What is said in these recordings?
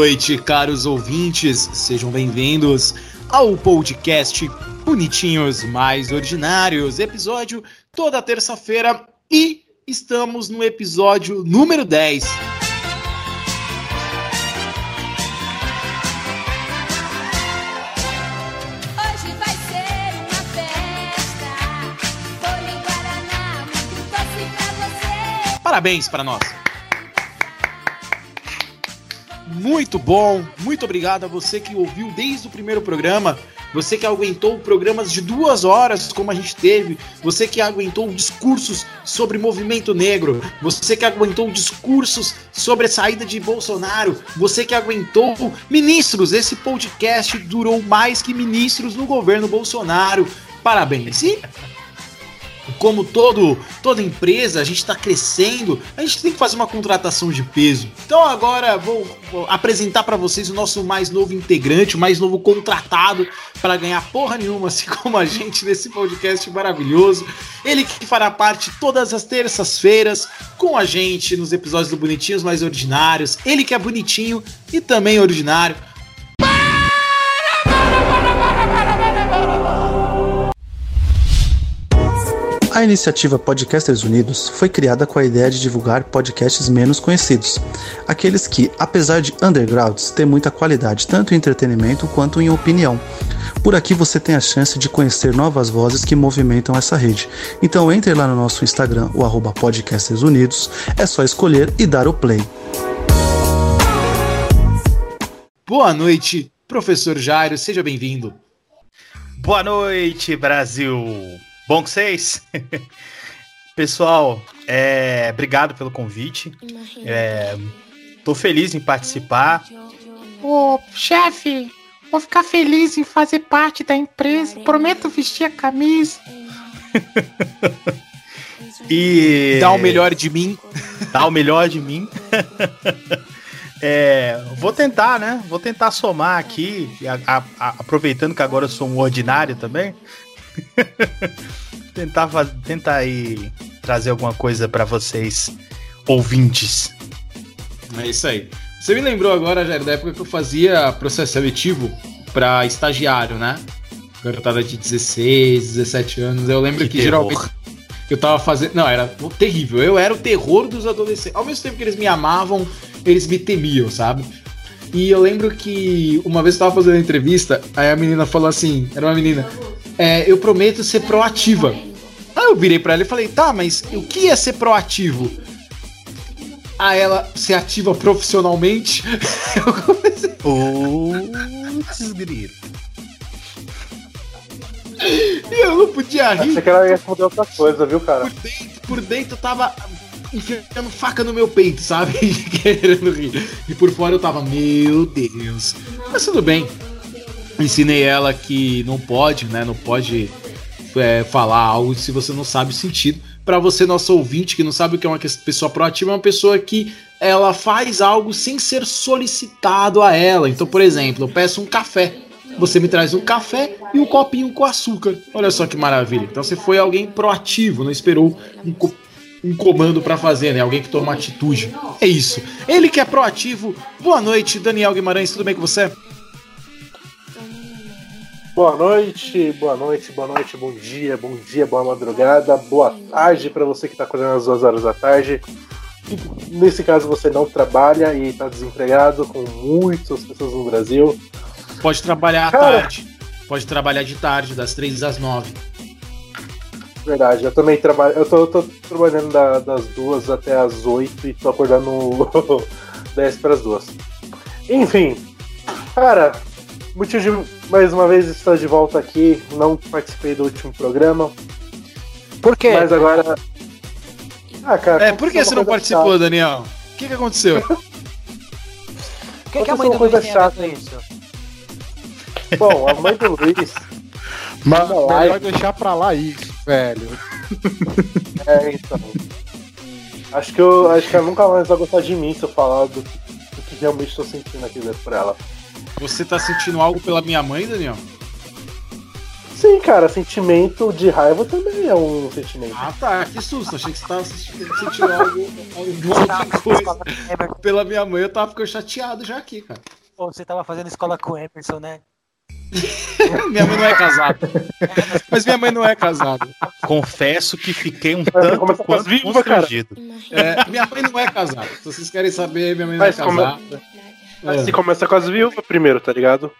Boa noite, caros ouvintes. Sejam bem-vindos ao podcast Bonitinhos Mais Ordinários, episódio toda terça-feira e estamos no episódio número 10. Hoje vai ser Muito bom, muito obrigado a você que ouviu desde o primeiro programa, você que aguentou programas de duas horas, como a gente teve, você que aguentou discursos sobre movimento negro, você que aguentou discursos sobre a saída de Bolsonaro, você que aguentou ministros. Esse podcast durou mais que ministros no governo Bolsonaro. Parabéns. E como todo, toda empresa, a gente está crescendo, a gente tem que fazer uma contratação de peso. Então agora vou, vou apresentar para vocês o nosso mais novo integrante, o mais novo contratado para ganhar porra nenhuma, assim como a gente nesse podcast maravilhoso. Ele que fará parte todas as terças-feiras com a gente nos episódios do Bonitinhos Mais Ordinários. Ele que é bonitinho e também ordinário. A iniciativa Podcasters Unidos foi criada com a ideia de divulgar podcasts menos conhecidos, aqueles que, apesar de undergrounds, têm muita qualidade tanto em entretenimento quanto em opinião. Por aqui você tem a chance de conhecer novas vozes que movimentam essa rede. Então entre lá no nosso Instagram, o arroba Podcasters Unidos, é só escolher e dar o play. Boa noite, professor Jairo, seja bem-vindo. Boa noite, Brasil. Bom com vocês? Pessoal, é, obrigado pelo convite. É, tô feliz em participar. Ô, chefe, vou ficar feliz em fazer parte da empresa. Prometo vestir a camisa. E Dá o melhor de mim. dá o melhor de mim. É, vou tentar, né? Vou tentar somar aqui, a- a- a- aproveitando que agora eu sou um ordinário também. tentar, tentar aí trazer alguma coisa pra vocês, ouvintes. É isso aí. Você me lembrou agora, Jair, da época que eu fazia processo seletivo pra estagiário, né? Garotada de 16, 17 anos. Eu lembro que, Que geralmente eu tava fazendo. Não, era terrível. Eu era o terror dos adolescentes. Ao mesmo tempo que eles me amavam, eles me temiam, sabe? E eu lembro que uma vez eu tava fazendo entrevista, aí a menina falou assim: era uma menina, é, eu prometo ser proativa. Aí eu virei pra ela e falei: tá, mas o que é ser proativo? a ela ser ativa profissionalmente. Eu comecei- Putz, grilo. e eu não podia rir. Achei que ela ia responder outra coisa, viu, cara? Por dentro, por dentro eu tava enfiando faca no meu peito, sabe? Querendo rir. E por fora eu tava, meu Deus. Mas tudo bem. Ensinei ela que não pode, né? Não pode é, falar algo se você não sabe o sentido. Pra você, nosso ouvinte, que não sabe o que é uma pessoa proativa, é uma pessoa que ela faz algo sem ser solicitado a ela. Então, por exemplo, eu peço um café. Você me traz um café e um copinho com açúcar. Olha só que maravilha. Então você foi alguém proativo, não esperou um, co- um comando pra fazer, né? Alguém que toma atitude. É isso. Ele que é proativo. Boa noite, Daniel Guimarães, tudo bem com você? Boa noite, boa noite, boa noite, bom dia, bom dia, boa madrugada, boa tarde pra você que tá acordando às duas horas da tarde. E, Nesse caso você não trabalha e tá desempregado, com muitas pessoas no Brasil. Pode trabalhar à Cara. tarde. Pode trabalhar de tarde, das três às nove. Verdade, eu também trabalho. Eu tô, eu tô trabalhando da- das duas até as oito e tô acordando 10 para as duas. Enfim, cara, motivo de mais uma vez estar de volta aqui. Não participei do último programa, Por quê? mas agora. Ah, cara. É, por que você não participou, Daniel? O que, que aconteceu? Por que, que a mãe aconteceu do coisa Luiz tem a ver chata isso? Bom, a mãe do Luiz. Mas Não, melhor aí- deixar pra lá isso, velho. É, então. Acho que, eu, acho que ela nunca mais vai gostar de mim se eu falar do, do que realmente tô sentindo aqui dentro por ela. Você tá sentindo algo pela minha mãe, Daniel? Sim, cara, sentimento de raiva também é um sentimento. Ah tá, que susto. Achei que você tava sentindo algo, alguma outra coisa. Pela minha mãe, eu tava ficando chateado já aqui, cara. Pô, você tava fazendo escola com o Emerson, né? Minha mãe não é casada. Mas minha mãe não é casada. Confesso que fiquei um tanto quanto cara. constrangido. É, minha mãe não é casada. Se vocês querem saber, minha mãe não é Mas como- casada. Mas É. se começa com as viúvas primeiro, tá ligado?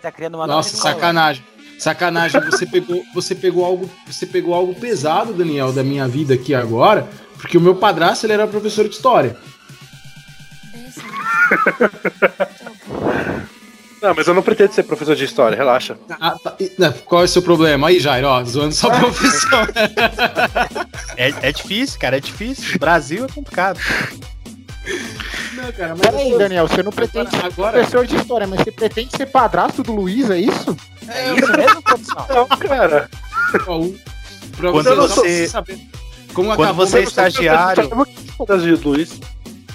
Tá criando uma Nossa, sacanagem. Sacanagem, você pegou, você pegou algo, você pegou algo pesado, Daniel, da minha vida aqui agora, porque o meu padrasto ele era professor de história. Não, mas eu não pretendo ser professor de história, relaxa. Ah, tá. E, Qual é o seu problema? Aí, Jairo, ó, zoando sua profissão. É, é difícil, cara, é difícil. Brasil é complicado. Não, cara, mas Peraí, Daniel, você não pretende ser agora, professor de história, mas você pretende ser padrasto do Luiz, é isso? É isso mesmo, produção? Não, cara. pra Quando você, saber como Quando você é estagiário, do Luiz.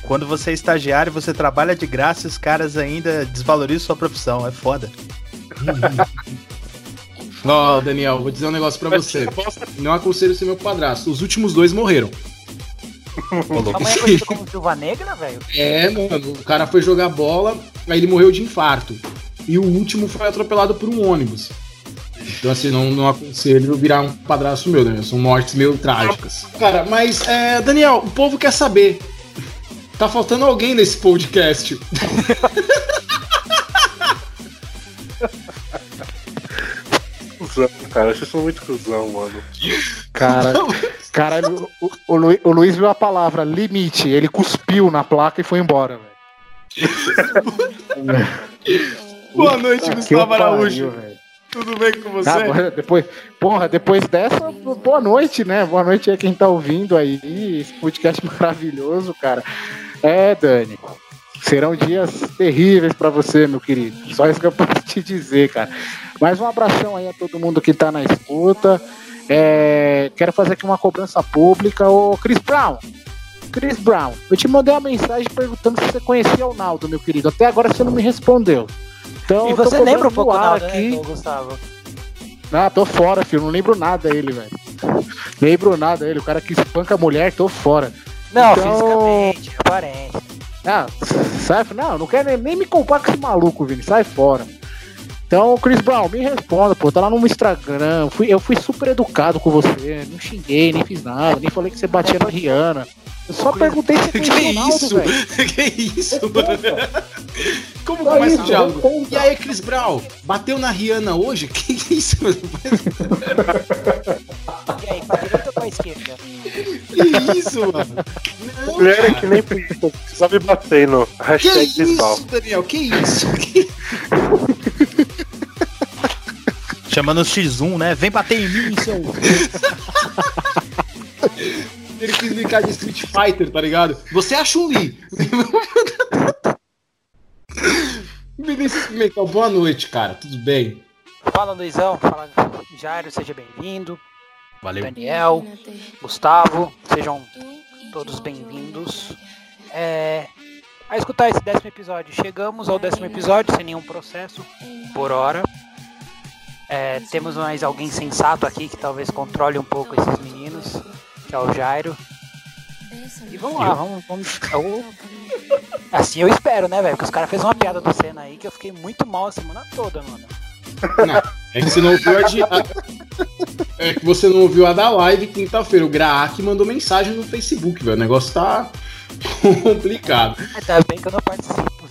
quando você é estagiário, você trabalha de graça e os caras ainda desvalorizam sua profissão. É foda. Ó, Daniel, vou dizer um negócio pra você. Não aconselho ser meu padrasto. Os últimos dois morreram. Amanhã é conhecido como Viúva Negra, velho? É, mano, o cara foi jogar bola, aí ele morreu de infarto. E o último foi atropelado por um ônibus. Então, assim, não, não aconselho virar um padrasto meu, né? São mortes meio trágicas. Cara, mas, é, Daniel, o povo quer saber. Tá faltando alguém nesse podcast. Cusão, cara. Vocês são muito cuzão, mano. Cara, caralho, o, o, Lu- o Luiz viu a palavra limite, ele cuspiu na placa e foi embora, velho. Boa noite, Gustavo Araújo. pariu. Tudo bem com você? Bom, depois, porra, depois dessa, boa noite, né? Boa noite aí quem tá ouvindo aí, esse podcast maravilhoso, cara. É, Dani, serão dias terríveis pra você, meu querido. Só isso que eu posso te dizer, cara. Mais um abração aí a todo mundo que tá na escuta. É, quero fazer aqui uma cobrança pública. Ô, Chris Brown, Chris Brown, eu te mandei uma mensagem perguntando se você conhecia o Naldo, meu querido. Até agora você não me respondeu. Então, E você lembra um pouco no do Naldo, né, aqui. ô, Gustavo? Ah, tô fora, filho. Não lembro nada dele, velho. Lembro nada dele. O cara que espanca a mulher, tô fora. Não, Então- fisicamente, aparente. Ah, sai, não, não quero nem, nem me comparar com esse maluco, Vini. Sai fora. Então, Chris Brown, me responda, pô. Tá lá no Instagram. Fui, eu fui super educado com você. Não xinguei, nem fiz nada. Nem falei que você batia na Rihanna. Eu só perguntei se você Que o Ronaldo, isso? velho. que isso, mano? Como Só começa o isso, diálogo? responda. E aí, Chris Brown, bateu na Rihanna hoje? Que isso, mano? E aí, pra direita ou pra esquerda? Que isso, mano? Não, Mulher é que nem polícia. Sabe bater no que hashtag desbal. isso, Daniel? Que isso? Que- Chamando o X1, né? Vem bater em mim, seu. Ele quis brincar de Street Fighter, tá ligado? Você é a Chun-Li. Vinícius Pimentel, boa noite, cara. Tudo bem? Fala, Luizão. Fala, Jairo. Seja bem-vindo. Valeu. Daniel, Gustavo. Sejam todos bem-vindos. É, a escutar esse décimo episódio. Chegamos ao décimo episódio sem nenhum processo por hora. É, temos mais alguém sensato aqui que talvez controle um pouco esses meninos, que é o Jairo. E vamos lá, vamos. vamos eu- assim eu espero, né, velho? Porque os caras fez uma piada do Senna aí que eu fiquei muito mal a semana toda, mano. Não, é que você não ouviu a de... É que você não ouviu a da live quinta-feira. O Graak mandou mensagem no Facebook, velho. O negócio tá complicado. Ainda bem que eu não participo.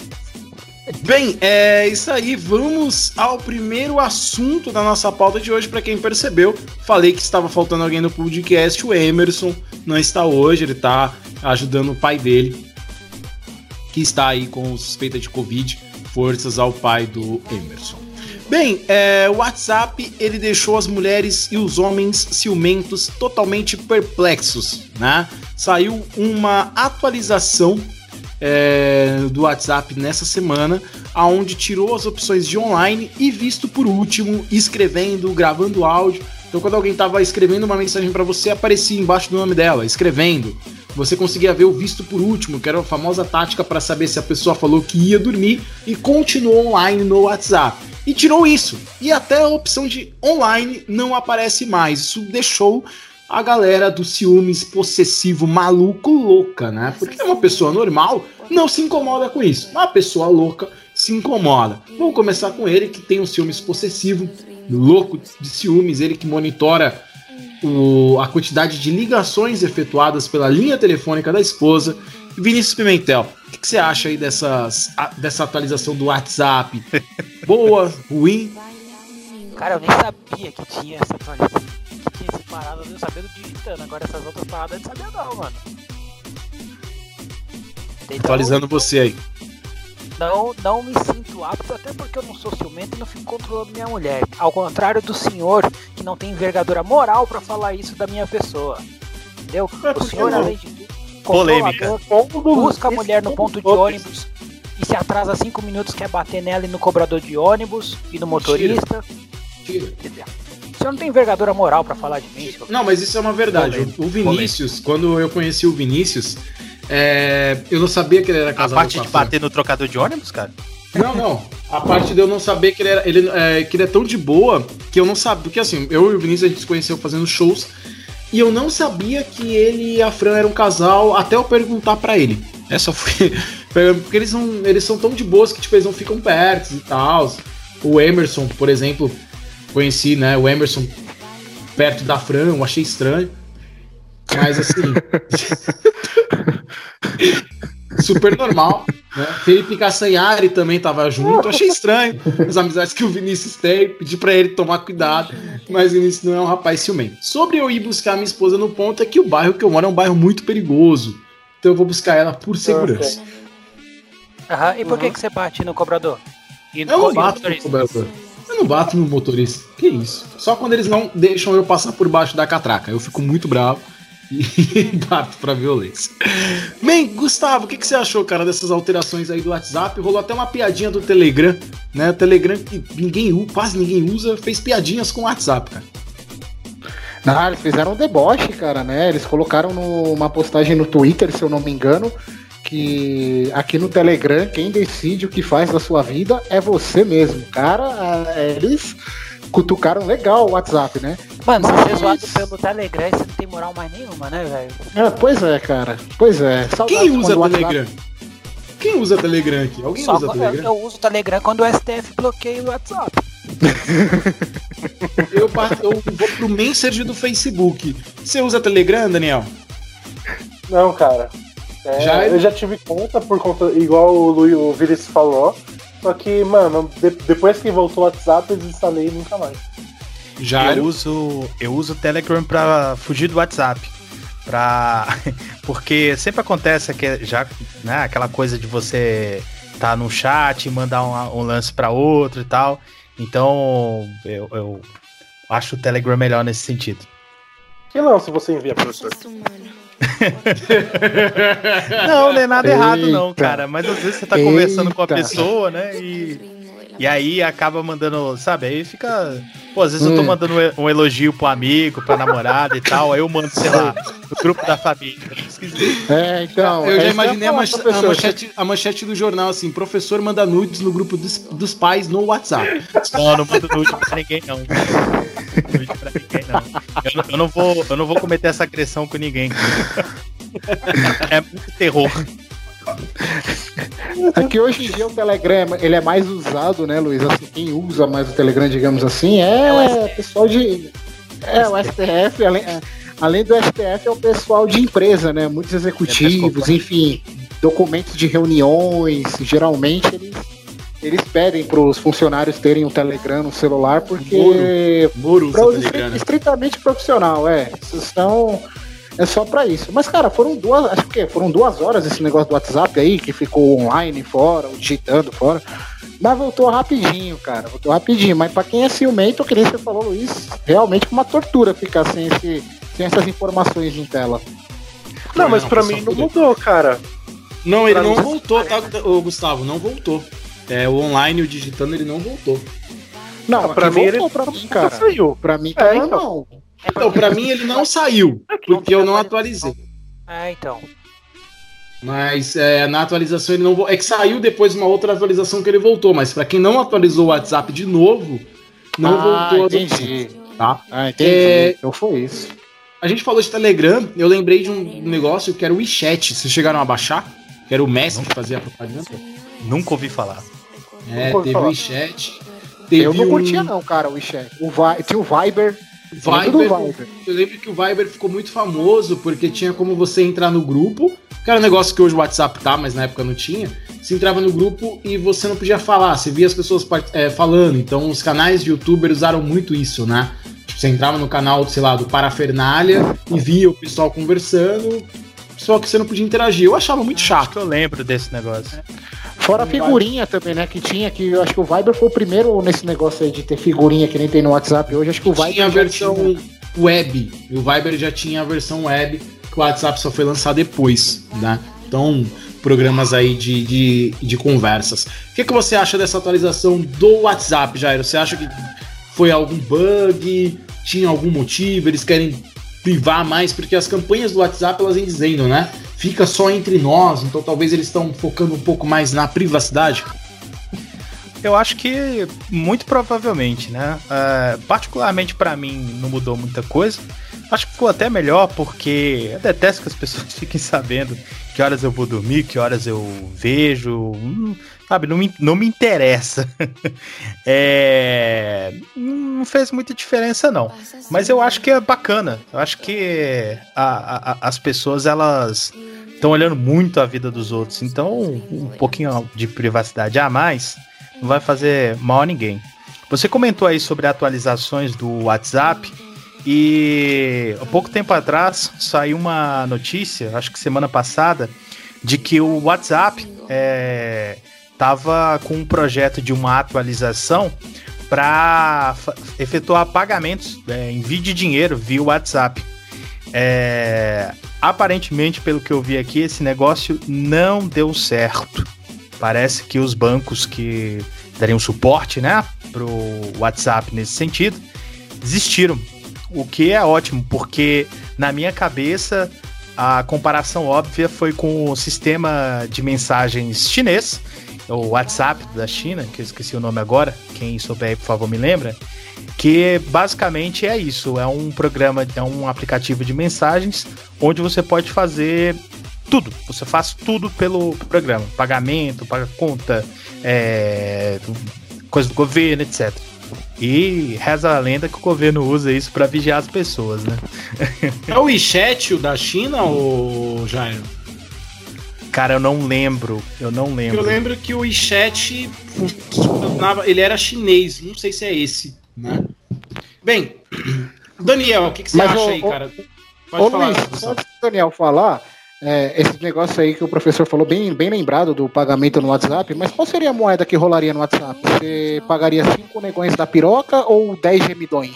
Bem, é isso aí. Vamos ao primeiro assunto da nossa pauta de hoje. Para quem percebeu, falei que estava faltando alguém no podcast. O Emerson não está hoje, ele está ajudando o pai dele, que está aí com suspeita de Covid. Forças ao pai do Emerson. Bem, é, o WhatsApp ele deixou as mulheres e os homens ciumentos totalmente perplexos, né? Saiu uma atualização é, do WhatsApp nessa semana, aonde tirou as opções de online e visto por último, escrevendo, gravando áudio. Então, quando alguém estava escrevendo uma mensagem para você, aparecia embaixo do nome dela, escrevendo. Você conseguia ver o visto por último, que era a famosa tática para saber se a pessoa falou que ia dormir e continuou online no WhatsApp. e tirou isso. E até a opção de online não aparece mais. Isso deixou a galera do ciúmes possessivo maluco louca, né? Porque uma pessoa normal não se incomoda com isso. Uma pessoa louca se incomoda. Vamos começar com ele que tem um ciúmes possessivo, louco de ciúmes, ele que monitora o- a quantidade de ligações efetuadas pela linha telefônica da esposa. Vinícius Pimentel, o que, que você acha aí dessas, a- dessa atualização do WhatsApp? Boa, ruim? Cara, eu nem sabia que tinha essa atualização. Que tinha esse parada, eu sabia do digitando. Agora essas outras paradas eu não sabia não, mano. Então, Atualizando você aí. Não, não me sinto apto, até porque eu não sou ciumento e não fico controlando minha mulher. Ao contrário do senhor, que não tem envergadura moral pra falar isso da minha pessoa. Entendeu? O senhor, além de tudo, Polêmica. busca a mulher no ponto de ônibus e se atrasa cinco minutos quer bater nela e no cobrador de ônibus e no motorista. Tira. O senhor não tem envergadura moral pra falar de mim. Não, mas isso é uma verdade. Polêmico, O Vinícius, quando eu conheci o Vinícius, é, eu não sabia que ele era A casado parte com de a bater no trocador de ônibus, cara? Não, não. A parte de eu não saber que ele, era, ele, é, que ele é tão de boa que eu não sabia. Porque assim, eu e o Vinícius a gente se conheceu fazendo shows e eu não sabia que ele e a Fran eram um casal até eu perguntar pra ele. É só foi. Porque eles, não, eles são tão de boas que tipo, eles não ficam perto e tal. O Emerson, por exemplo, conheci, né? O Emerson perto da Fran, eu achei estranho. Mas assim. super normal. Né? Felipe Castanhari também tava junto. Achei estranho as amizades que o Vinícius tem. Pedi pra ele tomar cuidado. Mas o Vinícius não é um rapaz ciumento. Sobre eu ir buscar minha esposa no ponto, é que o bairro que eu moro é um bairro muito perigoso. Então eu vou buscar ela por segurança. Aham, E por que, que você bate no cobrador? E Eu não bato no motorista? cobrador. Eu não bato no motorista. Que isso? Só quando eles não deixam eu passar por baixo da catraca. Eu fico muito bravo e bato pra violência. Bem, Gustavo, o que, que você achou, cara, dessas alterações aí do WhatsApp? Rolou até uma piadinha do Telegram, né? O Telegram que ninguém, quase ninguém usa, fez piadinhas com o WhatsApp, cara. Não, eles fizeram um deboche, cara, né? Eles colocaram numa postagem no Twitter, se eu não me engano, que aqui no Telegram, quem decide o que faz da sua vida é você mesmo. Cara, ah, eles cutucaram legal o WhatsApp, né? Mano, se Mas- você é zoado pelo Telegram, você não tem moral mais nenhuma, né, velho? É, pois é, cara. Pois é. Saudades Quem usa o WhatsApp- Telegram? Quem usa Telegram aqui? Alguém Só usa eu, Telegram? eu uso o Telegram quando o STF bloqueia o WhatsApp. Eu, par- eu vou pro Messenger do Facebook. Você usa Telegram, Daniel? Não, cara. É, Já- Eu já tive conta por conta, igual o, Lu, o Vinícius falou. Só que, mano, de- depois que voltou o WhatsApp, eu desinstalei e nunca mais. Já. Eu uso, eu uso o Telegram pra fugir do WhatsApp. Pra... Porque sempre acontece que já, né, aquela coisa de você tá no chat e mandar um, um lance pra outro e tal. Então eu, eu acho o Telegram melhor nesse sentido. Que se você envia, professor. Não, não é nada errado não, Eita. cara. Mas às vezes você tá conversando com a Eita. pessoa, né? E, e aí acaba mandando, sabe? Aí fica. Pô, às vezes eu tô Hum. mandando um elogio pro amigo, pra namorada e tal. Aí eu mando, sei lá, no grupo da família. Esquisito. É, então. eu é já isso imaginei a, falar, a manchete, a manchete do jornal assim: professor manda nudes no grupo dos, dos pais no WhatsApp. Não, não mando nude pra ninguém, não. Nude pra ninguém, não. Eu, não- eu não vou, eu não vou cometer essa agressão com ninguém. É muito terror. É que hoje em dia o Telegram ele é mais usado, né, Luiz? Assim, quem usa mais o Telegram, digamos assim, é, É o STF. pessoal de. É, o STF, além, é, além do STF, é o pessoal de empresa, né? Muitos executivos, enfim, documentos de reuniões, geralmente eles, eles pedem para os funcionários terem o Telegram no celular, porque para usa uso Telegram. né? estritamente profissional, é. São, é só pra isso. Mas, cara, foram duas. Acho que foram duas horas esse negócio do WhatsApp aí, que ficou online fora, ou digitando fora. Mas voltou rapidinho, cara. Voltou rapidinho. Mas pra quem é ciumento, que nem você falou, Luiz, realmente é uma tortura ficar sem, esse, sem essas informações em tela. Não, mas pra pessoal, mim não mudou, cara. Não, ele Pra não mim- voltou, tá, Gustavo? Não voltou. É, o online, o digitando, ele não voltou. Não, Ah, pra aqui mim ele pra mim, cara. saiu. Pra mim tá É, então. normal. Então, pra mim, ele não saiu, porque eu não atualizei. É, então. Mas é, na atualização ele não é que saiu depois uma outra atualização que ele voltou, mas pra quem não atualizou o WhatsApp de novo, não ah, voltou a entendi. tá? Ah, entendi. É- Então foi isso. A gente falou de Telegram, eu lembrei de um negócio que era o WeChat. Vocês chegaram a baixar? Que era o Messi que fazia a propaganda. Nunca ouvi falar. É, teve falar. o WeChat. Teve eu não um curtia não, cara, o WeChat. O Vi- Tinha o Viber. eu lembro Viber. Viber. Eu lembro que o Viber ficou muito famoso porque tinha como você entrar no grupo, que era um negócio que hoje o WhatsApp tá, mas na época não tinha. Você entrava no grupo e você não podia falar, você via as pessoas é, falando. Então os canais de youtuber usaram muito isso, né? Tipo, você entrava no canal, sei lá, do Parafernália e via o pessoal conversando, só que você não podia interagir. Eu achava muito Acho chato. que eu lembro desse negócio. Fora a figurinha também, né? Que tinha, que eu acho que o Viber foi o primeiro nesse negócio aí de ter figurinha que nem tem no WhatsApp hoje. Acho que o Viber. tinha a já versão tinha. web. E o Viber já tinha a versão web, que o WhatsApp só foi lançar depois, né? Então, programas aí de, de, de conversas. O que, que você acha dessa atualização do WhatsApp, Jairo? Você acha que foi algum bug? Tinha algum motivo? Eles querem privar mais? Porque as campanhas do WhatsApp, elas vêm dizendo, né? Fica só entre nós, então talvez eles estão focando um pouco mais na privacidade. Eu acho que muito provavelmente, né? É, particularmente pra mim não mudou muita coisa. Acho que ficou até melhor porque eu detesto que as pessoas fiquem sabendo que horas eu vou dormir, que horas eu vejo. Hum, sabe, não me, não me interessa. É, não fez muita diferença, não. Mas eu acho que é bacana. Eu acho que a- a- as pessoas elas estão olhando muito a vida dos outros. Então, um pouquinho de privacidade a mais não vai fazer mal a ninguém. Você comentou aí sobre atualizações do WhatsApp e há pouco tempo atrás saiu uma notícia, acho que semana passada, de que o WhatsApp estava com um projeto de uma atualização para efetuar pagamentos, é, envio de dinheiro via WhatsApp. É, aparentemente, pelo que eu vi aqui, esse negócio não deu certo. Parece que os bancos que dariam suporte, né, pro WhatsApp nesse sentido, desistiram. O que é ótimo, porque na minha cabeça a comparação óbvia foi com o sistema de mensagens chinês, o WhatsApp da China, que eu esqueci o nome agora, quem souber por favor me lembra, que basicamente é isso, é um programa, é um aplicativo de mensagens onde você pode fazer tudo, você faz tudo pelo programa, pagamento, paga conta, é, coisa do governo, etc. E reza a lenda que o governo usa isso para vigiar as pessoas, né? É o WeChat o da China, ou Jairo? Cara, eu não lembro, eu não lembro. Eu lembro que o WeChat ele era chinês, não sei se é esse, né? Bem, Daniel, o que, que você Mas, acha ô, aí, cara? Ô falar, Luiz, antes do Daniel falar, é, esse negócio aí que o professor falou, bem, bem lembrado do pagamento no WhatsApp, mas qual seria a moeda que rolaria no WhatsApp? Você pagaria 5 negões da piroca ou 10 gemidões?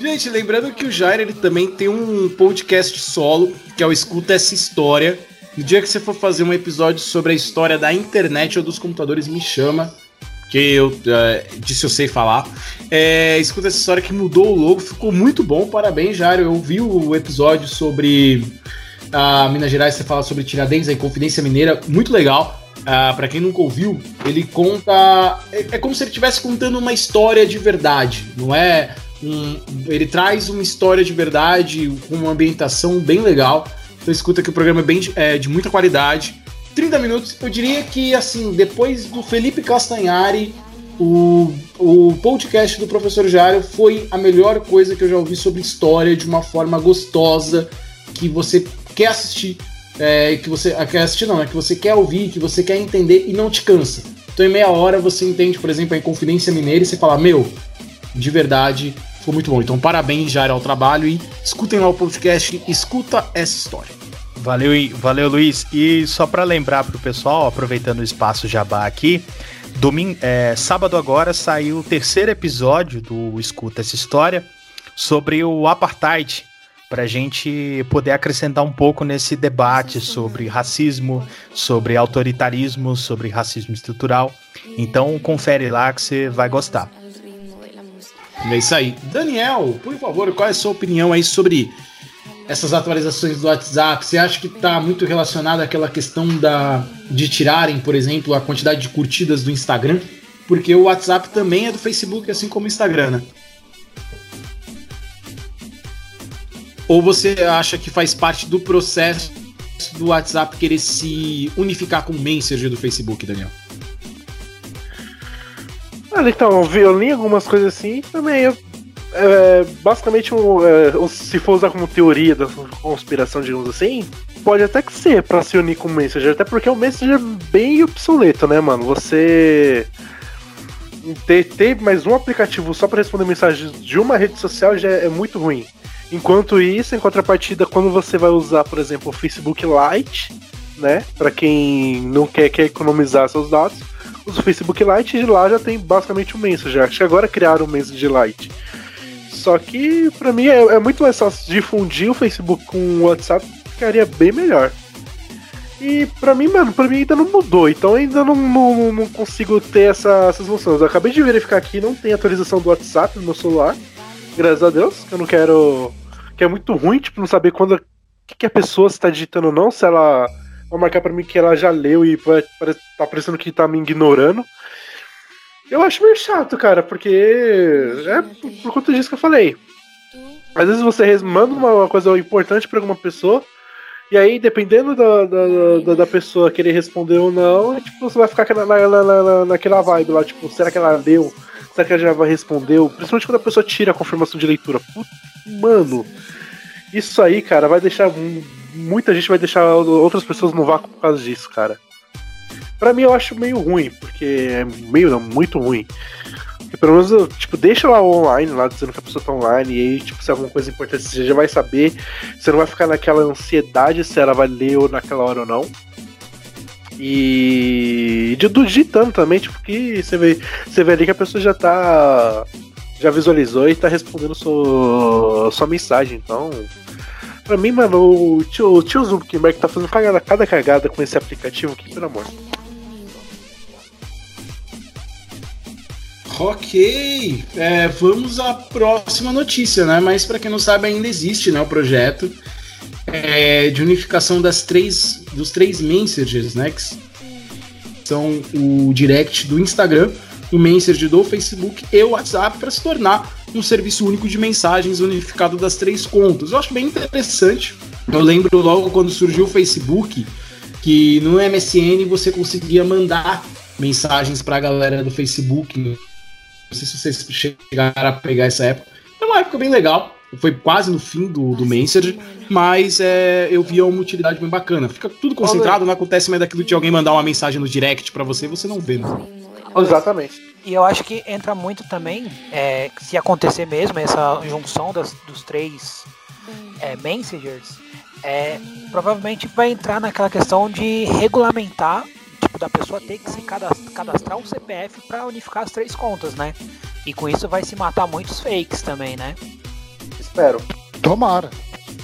Gente, lembrando que o Jair ele também tem um podcast solo, que é o Escuta Essa História. No dia que você for fazer um episódio sobre a história da internet ou dos computadores, me chama. Que eu é, disse eu sei falar. É, escuta essa história que mudou o logo, ficou muito bom. Parabéns, Jair. Eu vi o episódio sobre a Minas Gerais, você fala sobre Tiradentes, a Inconfidência Mineira, muito legal. Ah, para quem nunca ouviu, ele conta. É, é como se ele estivesse contando uma história de verdade, não é? Um, ele traz uma história de verdade com uma ambientação bem legal. Então escuta que o programa é bem é, de muita qualidade. 30 minutos, eu diria que assim, depois do Felipe Castanhari, o, o podcast do professor Jário foi a melhor coisa que eu já ouvi sobre história de uma forma gostosa, que você quer assistir, é, que você ah, quer assistir não, é que você quer ouvir, que você quer entender e não te cansa. Então em meia hora você entende, por exemplo, a Inconfidência Mineira e você fala, meu, de verdade, ficou muito bom. Então parabéns, Jair, ao trabalho e escutem lá o podcast, escuta essa história. Valeu, e- valeu, Luiz. E só para lembrar pro pessoal, aproveitando o espaço Jabá aqui, domingo, é, sábado agora saiu o terceiro episódio do Escuta essa história sobre o apartheid, para a gente poder acrescentar um pouco nesse debate sobre racismo, sobre autoritarismo, sobre racismo estrutural. Então confere lá que você vai gostar. É isso aí. Daniel, por favor, qual é a sua opinião aí sobre essas atualizações do WhatsApp? Você acha que está muito relacionado àquela questão da, de tirarem, por exemplo, a quantidade de curtidas do Instagram? Porque o WhatsApp também é do Facebook, assim como o Instagram, né? Ou você acha que faz parte do processo do WhatsApp querer se unificar com o Messenger do Facebook, Daniel? Olha, então, eu li algumas coisas assim também. eu- é, basicamente, um, é, se for usar como teoria da conspiração, digamos assim, pode até que ser pra se unir com o Messenger, até porque o Messenger é bem obsoleto, né, mano? Você ter, ter mais um aplicativo só pra responder mensagens de uma rede social já é muito ruim. Enquanto isso, em contrapartida, quando você vai usar, por exemplo, o Facebook Lite, né, Pra quem não quer, quer economizar seus dados, o Facebook Lite e lá já tem basicamente o Messenger. Acho que agora criaram o Messenger Lite. Só que pra mim é, é muito mais fácil difundir o Facebook com o WhatsApp, ficaria bem melhor. E pra mim, mano, pra mim ainda não mudou, então ainda não, não, não consigo ter essa, essas noções. Eu acabei de verificar aqui, não tem atualização do WhatsApp no meu celular, graças a Deus, que eu não quero. Que é muito ruim, tipo, não saber quando. Que, que a pessoa está digitando ou não, se ela vai marcar pra mim que ela já leu e vai, tá parecendo que tá me ignorando. Eu acho meio chato, cara, porque é por, conta disso que eu falei. Às vezes você manda uma, coisa importante pra alguma pessoa, e aí, dependendo da, da, da, da pessoa querer responder ou não, tipo, você vai ficar na, na, na- na- naquela vibe lá, tipo, será que ela leu? Será que ela já respondeu? Principalmente quando a pessoa tira a confirmação de leitura. Putz, mano, isso aí, cara, vai deixar. mu- Muita gente vai deixar outras pessoas no vácuo por causa disso, cara. Pra mim eu acho meio ruim, porque é meio, não, muito ruim. Porque pelo menos, tipo, deixa lá online, lá dizendo que a pessoa tá online, e aí, tipo, se é alguma coisa importante, você já vai saber. Você não vai ficar naquela ansiedade se ela vai ler ou naquela hora ou não. E de- do digitando também, tipo, que você vê, você vê ali que a pessoa já tá. Já visualizou e tá respondendo sua, sua mensagem, então. Pra mim, mano, o tio, o tio Zuckerberg tá fazendo cagada, cada cagada com esse aplicativo aqui, pelo amor. Ok, é, vamos à próxima notícia, né? Mas para quem não sabe, ainda existe né, o projeto é, de unificação das três, dos três messengers, né? Que são o direct do Instagram, o Messenger do Facebook e o WhatsApp para se tornar um serviço único de mensagens unificado das três contas. Eu acho bem interessante. Eu lembro logo quando surgiu o Facebook que no MSN você conseguia mandar mensagens para a galera do Facebook. Não sei se vocês chegaram a pegar essa época. Foi uma época bem legal. Foi quase no fim do, do Messenger, mas é, eu via uma utilidade bem bacana. Fica tudo concentrado, não acontece mais daquilo de alguém mandar uma mensagem no direct para você e você não vê. Né? Exatamente. E eu acho que entra muito também, é, se acontecer mesmo essa junção das, dos três é, messengers, é, provavelmente vai entrar naquela questão de regulamentar, tipo, da pessoa ter que se cadastrar, um CPF para unificar as três contas, né? E com isso vai se matar muitos fakes também, né? Espero. Tomara.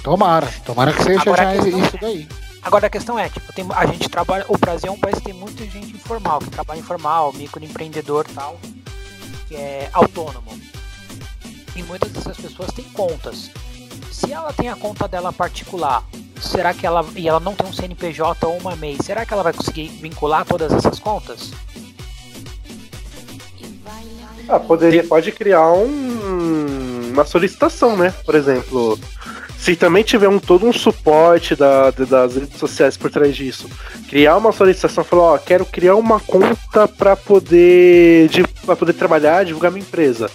Tomara. Tomara que seja Agora já a questão isso é- daí. Agora a questão é, tipo, tem, a gente trabalha, o Brasil é um país que tem muita gente informal, que trabalha informal, microempreendedor e tal, que é autônomo. E muitas dessas pessoas têm contas. Se ela tem a conta dela particular, será que ela e ela não tem um CNPJ ou uma MEI, será que ela vai conseguir vincular todas essas contas? Ah, poderia, pode criar um, uma solicitação, né? Por exemplo, se também tiver um, todo um suporte da, da- das redes sociais por trás disso, criar uma solicitação, falar, ó, quero criar uma conta para poder, de, pra poder trabalhar, divulgar minha empresa,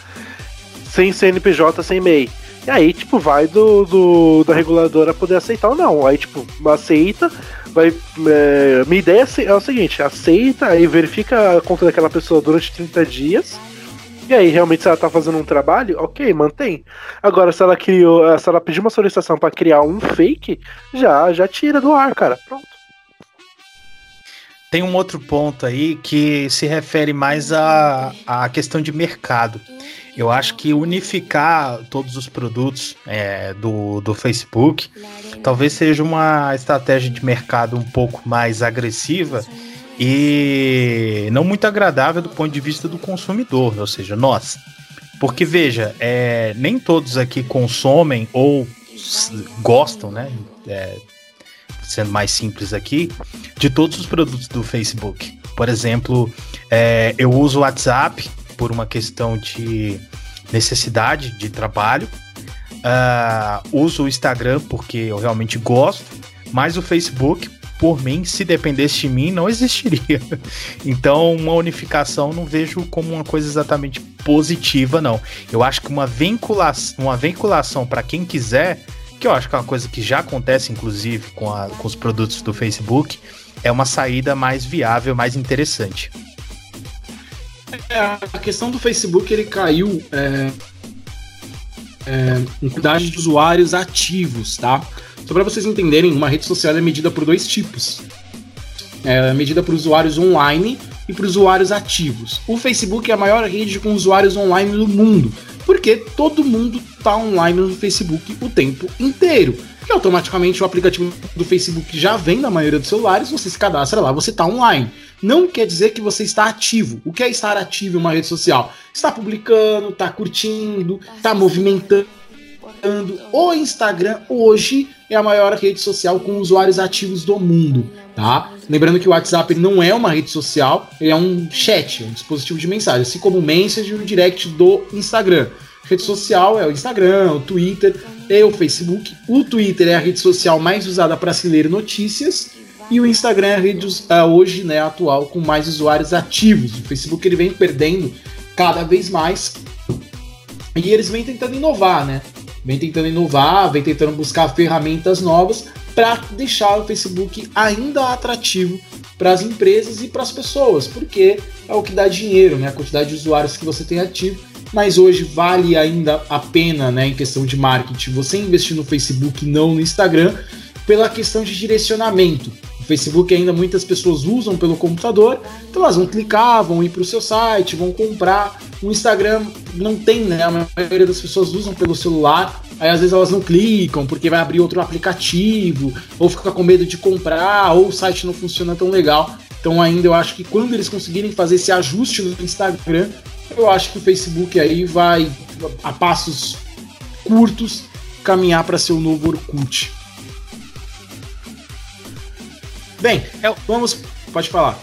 sem CNPJ, sem MEI. E aí, tipo, vai do, do- da reguladora poder aceitar ou não. Aí, tipo, aceita, vai. é, minha ideia é é o seguinte: aceita, aí verifica a conta daquela pessoa durante 30 dias. E aí, realmente, se ela tá fazendo um trabalho, ok, mantém. Agora, se ela criou, eh, se ela pedir uma solicitação pra criar um fake, já, já tira do ar, cara. Pronto. Tem um outro ponto aí que se refere mais à, à questão de mercado. Eu acho que unificar todos os produtos é, do, do Facebook talvez seja uma estratégia de mercado um pouco mais agressiva e não muito agradável do ponto de vista do consumidor, ou seja, nós. Porque veja, é, nem todos aqui consomem ou gostam, né? é, sendo mais simples aqui, de todos os produtos do Facebook. Por exemplo, é, eu uso o WhatsApp por uma questão de necessidade de trabalho. Ah, uso o Instagram porque eu realmente gosto, mas o Facebook, por mim, se dependesse de mim, não existiria. Então, uma unificação não vejo como uma coisa exatamente positiva, não. Eu acho que uma vinculação, uma vinculação para quem quiser, que eu acho que é uma coisa que já acontece, inclusive, com, a- com os produtos do Facebook, é uma saída mais viável, mais interessante. É, a questão do Facebook ele caiu é, é, em quantidade de usuários ativos, tá? Só para vocês entenderem, uma rede social é medida por dois tipos. É medida por usuários online e por usuários ativos. O Facebook é a maior rede com usuários online do mundo, porque todo mundo tá online no Facebook o tempo inteiro. E automaticamente o aplicativo do Facebook já vem na maioria dos celulares, você se cadastra lá, você tá online. Não quer dizer que você está ativo. O que é estar ativo em uma rede social? Está publicando, está curtindo, está movimentando. O Instagram hoje é a maior rede social com usuários ativos do mundo, tá? Lembrando que o WhatsApp não é uma rede social, ele é um chat, um dispositivo de mensagem, assim como o Message e o Direct do Instagram. Rede social é o Instagram, o Twitter e o Facebook. O Twitter é a rede social mais usada para se ler notícias e o Instagram é a rede ah, hoje, né, atual com mais usuários ativos. O Facebook ele vem perdendo cada vez mais e eles vêm tentando inovar, né? Vem tentando inovar, vem tentando buscar ferramentas novas para deixar o Facebook ainda atrativo para as empresas e para as pessoas, porque é o que dá dinheiro, né? A quantidade de usuários que você tem ativo. Mas hoje vale ainda a pena, né, em questão de marketing, você investir no Facebook e não no Instagram, pela questão de direcionamento. Facebook ainda muitas pessoas usam pelo computador, então elas vão clicar, vão ir para o seu site, vão comprar. O Instagram não tem, né? A maioria das pessoas usam pelo celular, aí às vezes elas não clicam porque vai abrir outro aplicativo, ou fica com medo de comprar, ou o site não funciona tão legal. Então ainda eu acho que quando eles conseguirem fazer esse ajuste no Instagram, eu acho que o Facebook aí vai a passos curtos caminhar para ser o novo Orkut. Bem, É o- vamos, pode falar.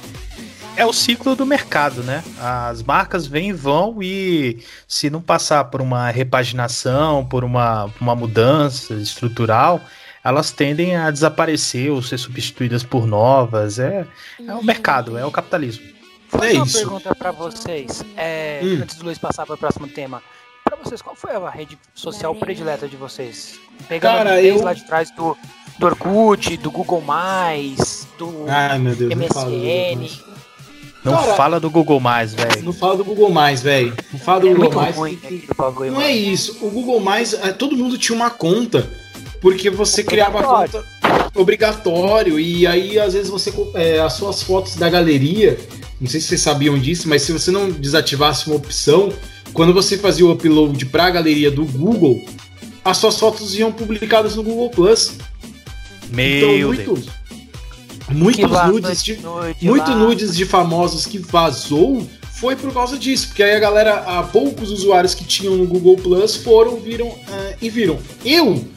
É o ciclo do mercado, né? As marcas vêm e vão e se não passar por uma repaginação, por uma, uma mudança estrutural, elas tendem a desaparecer ou ser substituídas por novas. É, é o mercado, é o capitalismo. Vou É fazer uma isso. pergunta pra vocês. É, Hum. Antes do Luiz passar para o próximo tema. Pra vocês, qual foi a rede social predileta de vocês? Pegando Cara, desde eu- lá de trás do, do Orkut, do Google+, do Ai, meu Deus, não fala do Google MSN. Mais. Não Cara- fala do Google mais, velho. Não fala do Google Mais, velho. Não fala do É Google muito Mais. ruim que- bagulho. Não é isso. O Google Mais, é, todo mundo tinha uma conta, porque você criava a conta obrigatório e aí às vezes você é, as suas fotos da galeria, não sei se vocês sabiam disso, mas se você não desativasse uma opção, quando você fazia o upload para a galeria do Google, as suas fotos iam publicadas no Google Plus. Meu então Deus. muitos nudes de nude muito lá. nudes de famosos que vazou foi por causa disso, porque aí a galera, há poucos usuários que tinham no Google Plus foram, viram ah, e viram. Eu,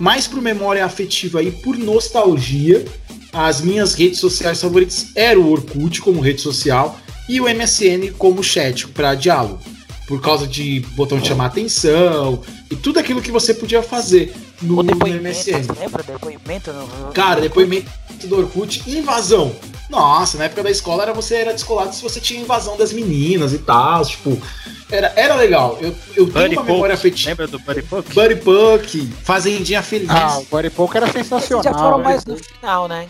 mais por memória afetiva e por nostalgia, as minhas redes sociais favoritas eram o Orkut como rede social e o MSN como chat para diálogo. Por causa de botão de chamar atenção e tudo aquilo que você podia fazer no, O no depoimento, MSN. você lembra? Depoimento no... Cara, depoimento do Orkut, invasão. Nossa, na época da escola era você era descolado se você tinha invasão das meninas e tal, tipo, era, era legal. Eu, eu tenho Buddy uma memória Poke. afetiva. Lembra do Buddy Poke? Buddy Puck, Fazendinha Feliz. Ah, o Body Poke era sensacional. já foram né? mais no final, né?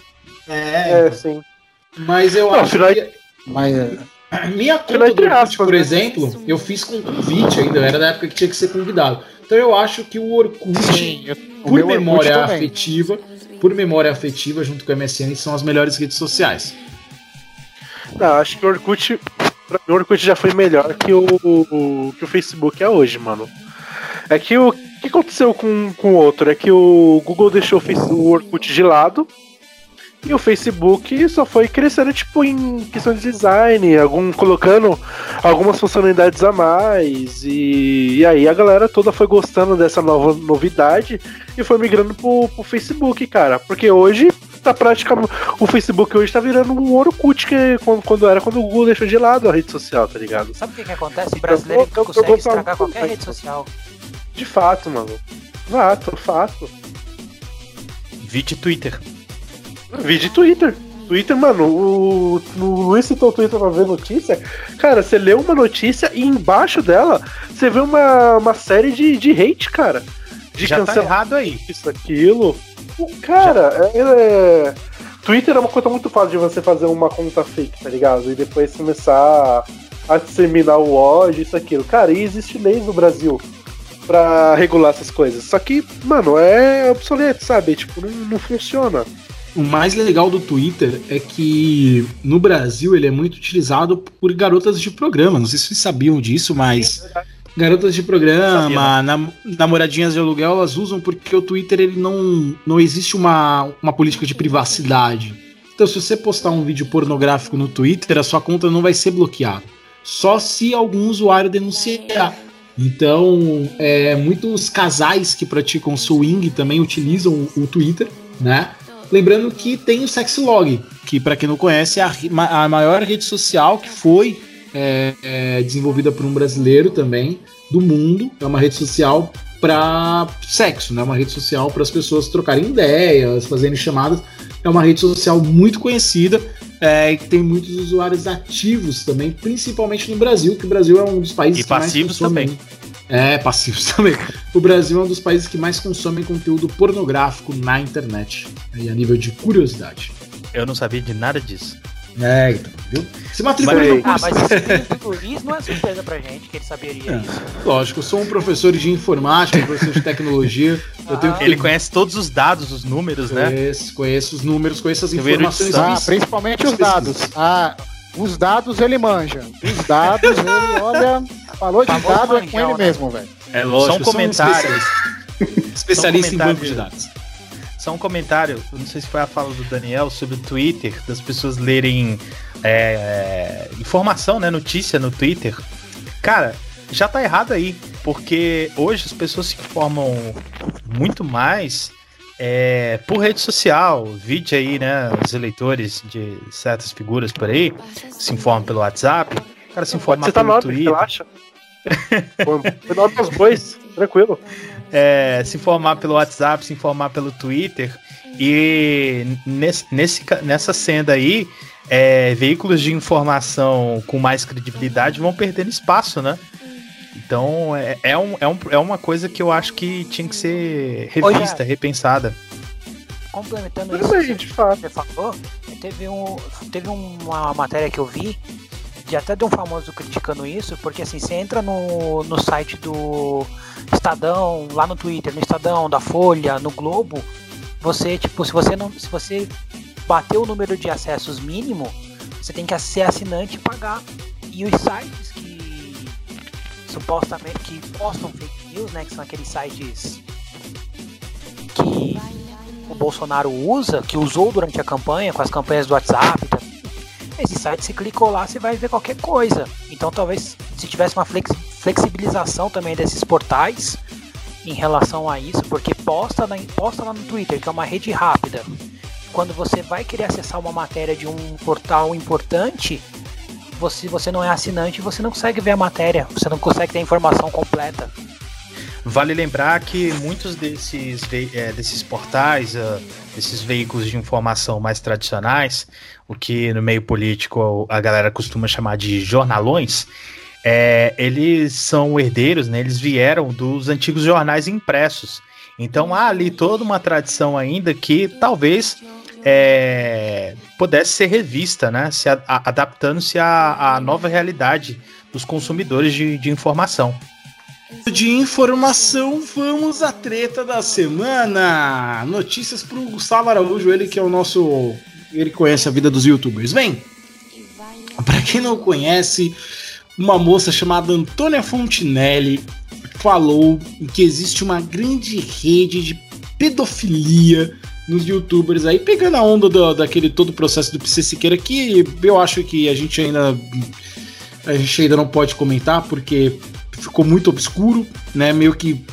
é, É, sim. mas eu Não, acho que Mas é, minha conta do Orkut, por exemplo, eu fiz com convite ainda, era da época que tinha que ser convidado. Então eu acho que o Orkut, sim, eu- o por Orkut memória também. afetiva, por memória afetiva, junto com o MSN, são as melhores redes sociais. Não, acho que o Orkut. pra mim, O Orkut já foi melhor que o, o- que o Facebook é hoje, mano. É que o, o que aconteceu com, com o outro? É que o Google deixou o Face- o Orkut de lado E o Facebook só foi crescendo, tipo, em questão de design, algum, colocando algumas funcionalidades a mais. E, e aí a galera toda foi gostando dessa nova novidade e foi migrando pro, pro Facebook, cara. Porque hoje tá praticamente. O Facebook hoje tá virando um Orkut que quando, quando era quando o Google deixou de lado a rede social, tá ligado? Sabe o que, que acontece? O brasileiro eu- eu consegue vou falar estragar qualquer rede social. De fato, mano. Fato, fato. Vídeo Twitter. Vídeo Twitter. Twitter, mano, o, o Luiz citou o Twitter pra ver notícia. Cara, você lê uma notícia e embaixo dela você vê uma, uma série de, de hate, cara. De Já tá cancelar errado aí. isso, aquilo. O Cara, é, é- Twitter é uma coisa muito fácil de você fazer uma conta fake, tá ligado? E depois começar a disseminar o ódio, isso, aquilo. Cara, e existe leis no Brasil pra regular essas coisas. Só que, mano, é obsoleto, sabe? Tipo, não, não funciona. O mais legal do Twitter é que no Brasil ele é muito utilizado por garotas de programa. Não sei se vocês sabiam disso, mas garotas de programa, nam- namoradinhas de aluguel, elas usam porque o Twitter ele não, não existe uma, uma política de privacidade. Então, se você postar um vídeo pornográfico no Twitter, a sua conta não vai ser bloqueada. Só se algum usuário denunciar. Então, é, muitos casais que praticam swing também utilizam o, o Twitter, né? Lembrando que tem o Sexlog, que para quem não conhece é a, a maior rede social que foi é, é, desenvolvida por um brasileiro também do mundo. É uma rede social para sexo, né? Uma rede social para as pessoas trocarem ideias, fazerem chamadas. É uma rede social muito conhecida é, e que tem muitos usuários ativos também, principalmente no Brasil, que o Brasil é um dos países E passivos também. É, passivos também. O Brasil é um dos países que mais consomem conteúdo pornográfico na internet. Aí, a nível de curiosidade. Eu não sabia de nada disso. É, então, viu? Se matricule Mas- no Ah, curso. mas esse do Luiz não é surpresa pra gente que ele saberia É. isso. Lógico, eu sou um professor de informática, um professor de tecnologia. Eu tenho que Ele conhece todos os dados, os números, né? Conheço, conheço os números, conheço as Eu informações. Ah, principalmente os dados. Ah, os dados ele manja. Os dados ele, olha, falou de dado é com ele né? mesmo, velho. É lógico, São um comentários. especialista, especialista em banco de dados. Só um comentário, eu não sei se foi a fala do Daniel sobre o Twitter, das pessoas lerem é, informação, né, notícia no Twitter. Cara, já tá errado aí, porque hoje as pessoas se informam muito mais é, por rede social. Vide aí, né, os eleitores de certas figuras por aí se informam pelo WhatsApp. O cara se informa Você tá pelo na hora, Twitter. relaxa. Foi dos bois, tranquilo. é, se informar pelo WhatsApp, se informar pelo Twitter. E nesse, nesse nessa senda aí, é, veículos de informação com mais credibilidade vão perdendo espaço, né? Então é, é, um, é, um, é uma coisa que eu acho que tinha que ser revista, repensada. Complementando Tudo isso, bem, de fato. você falou, teve, um, teve uma matéria que eu vi, de até de um famoso criticando isso, porque assim, você entra no, no site do Estadão, lá no Twitter, no Estadão, da Folha, no Globo, você, tipo, se você não. Se você bater o número de acessos mínimo, você tem que ser assinante e pagar. E os sites que supostamente que postam fake news, né? Que são aqueles sites que o Bolsonaro usa, que usou durante a campanha, com as campanhas do WhatsApp. Esse site, se clicou lá, você vai ver qualquer coisa. Então, talvez, se tivesse uma flex- flexibilização também desses portais em relação a isso, porque posta, na, posta lá no Twitter, que é uma rede rápida. Quando você vai querer acessar uma matéria de um portal importante, você, você não é assinante, você não consegue ver a matéria, você não consegue ter a informação completa. Vale lembrar que muitos desses, é, desses portais, ah, desses veículos de informação mais tradicionais, o que no meio político a galera costuma chamar de jornalões, é, eles são herdeiros, né, eles vieram dos antigos jornais impressos. Então há ali toda uma tradição ainda que talvez é, pudesse ser revista, né, se adaptando-se à, à nova realidade dos consumidores de- de informação. De informação, vamos à treta da semana. Notícias pro Gustavo Araújo, ele que é o nosso. Ele conhece a vida dos youtubers. Vem! Pra quem não conhece, uma moça chamada Antônia Fontinelli falou que existe uma grande rede de pedofilia nos youtubers aí, pegando a onda do- daquele todo o processo do PC Siqueira, que eu acho que a gente ainda. A gente ainda não pode comentar, porque ficou muito obscuro, né? Meio que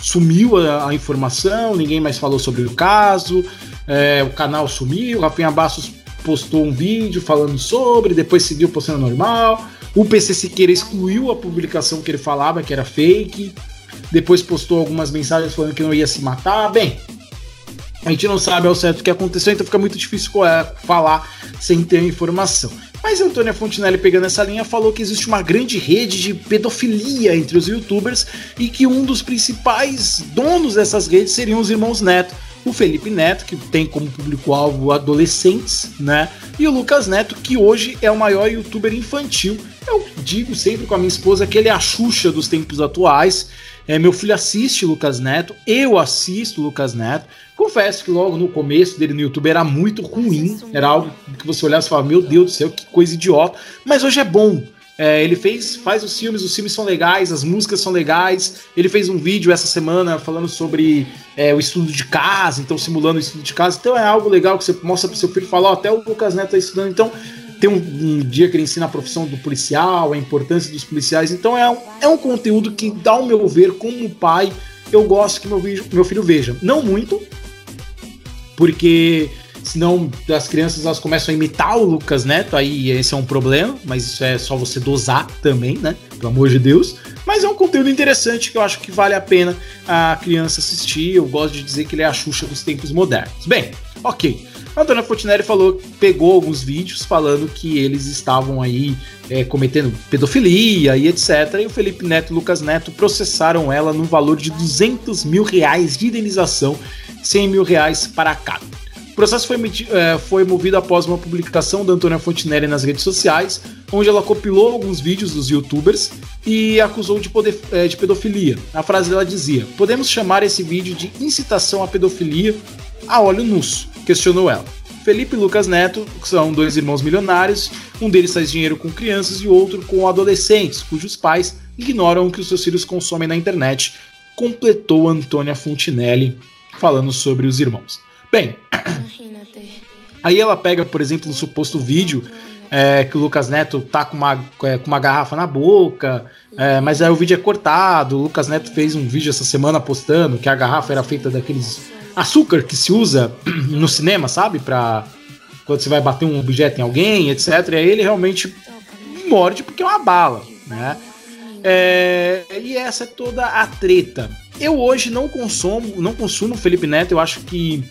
sumiu a, a informação, ninguém mais falou sobre o caso, é, o canal sumiu, o Rafinha Bastos postou um vídeo falando sobre, depois seguiu postando normal. O PC Siqueira excluiu a publicação que ele falava que era fake. Depois postou algumas mensagens falando que não ia se matar. Bem, a gente não sabe ao certo o que aconteceu, então fica muito difícil é, falar sem ter informação. Mas Antônia Fontinelli, pegando essa linha, falou que existe uma grande rede de pedofilia entre os youtubers e que um dos principais donos dessas redes seriam os irmãos Neto. O Felipe Neto, que tem como público-alvo adolescentes, né? E o Lucas Neto, que hoje é o maior youtuber infantil. Eu digo sempre com a minha esposa que ele é a Xuxa dos tempos atuais. É, meu filho assiste Lucas Neto, eu assisto Lucas Neto. Confesso que logo no começo dele no YouTube era muito ruim, era algo que você olhava e falava, meu Deus do céu, que coisa idiota. Mas hoje é bom. É, ele fez, faz os filmes, os filmes são legais, as músicas são legais. Ele fez um vídeo essa semana falando sobre é, o estudo de casa, então simulando o estudo de casa. Então é algo legal que você mostra pro seu filho e fala, ó, até o Lucas Neto tá estudando, então tem um, um dia que ele ensina a profissão do policial, a importância dos policiais. Então é um, é um conteúdo que, ao meu ver, como pai, eu gosto que meu, meu filho veja. Não muito, porque senão as crianças elas começam a imitar o Lucas Neto, aí esse é um problema, mas isso é só você dosar também, né? Pelo amor de Deus. Mas é um conteúdo interessante que eu acho que vale a pena a criança assistir. Eu gosto de dizer que ele é a Xuxa dos tempos modernos. Bem, ok. A Antônia Fontinelli falou, pegou alguns vídeos falando que eles estavam aí é, cometendo pedofilia e etc. E o Felipe Neto e Lucas Neto processaram ela no valor de 200 mil reais de indenização, 100 mil reais para cada. O processo foi, eh, foi movido após uma publicação da Antônia Fontinelli nas redes sociais, onde ela compilou alguns vídeos dos youtubers e acusou de, poder- eh, de pedofilia. A frase dela dizia: Podemos chamar esse vídeo de incitação à pedofilia a olho nus, questionou ela. Felipe e Lucas Neto são dois irmãos milionários, um deles faz dinheiro com crianças e o outro com adolescentes, cujos pais ignoram o que os seus filhos consomem na internet, completou Antônia Fontinelli falando sobre os irmãos. Bem, Aí ela pega, por exemplo, um suposto vídeo é, que o Lucas Neto tá com uma, é, com uma garrafa na boca, é, mas aí o vídeo é cortado. O Lucas Neto fez um vídeo essa semana postando que a garrafa era feita daqueles açúcar que se usa no cinema, sabe? Pra quando você vai bater um objeto em alguém, etc. E aí ele realmente morde porque é uma bala, né? É, e essa é toda a treta. Eu hoje não consumo, não consumo Felipe Neto, eu acho que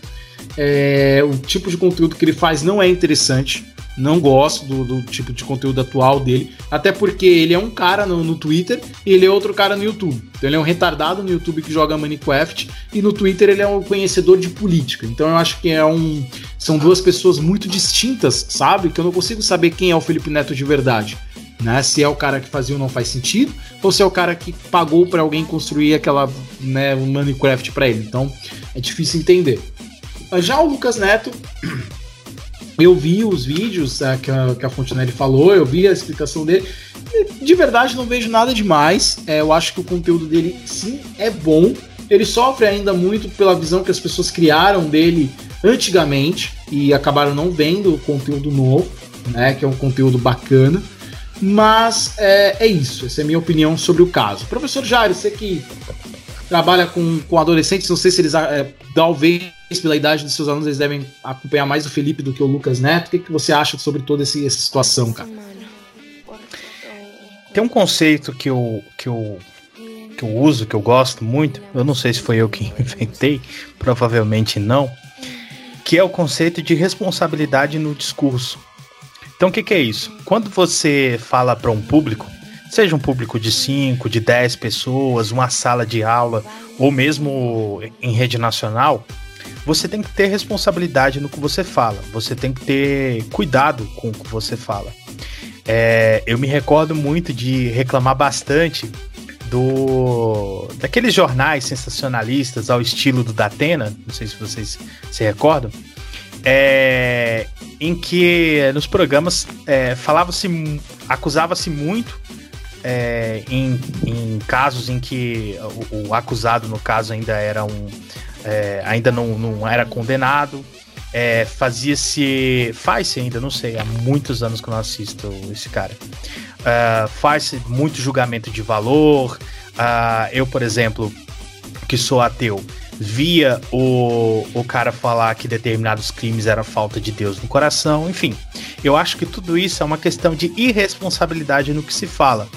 é, o tipo de conteúdo que ele faz não é interessante. Não gosto do, do tipo de conteúdo atual dele. Até porque ele é um cara no, no Twitter e ele é outro cara no YouTube. Então ele é um retardado no YouTube que joga Minecraft e no Twitter ele é um conhecedor de política. Então eu acho que é um. São duas pessoas muito distintas, sabe? Que eu não consigo saber quem é o Felipe Neto de verdade. Né? Se é o cara que fazia ou não faz sentido, ou se é o cara que pagou para alguém construir aquela né, Minecraft para ele. Então é difícil entender. Já o Lucas Neto, eu vi os vídeos é, que, a, que a Fontenelle falou, eu vi a explicação dele. E, de verdade, não vejo nada demais. É, eu acho que o conteúdo dele, sim, é bom. Ele sofre ainda muito pela visão que as pessoas criaram dele antigamente e acabaram não vendo o conteúdo novo, né? Que é um conteúdo bacana. Mas é, é isso, essa é a minha opinião sobre o caso. Professor Jairo, você que trabalha com, com adolescentes, não sei se eles, é, talvez pela idade dos seus alunos, eles devem acompanhar mais o Felipe do que o Lucas Neto. O que, que você acha sobre toda esse- essa situação, cara? Tem um conceito que eu, que eu que eu uso, que eu gosto muito. Eu não sei se foi eu que inventei, provavelmente não. Que é o conceito de responsabilidade no discurso. Então, o que, que é isso? Quando você fala para um público, seja um público de 5, de 10 pessoas, uma sala de aula, ou mesmo em rede nacional, você tem que ter responsabilidade no que você fala. Você tem que ter cuidado com o que você fala. É, eu me recordo muito de reclamar bastante do daqueles jornais sensacionalistas ao estilo do Datena, não sei se vocês se recordam, é, em que nos programas é, falava-se, acusava-se muito é, em, em casos em que o, o acusado, no caso, ainda era um, é, ainda não, não era condenado. É, Fazia-se. Faz-se ainda, não sei, há muitos anos que eu não assisto esse cara. Ah, Faz-se muito julgamento de valor. Ah, eu, por exemplo, que sou ateu, via o, o cara falar que determinados crimes eram falta de Deus no coração, enfim. Eu acho que tudo isso é uma questão de irresponsabilidade no que se fala.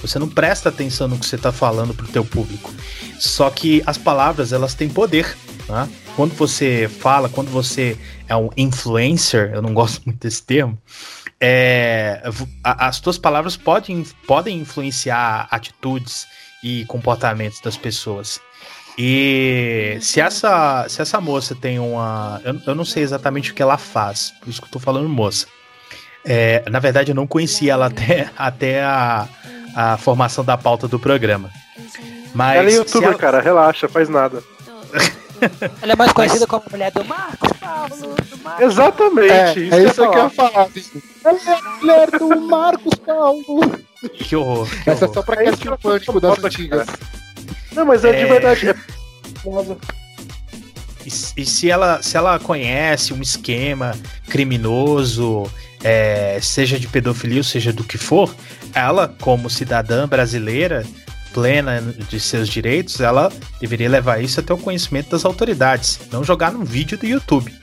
Você não presta atenção no que você está falando pro teu público. Só que as palavras, elas têm poder, né? Quando você fala, quando você é um influencer, eu não gosto muito desse termo, é, as tuas palavras podem, podem influenciar atitudes e comportamentos das pessoas. E se essa, se essa moça tem uma. Eu, eu não sei exatamente o que ela faz, por isso que eu tô falando moça. É, na verdade, eu não conhecia ela até, até a, a formação da pauta do programa. Mas Ela é youtuber, ela- cara, relaxa, faz nada. Ela é mais conhecida como a mulher do Marcos Paulo. Do Marcos. Exatamente, É, isso, é que isso eu que eu ia falar. bicho. Ela é a mulher do Marcos Paulo. Que horror. Que Essa é horror. só pra É quem que assistiu o pânico das antigas. Não, mas é, de É. verdade. É... E, e se ela, se ela conhece um esquema criminoso, é, seja de pedofilia ou seja do que for, ela, como cidadã brasileira, plena de seus direitos, ela deveria levar isso até o conhecimento das autoridades, não jogar num vídeo do YouTube.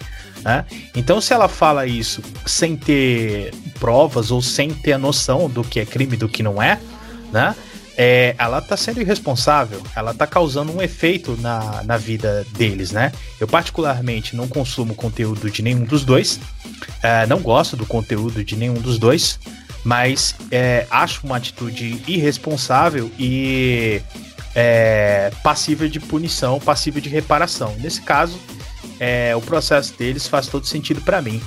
né? Então, se ela fala isso sem ter provas ou sem ter a noção do que é crime e do que não é, né? É, ela tá sendo irresponsável, ela tá causando um efeito na, na vida deles, né? Eu, particularmente, não consumo conteúdo de nenhum dos dois, é, não gosto do conteúdo de nenhum dos dois, mas é, acho uma atitude irresponsável e é, passível de punição, passível de reparação. Nesse caso, é, o processo deles faz todo sentido para mim.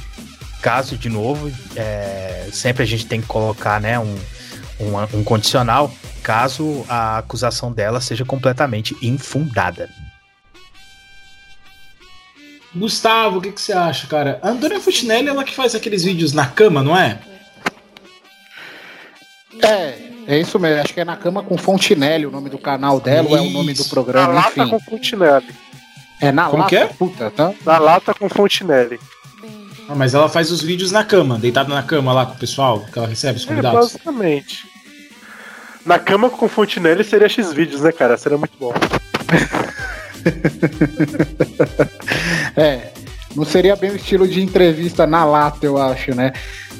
Caso, de novo, é, sempre a gente tem que colocar né, um, um, um condicional caso a acusação dela seja completamente infundada. Gustavo, o que, que você acha, cara? A Antônia Futinelli, ela que faz aqueles vídeos na cama, não é? É, é isso mesmo. Acho que é na cama com Fontinelli o nome do canal dela, ou é o nome do Isso. Na programa, lata enfim. com Fontinelli. É na Como lata, que é? puta, tá? Na lata com Fontinelli. Ah, mas ela faz os vídeos na cama, deitada na cama lá com o pessoal, que ela recebe os É, convidados. basicamente. Na cama com Fontinelli seria X vídeos, né, cara? Seria muito bom. É, não seria bem o estilo de entrevista na lata, eu acho, né?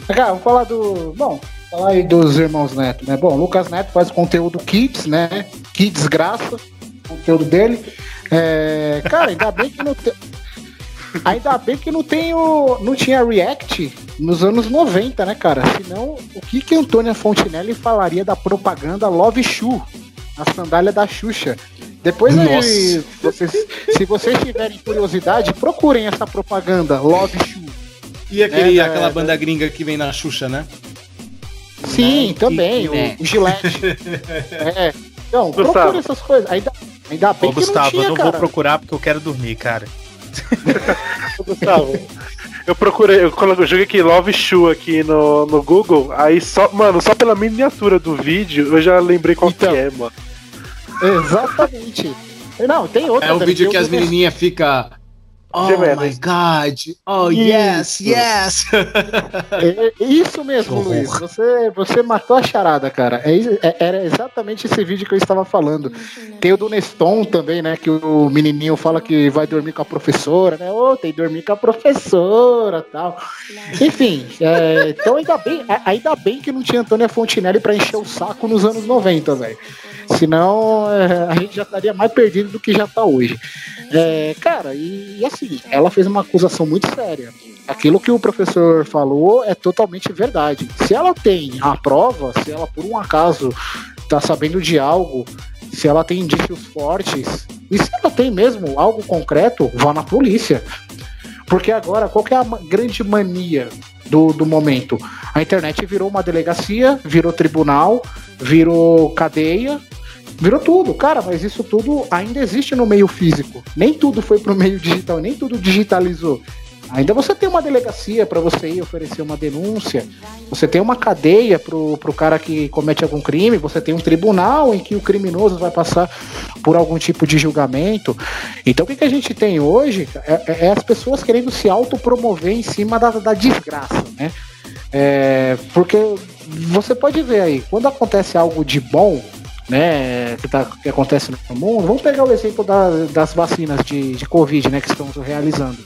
Cara, vamos falar do. Bom, falar aí dos irmãos Neto, né? Bom, Lucas Neto faz conteúdo Kids, né? Kids Graça, conteúdo dele. É, cara, ainda bem que não tem. Ainda bem que não tem o, não tinha React nos anos 90, né, cara? Senão, o que que Antônia Fontinelli falaria da propaganda Love Shoe, a sandália da Xuxa? Depois aí, vocês, se vocês tiverem curiosidade, procurem essa propaganda Love Shoe. E aquele, É, aquela é, banda gringa que vem na Xuxa, né? Sim, Né? também, o, né? o Gillette. é. Então, procure essas coisas. Ainda, ainda bem Ô, que Gustavo, não tinha, eu não cara. vou procurar porque eu quero dormir, cara. Gustavo, eu procurei, eu, colo- eu joguei aqui Love Shoe aqui no, no Google, aí só, mano, só pela miniatura do vídeo eu já lembrei qual Então. que é, mano. Exatamente. Não, tem outra. É o também, vídeo que as menininhas ficam. Oh Gemendo. my god! Oh yes, Isso. yes! É, é isso mesmo. Luiz. Você, você matou a charada, cara. É é- era exatamente esse vídeo que eu estava falando. Tem o do Neston também, né? Que o menininho fala que vai dormir com a professora, né? Ô, tem que dormir com a professora tal. Enfim, é, então ainda bem, ainda bem que não tinha Antônia Fontinelli pra encher o saco nos anos 90, velho. Senão é, a gente já estaria mais perdido do que já tá hoje. É, cara, e, e assim, ela fez uma acusação muito séria. Aquilo que o professor falou é totalmente verdade. Se ela tem a prova, se ela por um acaso tá sabendo de algo, se ela tem indícios fortes, e se ela tem mesmo algo concreto, vá na polícia. Porque agora, qual que é a grande mania do, do momento? A internet virou uma delegacia, virou tribunal, virou cadeia, virou tudo. Cara, mas isso tudo ainda existe no meio físico. Nem tudo foi pro meio digital, nem tudo digitalizou. Ainda você tem uma delegacia para você ir oferecer uma denúncia, você tem uma cadeia pro, pro cara que comete algum crime, você tem um tribunal em que o criminoso vai passar por algum tipo de julgamento. Então o que, que a gente tem hoje é, é- é as pessoas querendo se autopromover em cima da, da desgraça, né? É, porque você pode ver aí, quando acontece algo de bom, né, que, tá- que acontece no mundo, vamos pegar o exemplo da- das vacinas de, de Covid, né, que estamos realizando.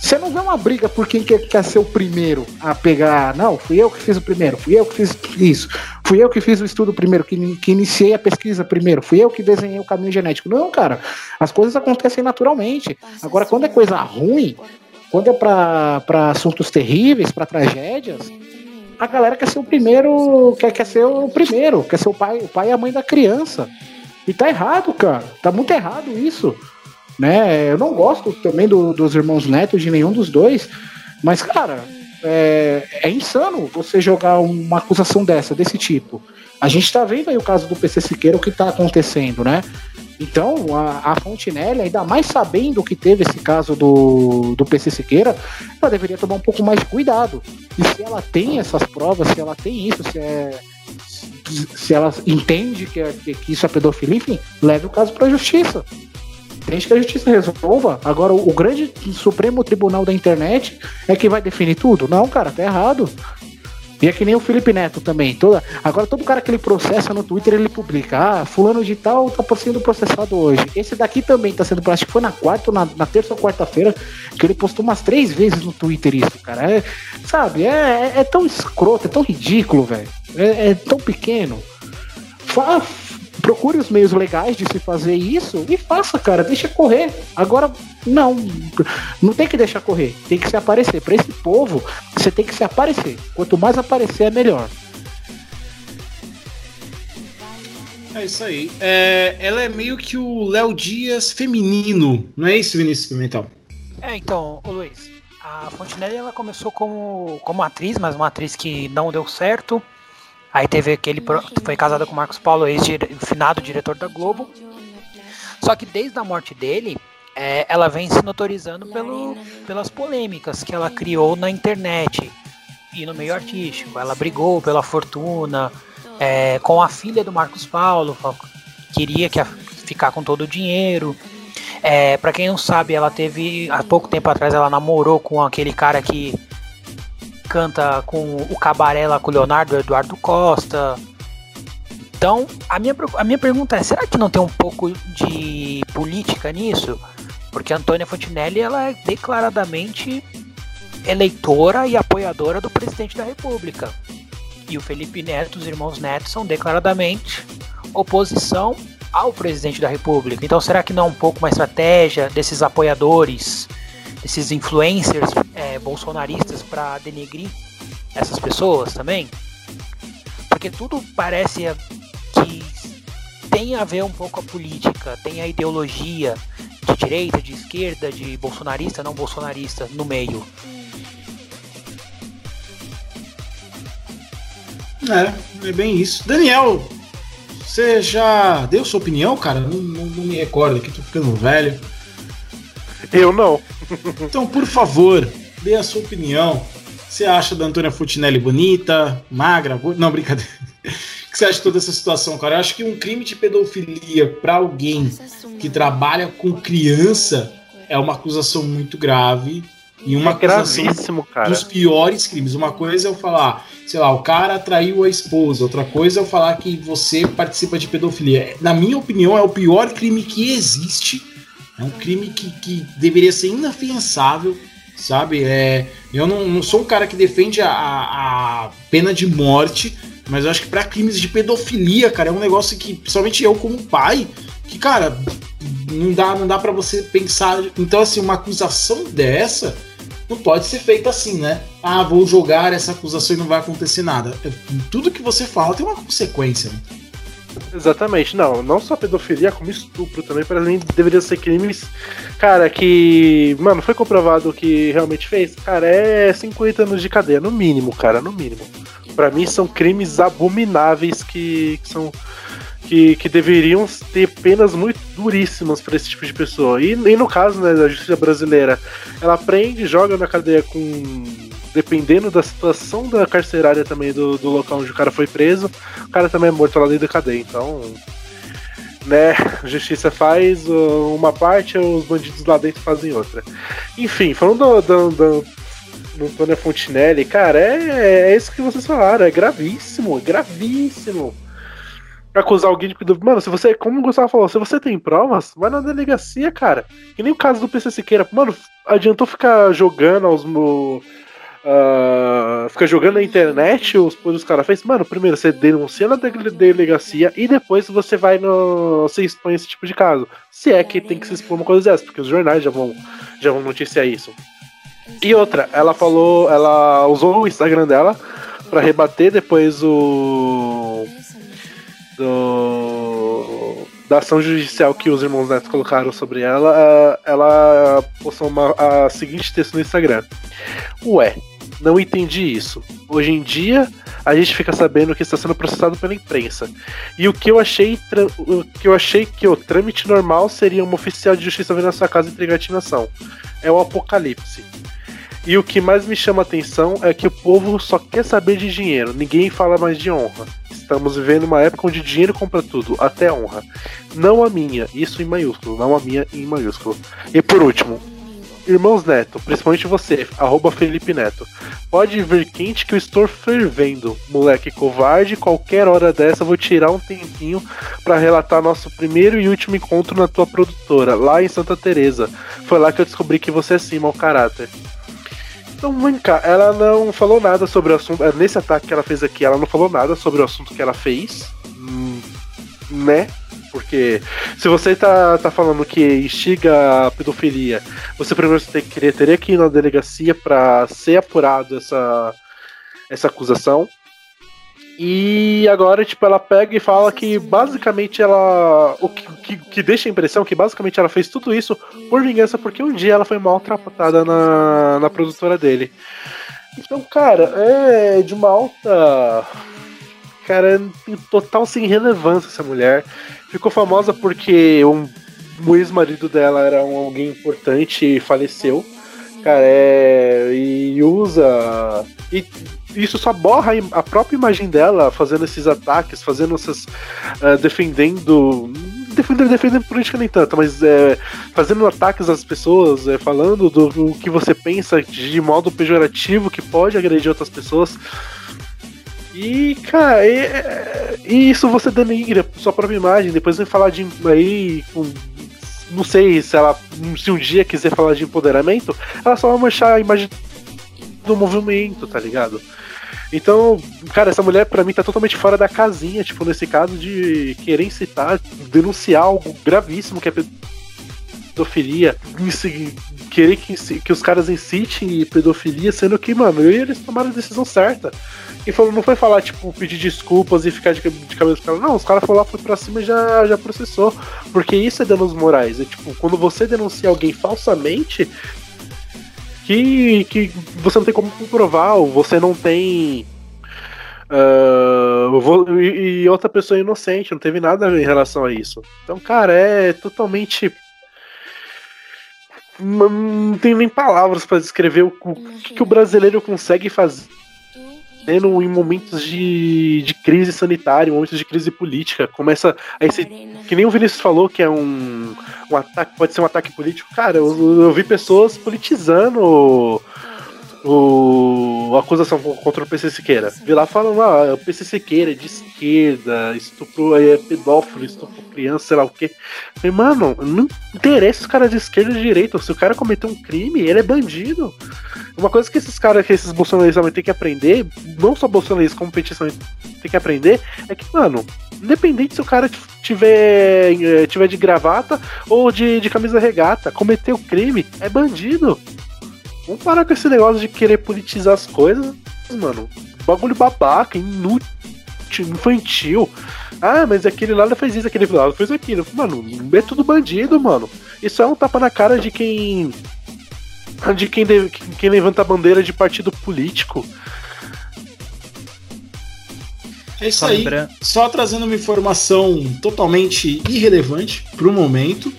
Você não vê uma briga por quem quer, quer ser o primeiro a pegar. Não, fui eu que fiz o primeiro, fui eu que fiz isso, fui eu que fiz o estudo primeiro, que, que iniciei a pesquisa primeiro, fui eu que desenhei o caminho genético. Não, cara, as coisas acontecem naturalmente. Agora, quando é coisa ruim, quando é pra assuntos terríveis, pra tragédias, a galera quer ser o primeiro, quer, quer ser o primeiro, quer ser o pai, o pai e a mãe da criança. E tá errado, cara. Tá muito errado isso. Né? Eu não gosto também do- dos irmãos netos de nenhum dos dois, mas, cara, é, é insano você jogar uma acusação dessa, desse tipo. A gente tá vendo aí o caso do PC Siqueira, o que tá acontecendo, né? Então, a, a ainda mais sabendo que teve esse caso do, do PC Siqueira, ela deveria tomar um pouco mais de cuidado. E se ela tem essas provas, se ela tem isso, se é. Se ela entende que, é- que, isso é pedofilia, enfim, leve o caso para a justiça. Desde que a justiça resolva. Agora, o, o grande Supremo Tribunal da Internet é que vai definir tudo? Não, cara, tá errado. E é que nem o Felipe Neto também. Toda, agora, todo cara que ele processa no Twitter, ele publica. Ah, fulano de tal tá sendo processado hoje. Esse daqui também tá sendo. Acho que foi na quarta, na, na terça ou quarta-feira, que ele postou umas três vezes no Twitter isso, cara. É, sabe, é, é, é tão escroto, é tão ridículo, velho. É, é tão pequeno. Fa- procure os meios legais de se fazer isso e faça, cara. Deixa correr. Agora, não. Não tem que deixar correr. Tem que se aparecer. Pra esse povo, você tem que se aparecer. Quanto mais aparecer, é melhor. É isso aí. É, ela é meio que o Léo Dias feminino, não é isso, Vinícius Pimentel? É, então, ô Luiz, a Fontenelle ela começou como, como atriz, mas uma atriz que não deu certo. Aí teve aquele. Foi casada com o Marcos Paulo, ex-finado diretor da Globo. Só que desde a morte dele, é, ela vem se notorizando pelo, pelas polêmicas que ela criou na internet e no meio artístico. Ela brigou pela fortuna é, com a filha do Marcos Paulo, queria que a- ficar com todo o dinheiro. É, para quem não sabe, ela teve há pouco tempo atrás ela namorou com aquele cara que canta com o cabaré lá com o Leonardo Eduardo Costa. Então, a minha, a minha pergunta é: será que não tem um pouco de política nisso? Porque a Antônia Fontinelli ela é declaradamente eleitora e apoiadora do presidente da República. E o Felipe Neto, os irmãos Neto, são declaradamente oposição ao presidente da República. Então, será que não é um pouco uma estratégia desses apoiadores, desses influencers é, bolsonaristas para denegrir essas pessoas também? Porque tudo parece que tem a ver um pouco a política, tem a ideologia de direita, de esquerda, de bolsonarista, não bolsonarista no meio. É, é bem isso. Daniel, você já deu sua opinião, cara? Não, não- não me recordo aqui, tô ficando velho. Eu não. Então, por favor, dê a sua opinião. Você acha da Antônia Futinelli bonita, magra? bo- Não, brincadeira. O que você acha de toda essa situação, cara? Eu acho que um crime de pedofilia pra alguém que trabalha com criança é uma acusação muito grave e uma é gravíssimo, cara. dos piores crimes. Uma coisa é eu falar, sei lá, o cara traiu a esposa. Outra coisa é eu falar que você participa de pedofilia. Na minha opinião, é o pior crime que existe. É um crime que, que deveria ser inafiançável, sabe? É, eu não, não sou um cara que defende a, a- pena de morte, mas eu acho que pra crimes de pedofilia, cara, é um negócio que, principalmente eu como pai, que, cara, não dá, não dá para você pensar. Então, assim, uma acusação dessa não pode ser feita assim, né? Ah, vou jogar essa acusação e não vai acontecer nada. Tudo que você fala tem uma consequência. né? Exatamente, não, não só pedofilia, como estupro também, para mim deveria ser crimes, cara, que, mano, foi comprovado que realmente fez, cara, é 50 anos de cadeia, no mínimo, cara, no mínimo. Pra mim são crimes abomináveis que, que são que, que deveriam ter penas muito duríssimas para esse tipo de pessoa. E, e no caso né, da justiça brasileira, ela prende, joga na cadeia com. Dependendo da situação da carcerária também do, do local onde o cara foi preso, o cara também é morto lá dentro da cadeia. Então, né, a justiça faz uma parte, os bandidos lá dentro fazem outra. Enfim, falando do, do, do, do Antônio Fontinelli, cara, é, é isso que vocês falaram, é gravíssimo, é gravíssimo. Acusar alguém de pedofilo. Mano, se você, como o Gustavo falou, se você tem provas, vai na delegacia, cara. Que nem o caso do PC Siqueira. Mano, adiantou ficar jogando aos. No, uh, ficar jogando na internet os coisas que os caras fez. Mano, primeiro você denuncia na dele- delegacia e depois você vai no. Você expõe esse tipo de caso. Se é que tem que se expor uma coisa dessa, porque os jornais já vão, já vão noticiar isso. E outra, ela falou, ela usou o Instagram dela pra rebater depois o do da ação judicial que os irmãos Neto colocaram sobre ela, ah, ela postou uma, a seguinte texto no Instagram. Ué, não entendi isso. Hoje em dia, a gente fica sabendo que está sendo processado pela imprensa. E o que eu achei, o que eu achei que o trâmite normal seria uma oficial de justiça vir na sua casa entregar a intimação. É o apocalipse. E o que mais me chama a atenção é que o povo só quer saber de dinheiro, ninguém fala mais de honra. Estamos vivendo uma época onde dinheiro compra tudo, até honra. Não a minha, isso em maiúsculo, não a minha em maiúsculo. E por último, irmãos Neto, principalmente você, arroba Felipe Neto. Pode vir quente que eu estou fervendo. Moleque covarde, qualquer hora dessa vou tirar um tempinho pra relatar nosso primeiro e último encontro na tua produtora, lá em Santa Teresa. Foi lá que eu descobri que você é assim, mau caráter. Então, vem cá, ela não falou nada sobre o assunto. é, Nesse ataque que ela fez aqui, ela não falou nada sobre o assunto que ela fez. hum, Né? Porque se você tá, tá falando que instiga a pedofilia, você primeiro tem que, teria que ir na delegacia pra ser apurado essa, essa acusação. E agora, tipo, ela pega e fala que basicamente ela. O que, que, que deixa a impressão que basicamente ela fez tudo isso por vingança, porque um dia ela foi maltratada na, na produtora dele. Então, cara, é de uma alta. Cara, tem total sem relevância essa mulher. Ficou famosa porque um, o ex-marido dela era um, alguém importante e faleceu. Cara, é. E usa. E isso só borra a própria imagem dela fazendo esses ataques, fazendo essas. eh, defendendo. Defendendo, defendendo política nem tanto, mas é, fazendo ataques às pessoas, é, falando do, do que você pensa de modo pejorativo que pode agredir outras pessoas. E, cara, é- e isso você denigra sua própria imagem. Depois vem falar de aí com. Não sei se ela. Se um dia quiser falar de empoderamento, ela só vai manchar a imagem do movimento, tá ligado? Então, cara, essa mulher pra mim tá totalmente fora da casinha, tipo, nesse caso de querer incitar, denunciar algo gravíssimo que é pedofilia, querer que, que os caras incitem pedofilia, sendo que, mano, e eles tomaram a decisão certa. E falou, não foi falar, tipo, pedir desculpas e ficar de, de cabeça pra Não, os caras foram lá, foi pra cima e já, já processou. Porque isso é danos morais. É tipo, quando você denuncia alguém falsamente, que, que você não tem como comprovar, ou você não tem. ah, vo- e, e outra pessoa inocente, não teve nada em relação a isso. Então, cara, é totalmente. Não tem nem palavras pra descrever o, o que, que o brasileiro consegue fazer em momentos de, de crise sanitária, momentos de crise política. Começa a esse. Que nem o Vinícius falou que é um, um ataque, pode ser um ataque político. Cara, eu, eu vi pessoas politizando o, o- a acusação contra o PC Siqueira. Vi lá falando, ah, o PC Siqueira é de esquerda, estupro, é pedófilo, estupro criança, sei lá o quê. Falei, mano, não interessa os caras de esquerda e de direita. Se o cara cometeu um crime, ele é bandido. Uma coisa que esses caras, que esses bolsonaristas também têm que aprender, não só bolsonaristas, como petições tem que aprender, é que, mano, independente se o cara tiver, eh, tiver de gravata ou de, de camisa regata, cometeu crime, é bandido. Vamos parar com esse negócio de querer politizar as coisas, mano. Bagulho babaca, inútil, infantil. Ah, mas aquele lá fez isso, aquele lá fez aquilo. Mano, é tudo bandido, mano. Isso é um tapa na cara de quem. De quem, deve- quem levanta a bandeira de partido político. É isso Só aí. lembrando- Só trazendo uma informação totalmente irrelevante para o momento.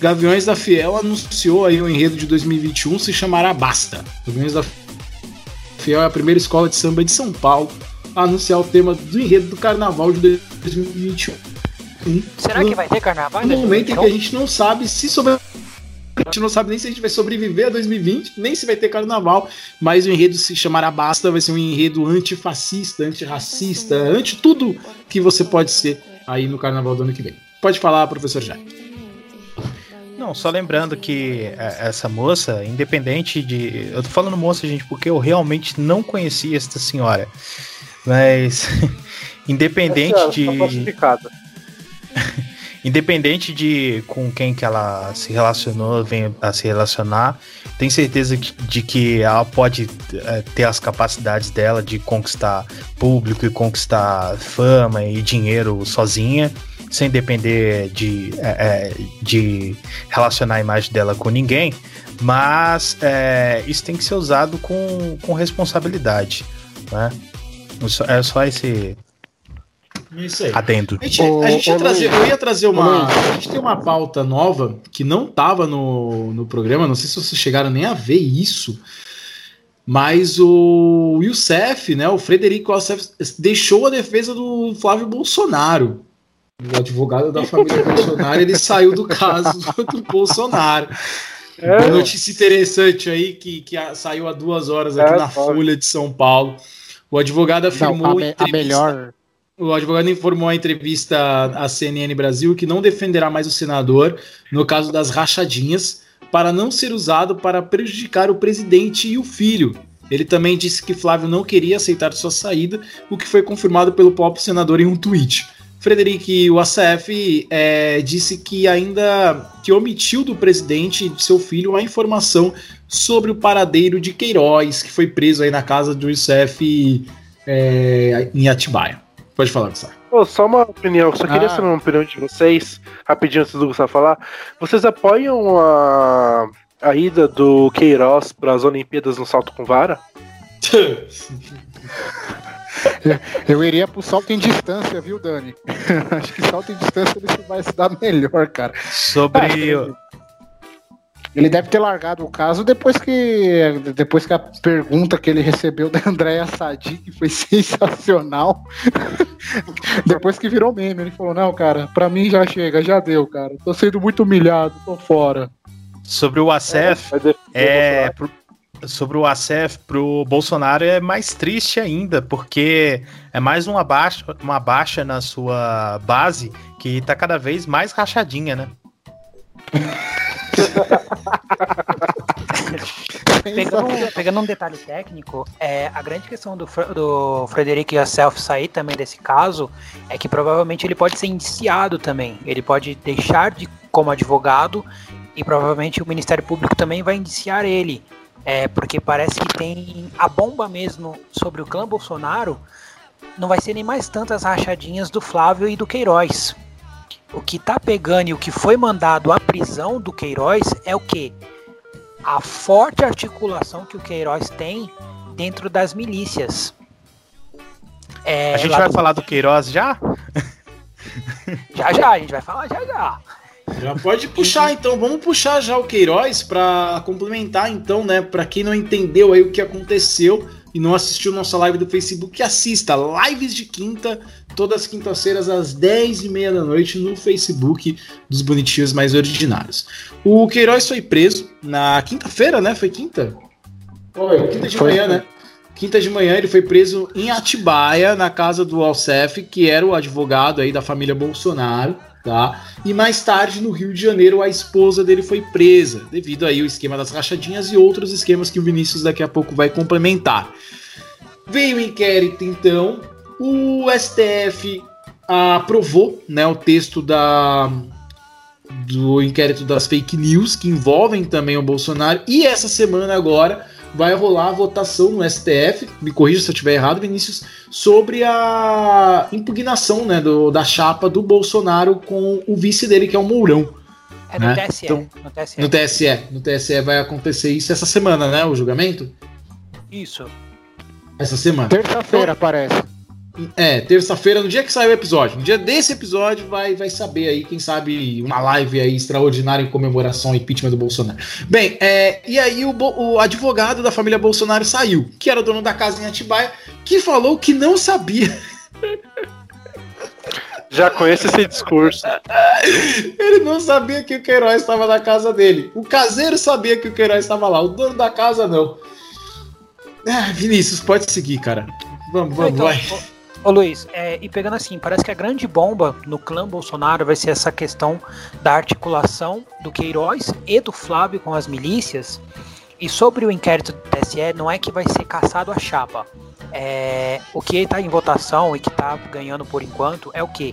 Gaviões da Fiel anunciou aí o enredo de 2021 se chamará Basta. Gaviões da Fiel é a primeira escola de samba de São Paulo a anunciar o tema do enredo do Carnaval de 2021. Será que vai ter carnaval No momento em que a 2021? gente não sabe se sobre a gente não sabe nem se a gente vai sobreviver a 2020, nem se vai ter carnaval, mas o enredo se chamará Basta, vai ser um enredo antifascista, antirracista, anti tudo que você pode ser aí no carnaval do ano que vem. Pode falar, professor Jair. Não, só lembrando que é, essa moça, independente de. Eu tô falando moça, gente, porque eu realmente não conhecia essa senhora. Mas. independente Essa, de. tá falsificada. Independente de com quem que ela se relacionou, vem a se relacionar, tenho certeza de que ela pode é, ter as capacidades dela de conquistar público e conquistar fama e dinheiro sozinha, sem depender de, é, é, de relacionar a imagem dela com ninguém. Mas é, isso tem que ser usado com, com responsabilidade. Né? É só esse Isso aí. adendo. A gente, a gente ia trazer, eu ia trazer uma. A gente tem uma pauta nova que não tava no, no programa, não sei se vocês chegaram nem a ver isso. Mas o Youssef, né, o Frederico Youssef, deixou a defesa do Flávio Bolsonaro. O advogado da família Bolsonaro, ele saiu do caso do Bolsonaro. É, Uma notícia interessante aí que, que a- saiu há duas horas aqui É, na. Folha de São Paulo. O advogado afirmou Não, a, me- a entrevista- melhor. O advogado informou a entrevista à CNN Brasil que não defenderá mais o senador no caso das rachadinhas para não ser usado para prejudicar o presidente e o filho. Ele também disse que Flávio não queria aceitar sua saída, o que foi confirmado pelo próprio senador em um tweet. Frederic Wassef é, disse que ainda que omitiu do presidente e de seu filho a informação sobre o paradeiro de Queiroz, que foi preso aí na casa do Youssef é, em Atibaia. Pode falar, Gustavo. Ô, só uma opinião, só queria Ah. saber uma opinião de vocês, rapidinho antes do Gustavo falar. Vocês apoiam a, a ida do Queiroz para as Olimpíadas no salto com vara? Eu iria pro salto em distância, viu, Dani? Acho que salto em distância ele vai se dar melhor, cara. Sobre. Ele deve ter largado o caso depois que depois que a pergunta que ele recebeu da Andréa Sadi, que foi sensacional. depois que virou meme, ele falou: "Não, cara, pra mim já chega, já deu, cara. Tô sendo muito humilhado, tô fora". Sobre o Acef, é, o pro- sobre o Acef pro Bolsonaro é mais triste ainda, porque é mais uma baixa, uma baixa na sua base que tá cada vez mais rachadinha, né? Pegando, pegando um detalhe técnico, é, a grande questão do, do Frederico Yourself sair também desse caso é que provavelmente ele pode ser indiciado também. Ele pode deixar de como advogado e provavelmente o Ministério Público também vai indiciar ele. É, porque parece que tem a bomba mesmo sobre o clã Bolsonaro. Não vai ser nem mais tantas rachadinhas do Flávio e do Queiroz. O que tá pegando e o que foi mandado à prisão do Queiroz é o que? a forte articulação que o Queiroz tem dentro das milícias. É, a gente vai do- falar do Queiroz já? Já já, a gente vai falar já já. Já pode puxar, então. Vamos puxar já o Queiroz para complementar, então, né? Para quem não entendeu aí o que aconteceu e não assistiu nossa live do Facebook, assista lives de quinta, todas as quintas-feiras às 10h30 da noite no Facebook dos Bonitinhos Mais Ordinários. O Queiroz foi preso na quinta-feira, né? Foi quinta? Foi, quinta de Foi. manhã, né? Quinta de manhã ele foi preso em Atibaia, na casa do Alcef, que era o advogado aí da família Bolsonaro, tá? E mais tarde, no Rio de Janeiro, a esposa dele foi presa, devido aí ao esquema das rachadinhas e outros esquemas que o Vinícius daqui a pouco vai complementar. Veio o inquérito, então, o STF aprovou né, o texto da, do inquérito das fake news, que envolvem também o Bolsonaro, e essa semana agora vai rolar a votação no STF, me corrija se eu estiver errado, Vinícius, sobre a impugnação né, do, da chapa do Bolsonaro com o vice dele, que é o Mourão. É no Né? TSE. Então, no TSE. No TSE. No TSE vai acontecer isso essa semana, né? O julgamento? Isso. Essa semana. Terça-feira, parece. É, terça-feira, no dia que sair o episódio. No dia desse episódio, vai, vai saber aí, quem sabe, uma live aí extraordinária em comemoração ao impeachment do Bolsonaro. Bem, é, e aí o, o advogado da família Bolsonaro saiu, que era o dono da casa em Atibaia, que falou que não sabia. Já conheço esse discurso. Ele não sabia que o Queiroz estava na casa dele. O caseiro sabia que o Queiroz estava lá, o dono da casa não. Ah, Vinícius, pode seguir, cara. Vamos, vamos, Então, vai. Ô, Luiz, é, e pegando assim, parece que a grande bomba no clã Bolsonaro vai ser essa questão da articulação do Queiroz e do Flávio com as milícias. E sobre o inquérito do TSE, não é que vai ser caçado a chapa. É, o que está em votação e que está ganhando por enquanto é o quê?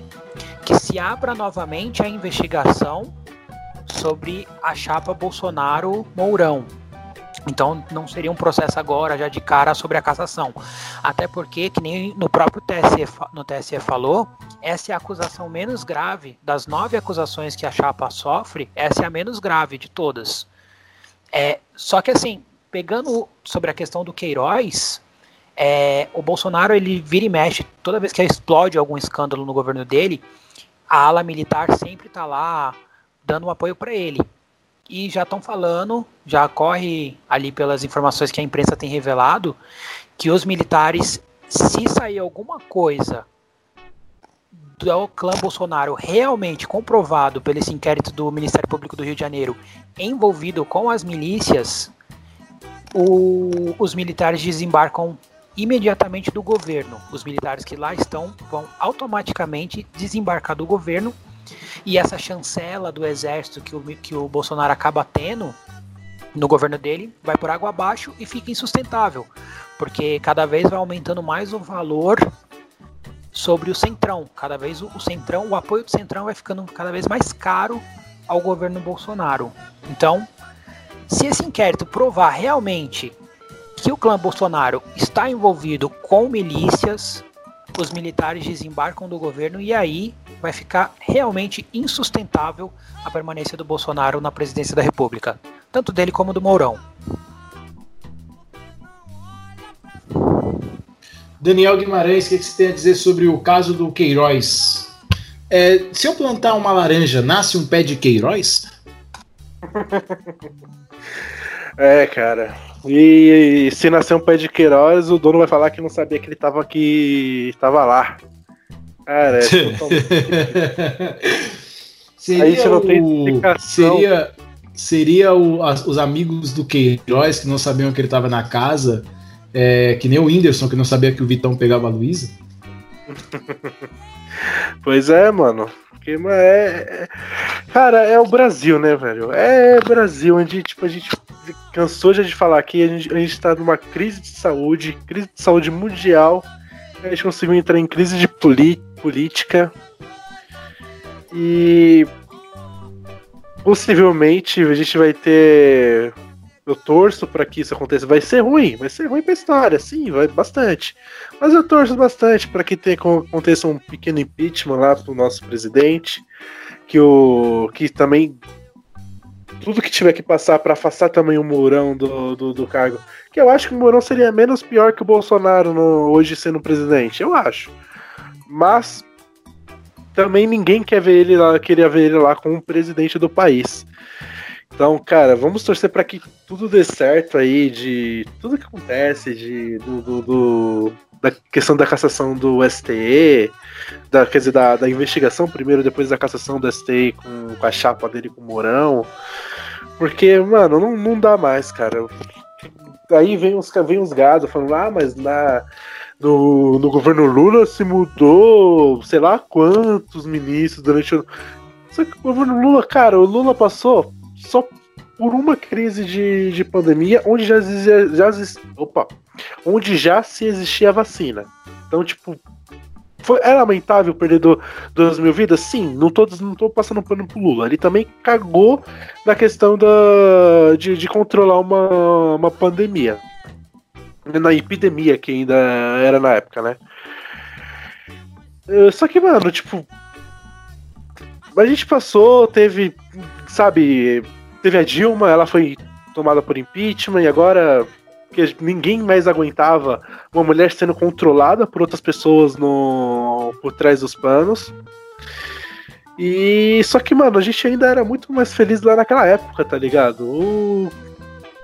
Que se abra novamente a investigação sobre a chapa Bolsonaro-Mourão. Então não seria um processo agora já de cara sobre a cassação. Até porque, que nem no próprio TSE, no TSE falou, essa é a acusação menos grave das nove acusações que a chapa sofre, essa é a menos grave de todas. É, só que assim, pegando sobre a questão do Queiroz, é, o Bolsonaro ele vira e mexe, toda vez que explode algum escândalo no governo dele, a ala militar sempre está lá dando um apoio para ele. E já estão falando, já corre ali pelas informações que a imprensa tem revelado, que os militares, se sair alguma coisa do clã Bolsonaro realmente comprovado pelo esse inquérito do Ministério Público do Rio de Janeiro envolvido com as milícias, o- os militares desembarcam imediatamente do governo. Os militares que lá estão vão automaticamente desembarcar do governo e essa chancela do exército que o, que o Bolsonaro acaba tendo no governo dele vai por água abaixo e fica insustentável, porque cada vez vai aumentando mais o valor sobre o centrão. Cada vez o, o centrão, o apoio do centrão vai ficando cada vez mais caro ao governo Bolsonaro. Então, se esse inquérito provar realmente que o clã Bolsonaro está envolvido com milícias, os militares desembarcam do governo e aí vai ficar realmente insustentável a permanência do Bolsonaro na presidência da República, tanto dele como do Mourão. Daniel Guimarães, o que, que você tem a dizer sobre o caso do Queiroz? É, se eu plantar uma laranja, nasce um pé de Queiroz? É, cara. E, se nascer um pé de Queiroz, o dono vai falar que não sabia que ele tava aqui. tava lá. Cara, é totalmente- seria Aí você não tem explicação. Seria, seria o- as- os amigos do Queiroz que não sabiam que ele estava na casa, é, que nem o Whindersson que não sabia que o Vitão pegava a Luísa? Pois é, mano. Porque, mano, é, é- Cara, é o Brasil, né, velho? É Brasil, onde tipo, a gente cansou já de falar aqui, a gente, a gente tá numa crise de saúde, crise de saúde mundial. A gente conseguiu entrar em crise de política. E possivelmente a gente vai ter. Eu torço para que isso aconteça. Vai ser ruim, vai ser ruim pra história, sim, vai bastante. Mas eu torço bastante para que tenha, aconteça um pequeno impeachment lá pro nosso presidente, que o que também tudo que tiver que passar para afastar também o Mourão do, do, do cargo, que eu acho que o Mourão seria menos pior que o Bolsonaro no- hoje sendo presidente, eu acho. Mas também ninguém quer ver ele lá, queria ver ele lá como presidente do país. Então, cara, vamos torcer para que tudo dê certo aí, de tudo que acontece, de, do, do- do- da questão da cassação do STE, da, quer dizer, da, da investigação primeiro, depois da cassação do STE com, com a chapa dele com o Mourão. Porque, mano, não, não dá mais, cara. Aí vem os, vem os gados falando, ah, mas na, no, no governo Lula se mudou sei lá quantos ministros durante o. Só que o governo Lula, cara, o Lula passou só por uma crise de, de pandemia onde já, existia- já, opa, onde já se existia vacina. Então, tipo, foi, é lamentável perder do, duas mil vidas? Sim, não tô, não tô passando pano pro Lula. Ele também cagou na questão da, de, de controlar uma, uma pandemia. Na epidemia que ainda era na época, né? Eh, Só que, mano, tipo. A gente passou, teve, sabe, teve a Dilma, ela foi tomada por impeachment e agora porque ninguém mais aguentava uma mulher sendo controlada por outras pessoas no por trás dos panos. E só que, mano, a gente ainda era muito mais feliz lá naquela época, tá ligado? O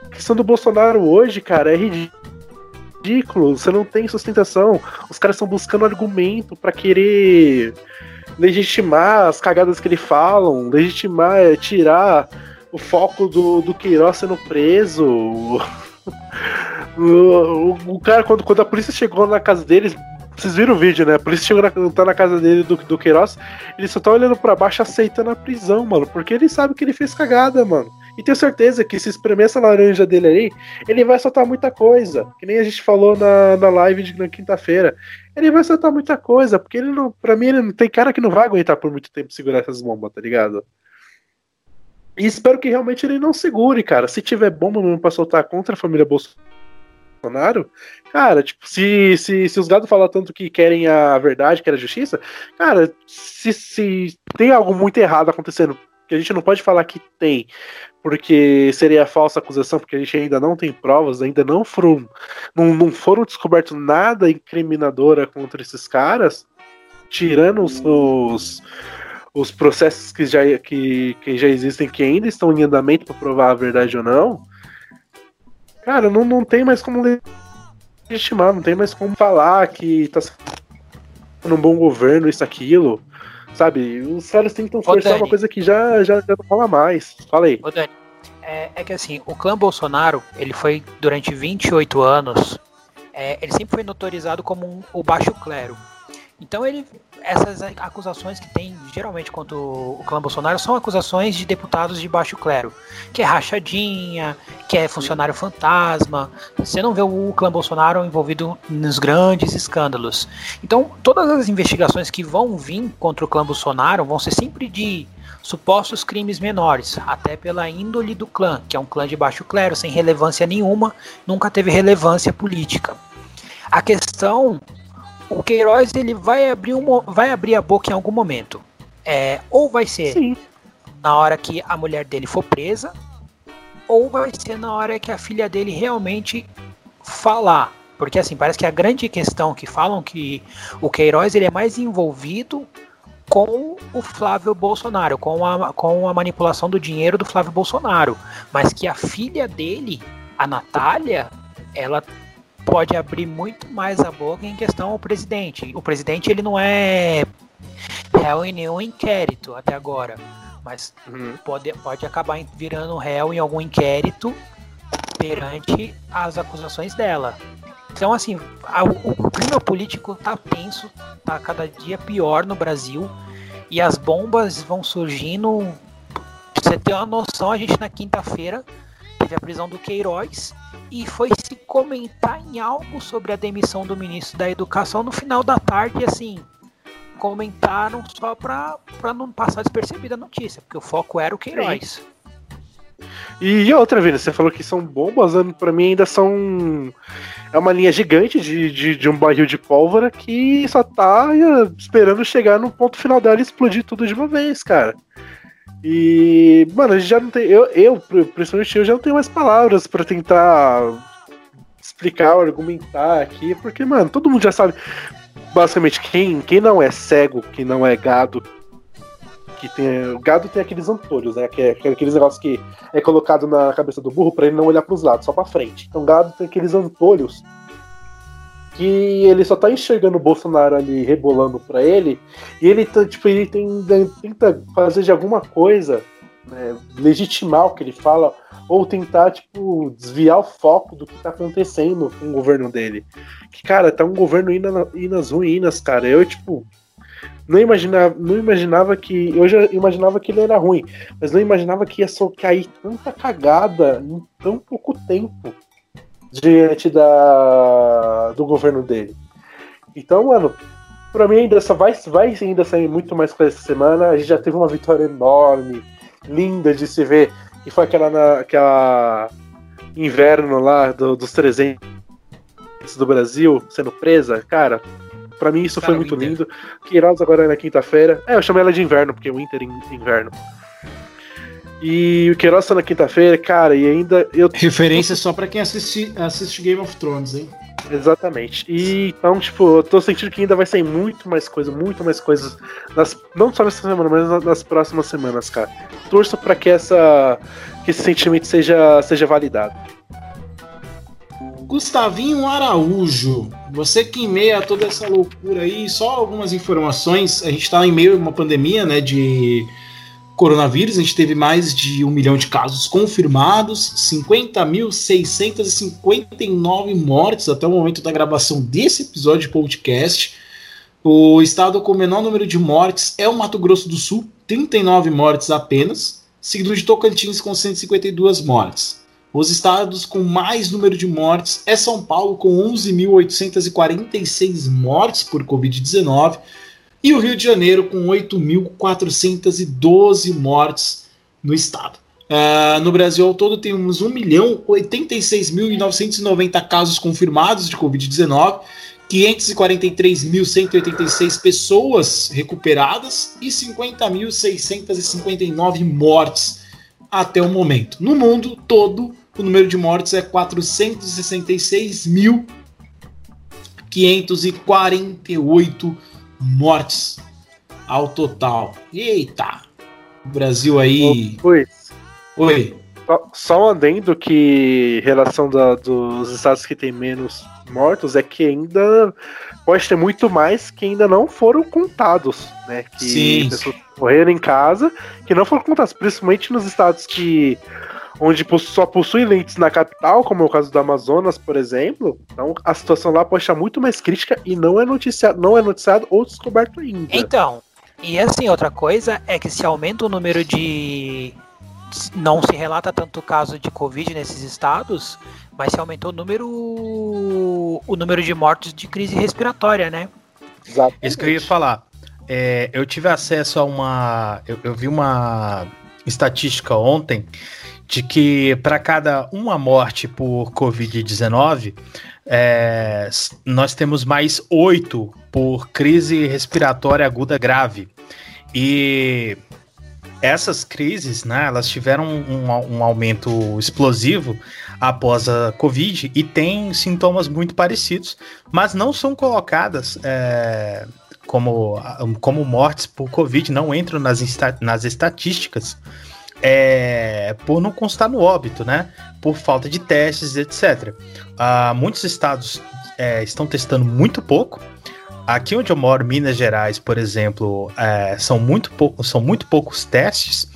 a questão do Bolsonaro hoje, cara, é ridículo. Você não tem sustentação. Os caras estão buscando argumento pra querer legitimar as cagadas que ele falam, legitimar, é, tirar o foco do, do Queiroz sendo preso. O, o, o cara, quando, quando a polícia chegou na casa deles, vocês viram o vídeo, né? A polícia chegou na, tá na casa dele do, do Queiroz, ele só tá olhando pra baixo aceitando a prisão, mano. Porque ele sabe que ele fez cagada, mano. E tenho certeza que se espremer essa laranja dele aí, ele vai soltar muita coisa. Que nem a gente falou na, na live de na quinta-feira. Ele vai soltar muita coisa, porque ele não. Pra mim, ele não tem cara que não vai aguentar por muito tempo segurar essas bombas, tá ligado? E espero que realmente ele não segure, cara. Se tiver bomba mesmo pra soltar contra a família Bolsonaro, cara, tipo, se, se, se os gados falam tanto que querem a verdade, querem a justiça, cara, se, se tem algo muito errado acontecendo, que a gente não pode falar que tem, porque seria falsa acusação, porque a gente ainda não tem provas, ainda não foram, não, não foram descobertos nada incriminadora contra esses caras, tirando os, os, os processos que já, que, que já existem, que ainda estão em andamento para provar a verdade ou não, cara, não, não tem mais como legitimar, não tem mais como falar que tá sendo um bom governo, isso, aquilo. Sabe, os caras tentam forçar Dani. uma coisa que já, já, já não fala mais. Fala aí. Ô, Dani, é, é que assim, o clã Bolsonaro, ele foi durante 28 anos, é, ele sempre foi notorizado como um- o baixo clero. Então ele, essas acusações que tem geralmente contra o, clã Bolsonaro são acusações de deputados de baixo clero, que é rachadinha, que é funcionário fantasma. Você não vê o clã Bolsonaro envolvido nos grandes escândalos. Então todas as investigações que vão vir contra o clã Bolsonaro vão ser sempre de supostos crimes menores, até pela índole do clã, que é um clã de baixo clero, sem relevância nenhuma, nunca teve relevância política. A questão, o Queiroz ele vai abrir, um, mo- vai abrir a boca em algum momento. É, ou vai ser Sim. na hora que a mulher dele for presa, ou vai ser na hora que a filha dele realmente falar. Porque assim, parece que a grande questão que falam que o Queiroz ele é mais envolvido com o Flávio Bolsonaro, com a, com a manipulação do dinheiro do Flávio Bolsonaro. Mas que a filha dele, a Natália, ela pode abrir muito mais a boca em questão ao presidente. O presidente ele não é réu em nenhum inquérito até agora, mas pode, pode acabar virando réu em algum inquérito perante as acusações dela. Então, assim, a- o, o clima político tá tenso, tá cada dia pior no Brasil, e as bombas vão surgindo. Pra você ter uma noção, a gente na quinta-feira teve a prisão do Queiroz e foi se comentar em algo sobre a demissão do ministro da Educação no final da tarde, assim, comentaram só pra não passar despercebida a notícia, porque o foco era o Queiroz. E outra vez, você falou que são bombas, né? pra mim ainda são. É uma linha gigante de, de, de um barril de pólvora que só tá eh, esperando chegar no ponto final dela e explodir tudo de uma vez, cara. E, mano, a gente já não tem. Eu, eu principalmente eu, já não tenho mais palavras pra tentar explicar ou argumentar aqui, porque, mano, todo mundo já sabe. Basicamente, quem, quem não é cego, que não é gado, que tem. O gado tem aqueles antolhos, né? Que é, que é aqueles negócios que é colocado na cabeça do burro pra ele não olhar pros lados, só pra frente. Então gado tem aqueles antolhos que ele só tá enxergando o Bolsonaro ali rebolando pra ele, e ele tá, tipo, ele tem, tenta fazer de alguma coisa, né, legitimar o que ele fala, ou tentar, tipo, desviar o foco do que tá acontecendo com o governo dele. Que, cara, tá um governo indo, indo nas ruínas, cara. Eu, tipo, não imaginava, não imaginava que. Eu já imaginava que ele era ruim, mas não imaginava que ia só cair tanta cagada em tão pouco tempo diante da, do governo dele. Então, mano, pra mim ainda só vai, vai ainda sair muito mais coisa essa semana. A gente já teve uma vitória enorme, linda de se ver, que foi aquela, na, aquela inverno lá do- dos 300 do Brasil sendo presa. Cara, pra mim isso Cara, foi muito lindo. Queiroz agora é na quinta-feira. É, eu chamei ela de inverno, porque o Inter é in- inverno. E o Queiroz tá na quinta-feira, cara, e ainda eu Referência só pra quem assiste, assiste Game of Thrones, hein? Exatamente. E então, tipo, eu tô sentindo que ainda vai sair muito mais coisa, muito mais coisas. Nas, não só nessa semana, mas nas, próximas semanas, cara. Torço pra que essa. que esse sentimento seja, seja validado. Gustavinho Araújo, você que em meio a toda essa loucura aí, só algumas informações. A gente está em meio a uma pandemia, né, de coronavírus. A gente teve mais de um milhão de casos confirmados, 50.659 mortes até o momento da gravação desse episódio de podcast. O estado com o menor número de mortes é o Mato Grosso do Sul, 39 mortes apenas, seguido de Tocantins com 152 mortes. Os estados com mais número de mortes é São Paulo, com 11.846 mortes por Covid-19, e o Rio de Janeiro, com 8.412 mortes no estado. Uh, no Brasil ao todo temos 1.086.990 casos confirmados de Covid-19, 543.186 pessoas recuperadas e 50.659 mortes até o momento. No mundo todo, o número de mortes é 466.548 mortes ao total. Eita! O Brasil aí. Pois. Oi. Só, só um adendo que em relação da- dos estados que tem menos mortos é que ainda pode ter muito mais que ainda não foram contados, né? Que Sim. pessoas morreram em casa que não foram contados, principalmente nos estados que onde só possuem lentes na capital, como é o caso do Amazonas, por exemplo. Então a situação lá pode estar muito mais crítica e não é noticiado, não é noticiado ou descoberto ainda. Então, e assim, outra coisa é que se aumenta o número de. Não se relata tanto caso de Covid nesses estados, mas se aumentou o número. o número de mortes de crise respiratória, né? Exato. Isso que eu ia falar. É, eu tive acesso a uma. Eu, eu vi uma estatística ontem de que para cada uma morte por Covid-19, é, nós temos mais oito por crise respiratória aguda grave. E essas crises, né, elas tiveram um, um aumento explosivo após a Covid e têm sintomas muito parecidos, mas não são colocadas é, como, como mortes por Covid, não entram nas, nas estatísticas é, por não constar no óbito, né? Por falta de testes, etc. Ah, muitos estados é, estão testando muito pouco. Aqui onde eu moro, Minas Gerais, por exemplo, é, são, muito pou- são muito poucos testes.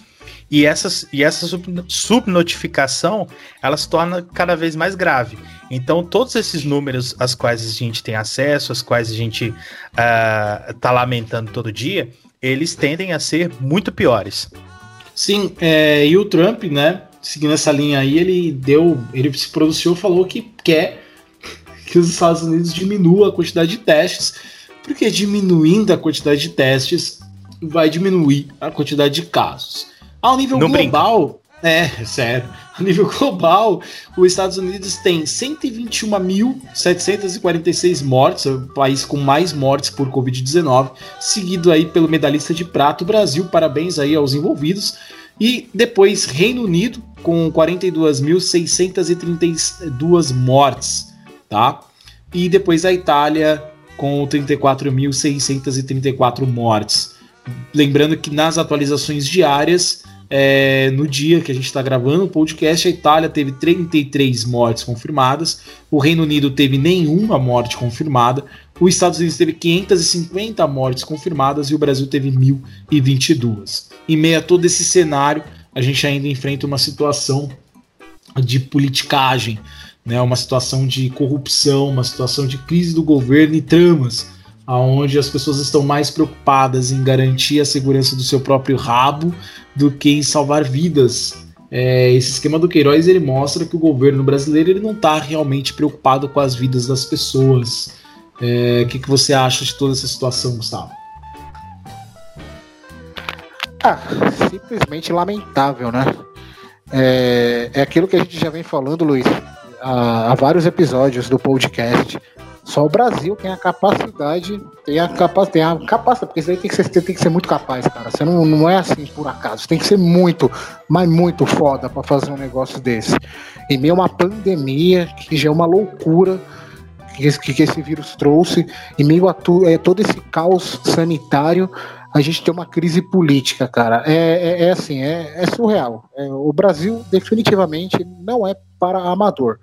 E, essas, e essa sub- subnotificação ela se torna cada vez mais grave. Então, todos esses números às quais a gente tem acesso, às quais a gente está lamentando todo dia, eles tendem a ser muito piores. Sim, é, e o Trump, né, seguindo essa linha aí, ele deu, ele se pronunciou, falou que quer que os Estados Unidos diminuam a quantidade de testes, porque diminuindo a quantidade de testes vai diminuir a quantidade de casos. Ao nível Não brinca. global, é, sério, a nível global, os Estados Unidos tem 121.746 mortes, o país com mais mortes por Covid-19, seguido aí pelo medalhista de prata, Brasil, parabéns aí aos envolvidos. E depois Reino Unido com 42.632 mortes, tá? E depois a Itália com 34.634 mortes. Lembrando que nas atualizações diárias, é, no dia que a gente está gravando o podcast, a Itália teve 33 mortes confirmadas, o Reino Unido teve nenhuma morte confirmada, os Estados Unidos teve 550 mortes confirmadas e o Brasil teve 1.022. Em meio a todo esse cenário, a gente ainda enfrenta uma situação de politicagem, né, uma situação de corrupção, uma situação de crise do governo e tramas, aonde as pessoas estão mais preocupadas em garantir a segurança do seu próprio rabo do que em salvar vidas. É, esse esquema do Queiroz ele mostra que o governo brasileiro ele não está realmente preocupado com as vidas das pessoas. É, O que, que você acha de toda essa situação, Gustavo? Ah, simplesmente lamentável, né? É, é aquilo que a gente já vem falando, Luiz, há, há vários episódios do podcast. Só o Brasil tem a capacidade, tem a capacidade, tem a capacidade, porque isso aí tem que ser, tem que ser muito capaz, cara. Você não, não é assim por acaso, tem que ser muito, mas muito foda pra fazer um negócio desse. Em meio a uma pandemia, que já é uma loucura que esse, que esse vírus trouxe, em meio a tu, é, todo esse caos sanitário, a gente tem uma crise política, cara. É, é, é assim, é, é surreal. É, o Brasil definitivamente não é para amador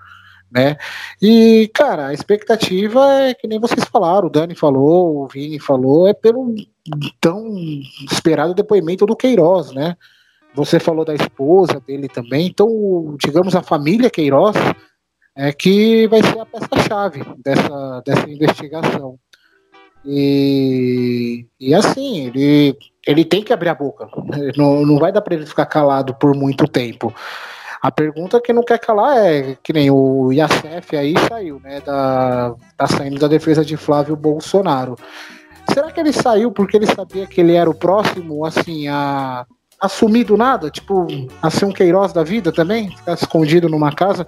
né? E, cara, a expectativa é que nem vocês falaram, o Dani falou, o Vini falou, é pelo tão esperado depoimento do Queiroz, né? Você falou da esposa dele também, então, digamos, a família Queiroz é que vai ser a peça-chave dessa, dessa investigação. E, e assim, ele, ele tem que abrir a boca. Não, não vai dar para ele ficar calado por muito tempo. A pergunta que não quer calar é que nem o Iacef aí saiu, né? Da, tá saindo da defesa de Flávio Bolsonaro. Será que ele saiu porque ele sabia que ele era o próximo, assim, a assumir do nada? Tipo, a ser um Queiroz da vida também? Ficar escondido numa casa?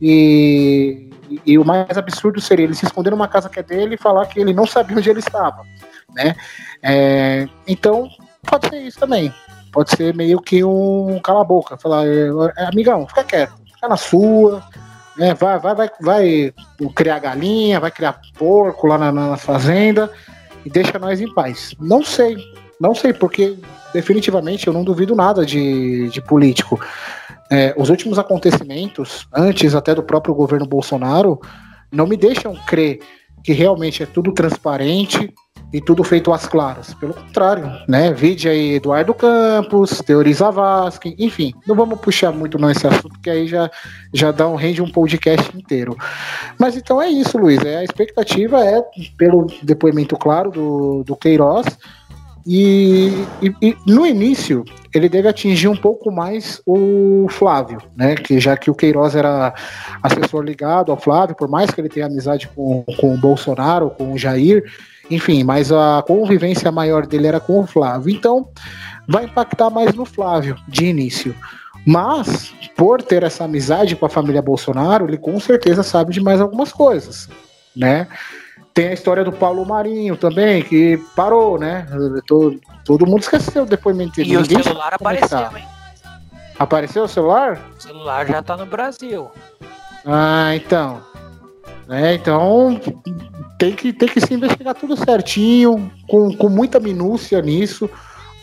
E, e o mais absurdo seria ele se esconder numa casa que é dele e falar que ele não sabia onde ele estava, né? É, então, pode ser isso também. Pode ser meio que um cala-boca. Falar, é, amigão, fica quieto, fica na sua, né? Vai, vai, vai, vai criar galinha, vai criar porco lá na, na fazenda e deixa nós em paz. Não sei, não sei, porque definitivamente eu não duvido nada de, de político. É, os últimos acontecimentos, antes até do próprio governo Bolsonaro, não me deixam crer que realmente é tudo transparente e tudo feito às claras. Pelo contrário, né? Vide aí Eduardo Campos, Teori Zavascki, enfim, não vamos puxar muito nesse assunto, que aí já, já dá um rende um podcast inteiro. Mas então é isso, Luiz. É, a expectativa é, pelo depoimento claro do, do Queiroz, e, e, e, no início ele deve atingir um pouco mais o Flávio, né? Que já que o Queiroz era assessor ligado ao Flávio, por mais que ele tenha amizade com, com o Bolsonaro, com o Jair, enfim, mas a convivência maior dele era com o Flávio. Então vai impactar mais no Flávio de início. Mas, por ter essa amizade com a família Bolsonaro, ele com certeza sabe de mais algumas coisas, né? Tem a história do Paulo Marinho também, que parou, né? Todo, todo mundo esqueceu o depoimento dele. E o Ninguém celular sabe como é que apareceu, tá. hein? Apareceu o celular? O celular já tá no Brasil. Ah, então. É, então tem que, tem que se investigar tudo certinho, com, com muita minúcia nisso,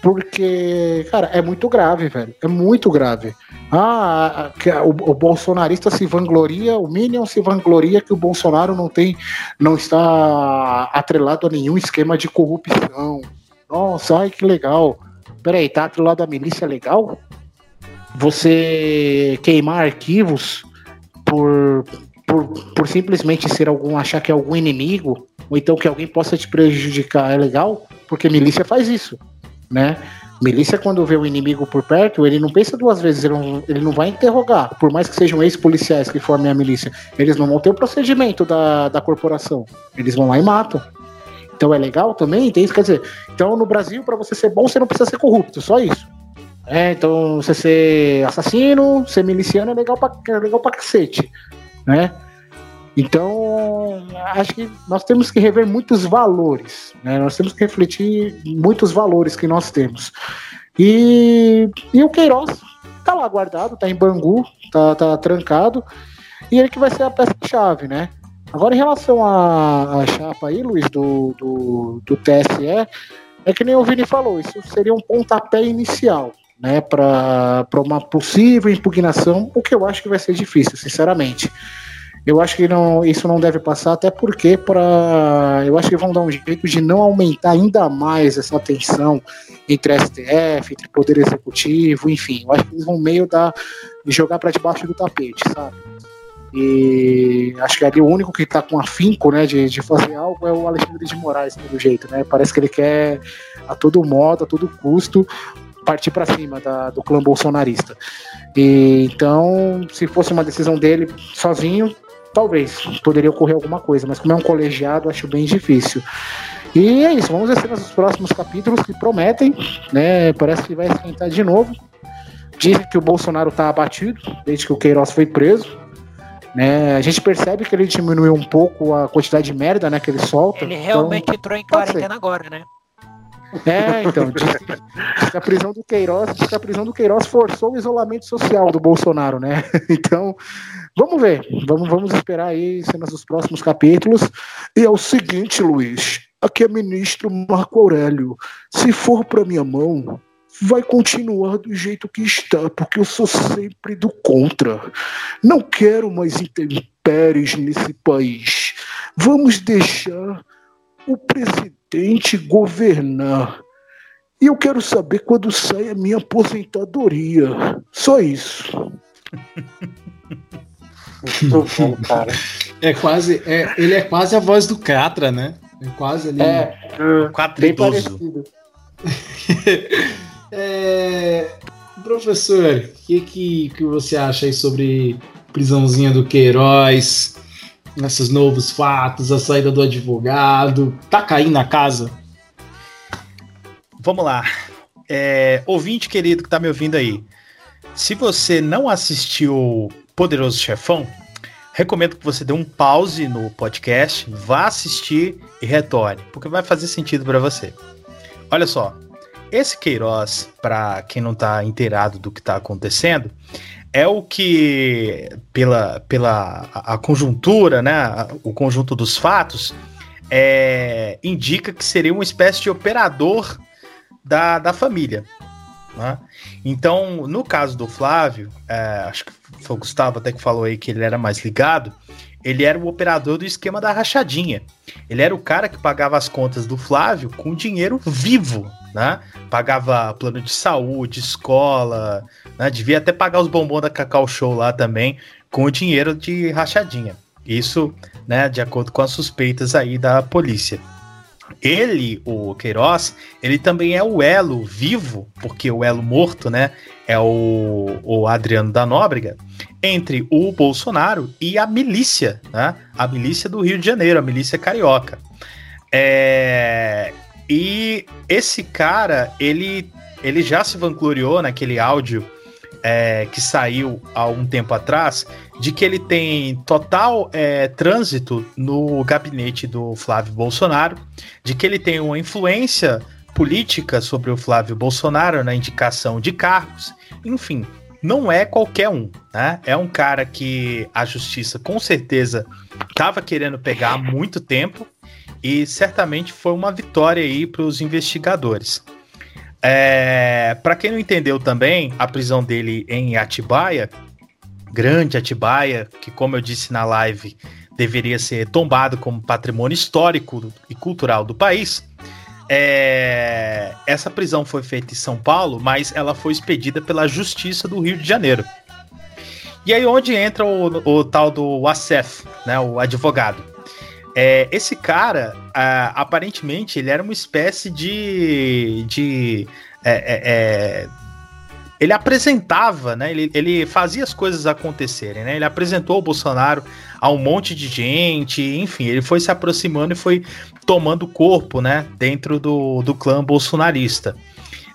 porque, cara, é muito grave, velho. É muito grave. Ah, a- a- o, o bolsonarista se vangloria, o Minion se vangloria que o Bolsonaro não tem, não está atrelado a nenhum esquema de corrupção. Nossa, ai que legal. Peraí, tá atrelado à milícia legal? Você queimar arquivos por, por, por simplesmente ser algum, achar que é algum inimigo, ou então que alguém possa te prejudicar, é legal? Porque milícia faz isso, né? Milícia, quando vê o inimigo por perto, ele não pensa duas vezes, ele não, ele não vai interrogar, por mais que sejam ex-policiais que formem a milícia, eles não vão ter o procedimento da, da corporação, eles vão lá e matam. Então é legal também, tem isso, quer dizer, então no Brasil, para você ser bom, você não precisa ser corrupto, só isso. É, então você ser assassino, ser miliciano é legal pra, é legal pra cacete, né? Então, acho que nós temos que rever muitos valores, né? Nós temos que refletir muitos valores que nós temos. E, e o Queiroz tá lá guardado, tá em Bangu, tá, tá trancado, e ele que vai ser a peça-chave, né? Agora, em relação à, à chapa aí, Luiz, do, do, do TSE, é que nem o Vini falou, isso seria um pontapé inicial, né, para uma possível impugnação, o que eu acho que vai ser difícil, sinceramente. Eu acho que não, isso não deve passar, até porque para, eu acho que vão dar um jeito de não aumentar ainda mais essa tensão entre STF, entre Poder Executivo, enfim. Eu acho que eles vão meio dar, jogar para debaixo do tapete, sabe? E acho que ali o único que tá com afinco, né, de, de fazer algo é o Alexandre de Moraes, pelo jeito, né? Parece que ele quer a todo modo, a todo custo, partir para cima da- do clã bolsonarista. E, então, se fosse uma decisão dele sozinho, talvez poderia ocorrer alguma coisa, mas como é um colegiado, acho bem difícil. E é isso, vamos ver dos próximos capítulos que prometem, né? Parece que vai esquentar de novo. Dizem que o Bolsonaro tá abatido desde que o Queiroz foi preso. Né? A gente percebe que ele diminuiu um pouco a quantidade de merda né, que ele solta. Ele então- realmente entrou em quarentena agora, né? É, então, diz que, a prisão do Queiroz, que a prisão do Queiroz forçou o isolamento social do Bolsonaro, né? Então, vamos ver, vamos, vamos esperar aí cenas dos próximos capítulos. E é o seguinte, Luiz, aqui é ministro Marco Aurélio. Se for para minha mão, vai continuar do jeito que está, porque eu sou sempre do contra. Não quero mais intempéries nesse país. Vamos deixar o presidente governar. E eu quero saber quando sai a minha aposentadoria. Só isso. Muito bom, cara. É quase. É, ele é quase a voz do Catra, né? É quase ali. Quatro bem parecido. É, professor, o que, que, que você acha aí sobre prisãozinha do Queiroz, esses novos fatos, a saída do advogado? Tá caindo na casa? Vamos lá. É, ouvinte querido que tá me ouvindo aí. Se você não assistiu Poderoso Chefão, recomendo que você dê um pause no podcast, vá assistir e retorne, porque vai fazer sentido para você. Olha só, esse Queiroz, para quem não tá inteirado do que tá acontecendo, é o que, pela, pela a, a conjuntura, né, o conjunto dos fatos, é, indica que seria uma espécie de operador da, da família. né? Então, no caso do Flávio, é, acho que foi o Gustavo até que falou aí que ele era mais ligado, ele era o operador do esquema da rachadinha. Ele era o cara que pagava as contas do Flávio com dinheiro vivo, né? Pagava plano de saúde, escola, né? devia até pagar os bombons da Cacau Show lá também com o dinheiro de rachadinha. Isso, né, de acordo com as suspeitas aí da polícia. Ele, o Queiroz, ele também é o elo vivo, porque o elo morto, né, é o, o Adriano da Nóbrega, entre o Bolsonaro e a milícia, né, a milícia do Rio de Janeiro, a milícia carioca. É, e esse cara, ele, ele já se vangloriou naquele áudio é, que saiu há um tempo atrás, de que ele tem total é, trânsito no gabinete do Flávio Bolsonaro, de que ele tem uma influência política sobre o Flávio Bolsonaro na indicação de cargos, enfim, não é qualquer um, né? É um cara que a justiça com certeza estava querendo pegar há muito tempo e certamente foi uma vitória aí para os investigadores. É, para quem não entendeu também, a prisão dele em Atibaia, grande Atibaia, que como eu disse na live, deveria ser tombado como patrimônio histórico e cultural do país. É, essa prisão foi feita em São Paulo, mas ela foi expedida pela Justiça do Rio de Janeiro. E aí onde entra o, o tal do Acef, né, o advogado. É, esse cara, aparentemente, ele era uma espécie de. de é, é, é, ele apresentava, né? Ele, ele fazia as coisas acontecerem, né? Ele apresentou o Bolsonaro a um monte de gente, enfim, ele foi se aproximando e foi tomando corpo, né? Dentro do, do clã bolsonarista.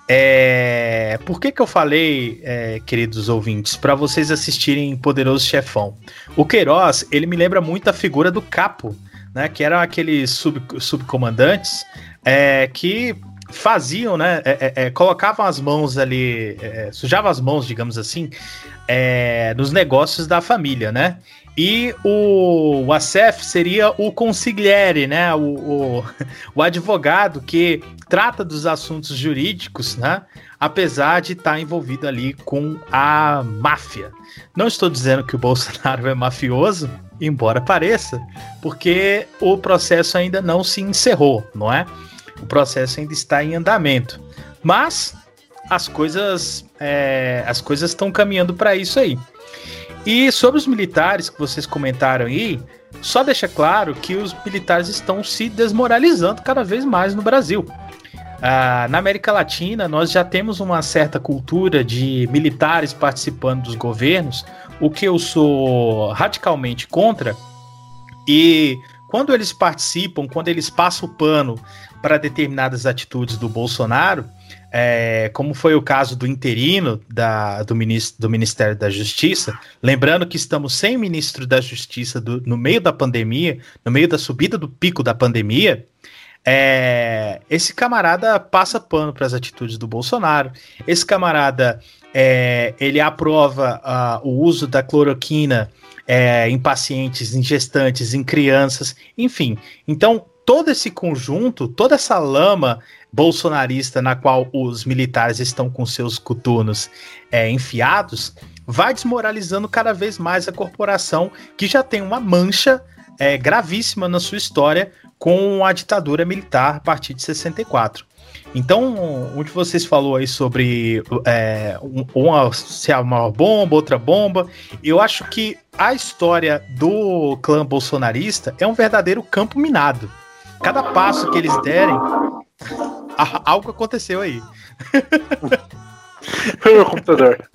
É, por que, que eu falei, é, queridos ouvintes, para vocês assistirem Poderoso Chefão? O Queiroz, ele me lembra muito a figura do Capo, né? Que eram aqueles sub, subcomandantes é, que faziam, né? é, é, é, colocavam as mãos ali, é, sujavam as mãos, digamos assim, é, nos negócios da família, né? E o, o Acef seria o consigliere, né? O, o, o advogado que trata dos assuntos jurídicos, né? Apesar de estar envolvido ali com a máfia. Não estou dizendo que o Bolsonaro é mafioso, embora pareça, porque o processo ainda não se encerrou, não é? O processo ainda está em andamento. Mas as coisas é, as coisas estão caminhando para isso aí. E sobre os militares que vocês comentaram aí, só deixa claro que os militares estão se desmoralizando cada vez mais no Brasil. Ah, na América Latina, nós já temos uma certa cultura de militares participando dos governos, o que eu sou radicalmente contra. E quando eles participam, quando eles passam o pano para determinadas atitudes do Bolsonaro, é, como foi o caso do interino da, do, ministro, do Ministério da Justiça, lembrando que estamos sem ministro da Justiça do- no meio da pandemia, no meio da subida do pico da pandemia, é, esse camarada passa pano para as atitudes do Bolsonaro. Esse camarada é, ele aprova ah, o uso da cloroquina é, em pacientes, em gestantes, em crianças, enfim. Então, todo esse conjunto, toda essa lama bolsonarista na qual os militares estão com seus coturnos é, enfiados, vai desmoralizando cada vez mais a corporação que já tem uma mancha é, gravíssima na sua história com a ditadura militar a partir de 64. Então, onde vocês falou aí sobre é, um- uma, se é uma bomba, outra bomba, eu acho que a história do clã bolsonarista é um verdadeiro campo minado. Cada passo que eles derem, algo aconteceu aí. Foi meu computador.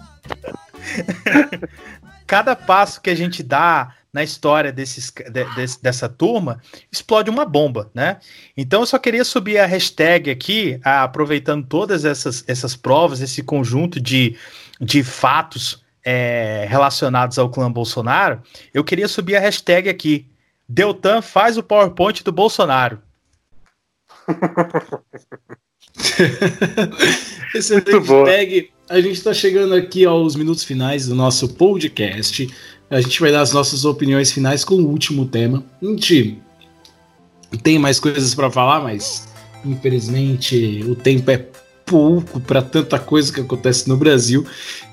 Cada passo que a gente dá na história desses, de- desse- dessa turma, explode uma bomba, né? Então eu só queria subir a hashtag aqui, ah, aproveitando todas essas, essas provas, esse conjunto de, de fatos é, relacionados ao clã Bolsonaro, eu queria subir a hashtag aqui. Deltan faz o PowerPoint do Bolsonaro. Excelente Muito boa. tag. A gente está chegando aqui aos minutos finais do nosso podcast. A gente vai dar as nossas opiniões finais com o último tema. A gente tem mais coisas para falar, mas infelizmente o tempo é pouco para tanta coisa que acontece no Brasil.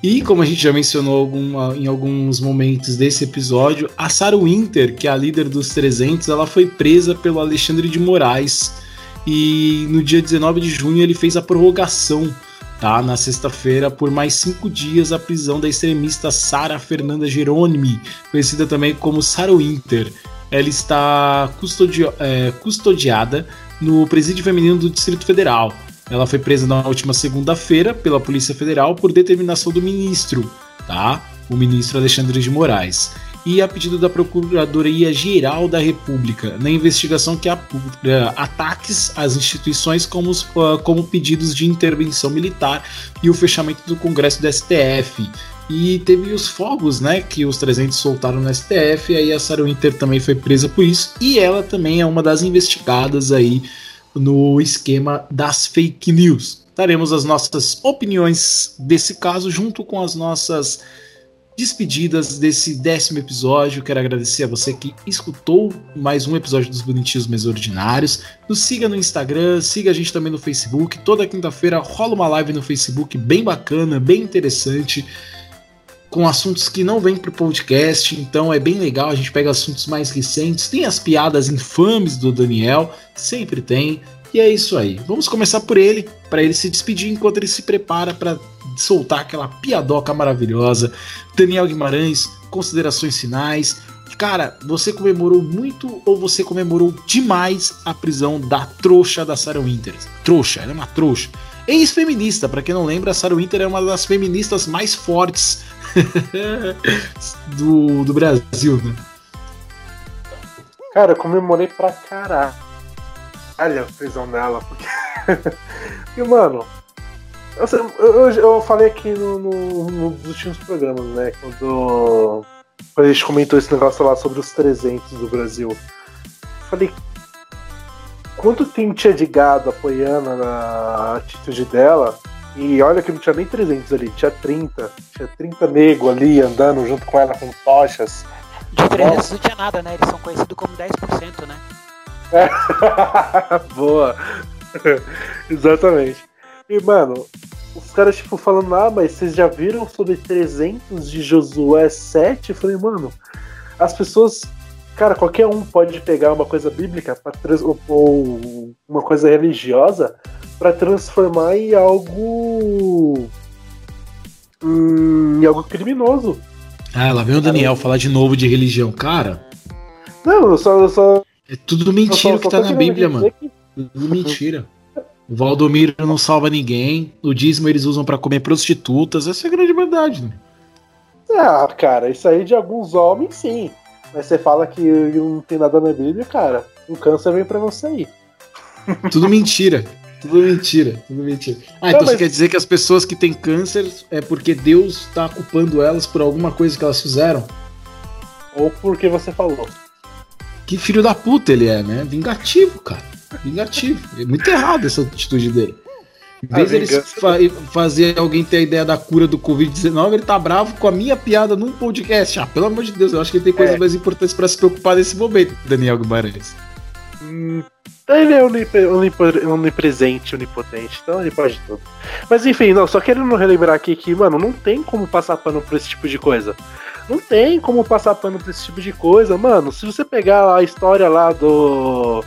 E como a gente já mencionou alguma- em alguns momentos desse episódio, a Sarah Winter, que é a líder dos 300, ela foi presa pelo Alexandre de Moraes. E no dia 19 de junho ele fez a prorrogação, tá? Na sexta-feira, por mais cinco dias, a prisão da extremista Sara Fernanda Jerônimo, conhecida também como Sarah Winter. Ela está custodi- é, custodiada no Presídio Feminino do Distrito Federal. Ela foi presa na última segunda-feira pela Polícia Federal por determinação do ministro, tá? O ministro Alexandre de Moraes. E a pedido da Procuradoria Geral da República, na investigação que apura ataques às instituições como, ah, como pedidos de intervenção militar e o fechamento do Congresso do STF. E teve os fogos, né, que os 300 soltaram no STF, aí a Sarah Winter também foi presa por isso, e ela também é uma das investigadas aí no esquema das fake news. Daremos as nossas opiniões desse caso junto com as nossas despedidas desse décimo episódio. Quero agradecer a você que escutou mais um episódio dos Bonitinhos Mais Ordinários. Nos siga no Instagram, siga a gente também no Facebook. Toda quinta-feira rola uma live no Facebook bem bacana, bem interessante. Com assuntos que não vêm pro podcast, então é bem legal. A gente pega assuntos mais recentes. Tem as piadas infames do Daniel, sempre tem. E é isso aí. Vamos começar por ele, para ele se despedir enquanto ele se prepara para soltar aquela piadoca maravilhosa. Daniel Guimarães, considerações finais. Cara, você comemorou muito ou você comemorou demais a prisão da trouxa da Sarah Winter? Trouxa, ela é uma trouxa. Ex-feminista, pra quem não lembra, a Sarah Winter é uma das feministas mais fortes do, do Brasil, né? Cara, eu comemorei pra caralho a prisão dela. Porque... e, mano, eu, eu, eu- falei aqui no, no- nos últimos programas, né? Quando, quando a gente comentou esse negócio lá sobre os 300 do Brasil. Falei, quanto tem tinha de gado apoiando a atitude dela? E olha que não tinha nem 300 ali, tinha 30. Tinha 30 nego ali andando junto com ela com tochas. De 300 não tinha nada, né? Eles são conhecidos como 10%, né? Boa. Exatamente. E, mano, os caras, tipo, falando, ah, mas vocês já viram sobre 300 de Josué 7? Eu falei, mano, as pessoas. Cara, qualquer um pode pegar uma coisa bíblica pra trans- ou, uma coisa religiosa pra transformar em algo. hum, em algo criminoso. Ah, lá vem o Daniel falar de novo de religião. Cara, Não, eu só. Eu só é tudo mentira só- que tá na Bíblia, mano. que Tudo mentira. O Valdomiro não salva ninguém. O dízimo eles usam pra comer prostitutas. Essa é a grande verdade, né? Ah, cara, isso aí de alguns homens, sim. Mas você fala que não tem nada na Bíblia, cara. Um câncer vem pra você aí. Tudo mentira. Tudo mentira, tudo mentira. Ah, Não, então mas- você quer dizer que as pessoas que têm câncer é porque Deus tá culpando elas por alguma coisa que elas fizeram? Ou porque você falou. Que filho da puta ele é, né? Vingativo, cara. Vingativo. É muito errado essa atitude dele. Em vez vingança- fa- fazer alguém ter a ideia da cura do Covid-19, ele tá bravo com a minha piada num podcast. Ah, pelo amor de Deus, eu acho que ele tem coisas É. mais importantes pra se preocupar nesse momento, Daniel Guimarães. Hum, ele é onipre- onipre- onipresente, onipotente, então ele pode tudo. Mas enfim, não, só querendo relembrar aqui que, mano, não tem como passar pano por esse tipo de coisa. Não tem como passar pano por esse tipo de coisa, mano. Se você pegar a história lá do.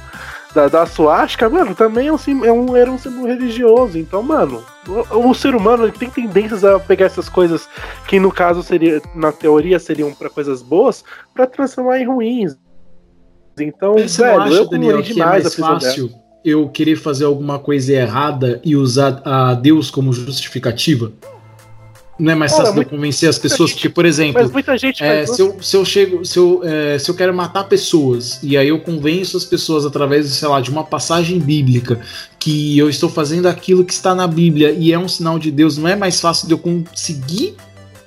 Da, da suástica, mano, também é um, é um, era um símbolo religioso. Então, mano, o, o ser humano ele tem tendências a pegar essas coisas que, no caso, seria, na teoria, seriam pra coisas boas, pra transformar em ruins. Então, Você velho, não acha, eu Daniel, que é mais dela. fácil eu querer fazer alguma coisa errada e usar a Deus como justificativa? Não é mais fácil de eu convencer as pessoas? Porque, por exemplo, Mas muita gente É, se, eu, se eu chego, se eu, é, se eu quero matar pessoas e aí eu convenço as pessoas através, sei lá, de uma passagem bíblica que eu estou fazendo aquilo que está na Bíblia e é um sinal de Deus, não é mais fácil de eu conseguir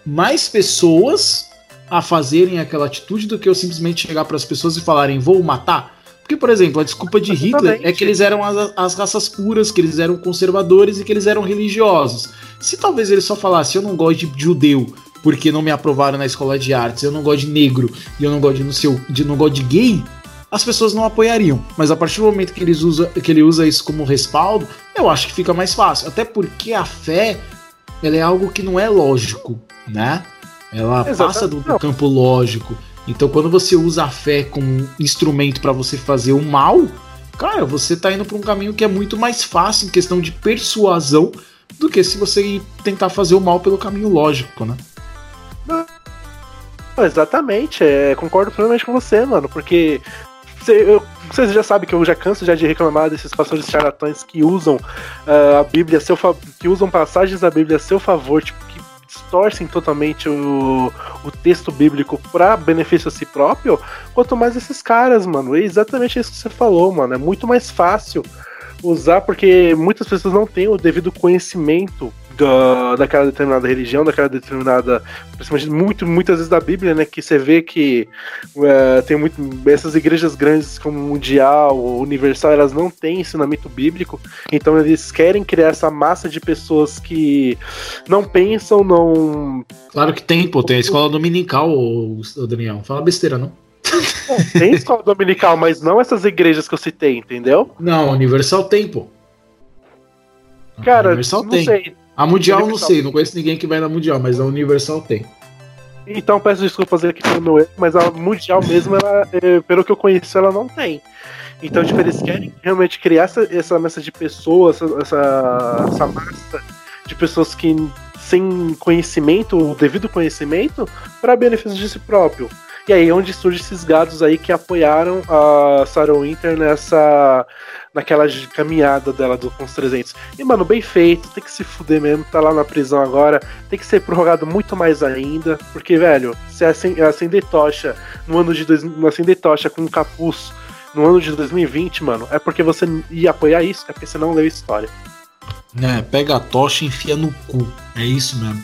mais pessoas a fazerem aquela atitude do que eu simplesmente chegar para as pessoas e falarem vou matar? Porque, por exemplo, a desculpa de Hitler é que eles eram as, as raças puras, que eles eram conservadores e que eles eram religiosos. Se talvez ele só falasse eu não gosto de judeu porque não me aprovaram na escola de artes, eu não gosto de negro e eu não gosto de não, sei, de, não gosto de gay, as pessoas não apoiariam. Mas a partir do momento que, eles usa, que ele usa isso como respaldo, eu acho que fica mais fácil. Até porque a fé ela é algo que não é lógico, né? Ela Exatamente. passa do, do campo lógico. Então, quando você usa a fé como instrumento para você fazer o mal, cara, você tá indo para um caminho que é muito mais fácil em questão de persuasão do que se você tentar fazer o mal pelo caminho lógico, né? Não, Exatamente, é, concordo plenamente com você, mano, porque vocês já sabem que eu já canso já de reclamar desses pastores charlatães que usam ah, a Bíblia a seu que usam passagens da Bíblia a seu favor, tipo, distorcem totalmente o, o texto bíblico pra benefício a si próprio, quanto mais esses caras, mano. É exatamente isso que você falou, mano. É muito mais fácil usar porque muitas pessoas não têm o devido conhecimento da, daquela determinada religião, daquela determinada principalmente muito, muitas vezes da Bíblia, né? Que você vê que é, tem muito. Essas igrejas grandes como Mundial, Universal, elas não têm ensinamento bíblico. Então eles querem criar essa massa de pessoas que não pensam, não. Claro que tem, pô, tem a escola dominical, ô Daniel. Fala besteira, não. Tem escola dominical, mas não essas igrejas que eu citei, entendeu? Não, Universal tem, pô. Cara, Universal não tem. sei. A Mundial não Universal. sei, não conheço ninguém que vai na Mundial, mas a Universal tem. Então peço desculpas aqui pelo meu erro, mas a Mundial mesmo, ela, é, pelo que eu conheço, ela não tem. Então, tipo, eles querem realmente criar essa, essa massa de pessoas, essa, essa, essa massa de pessoas que sem conhecimento, o devido conhecimento, para benefício de si próprio. E aí é onde surgem esses gados aí que apoiaram a Sarah Winter nessa. naquela caminhada dela do com os 300. E, mano, bem feito, tem que se fuder mesmo, tá lá na prisão agora, tem que ser prorrogado muito mais ainda, porque, velho, se acen- acender tocha no ano de. Dois, acender tocha com um capuz no ano de 2020, mano, é porque você ia apoiar isso, é porque você não leu história. É, pega a tocha e enfia no cu. É isso mesmo.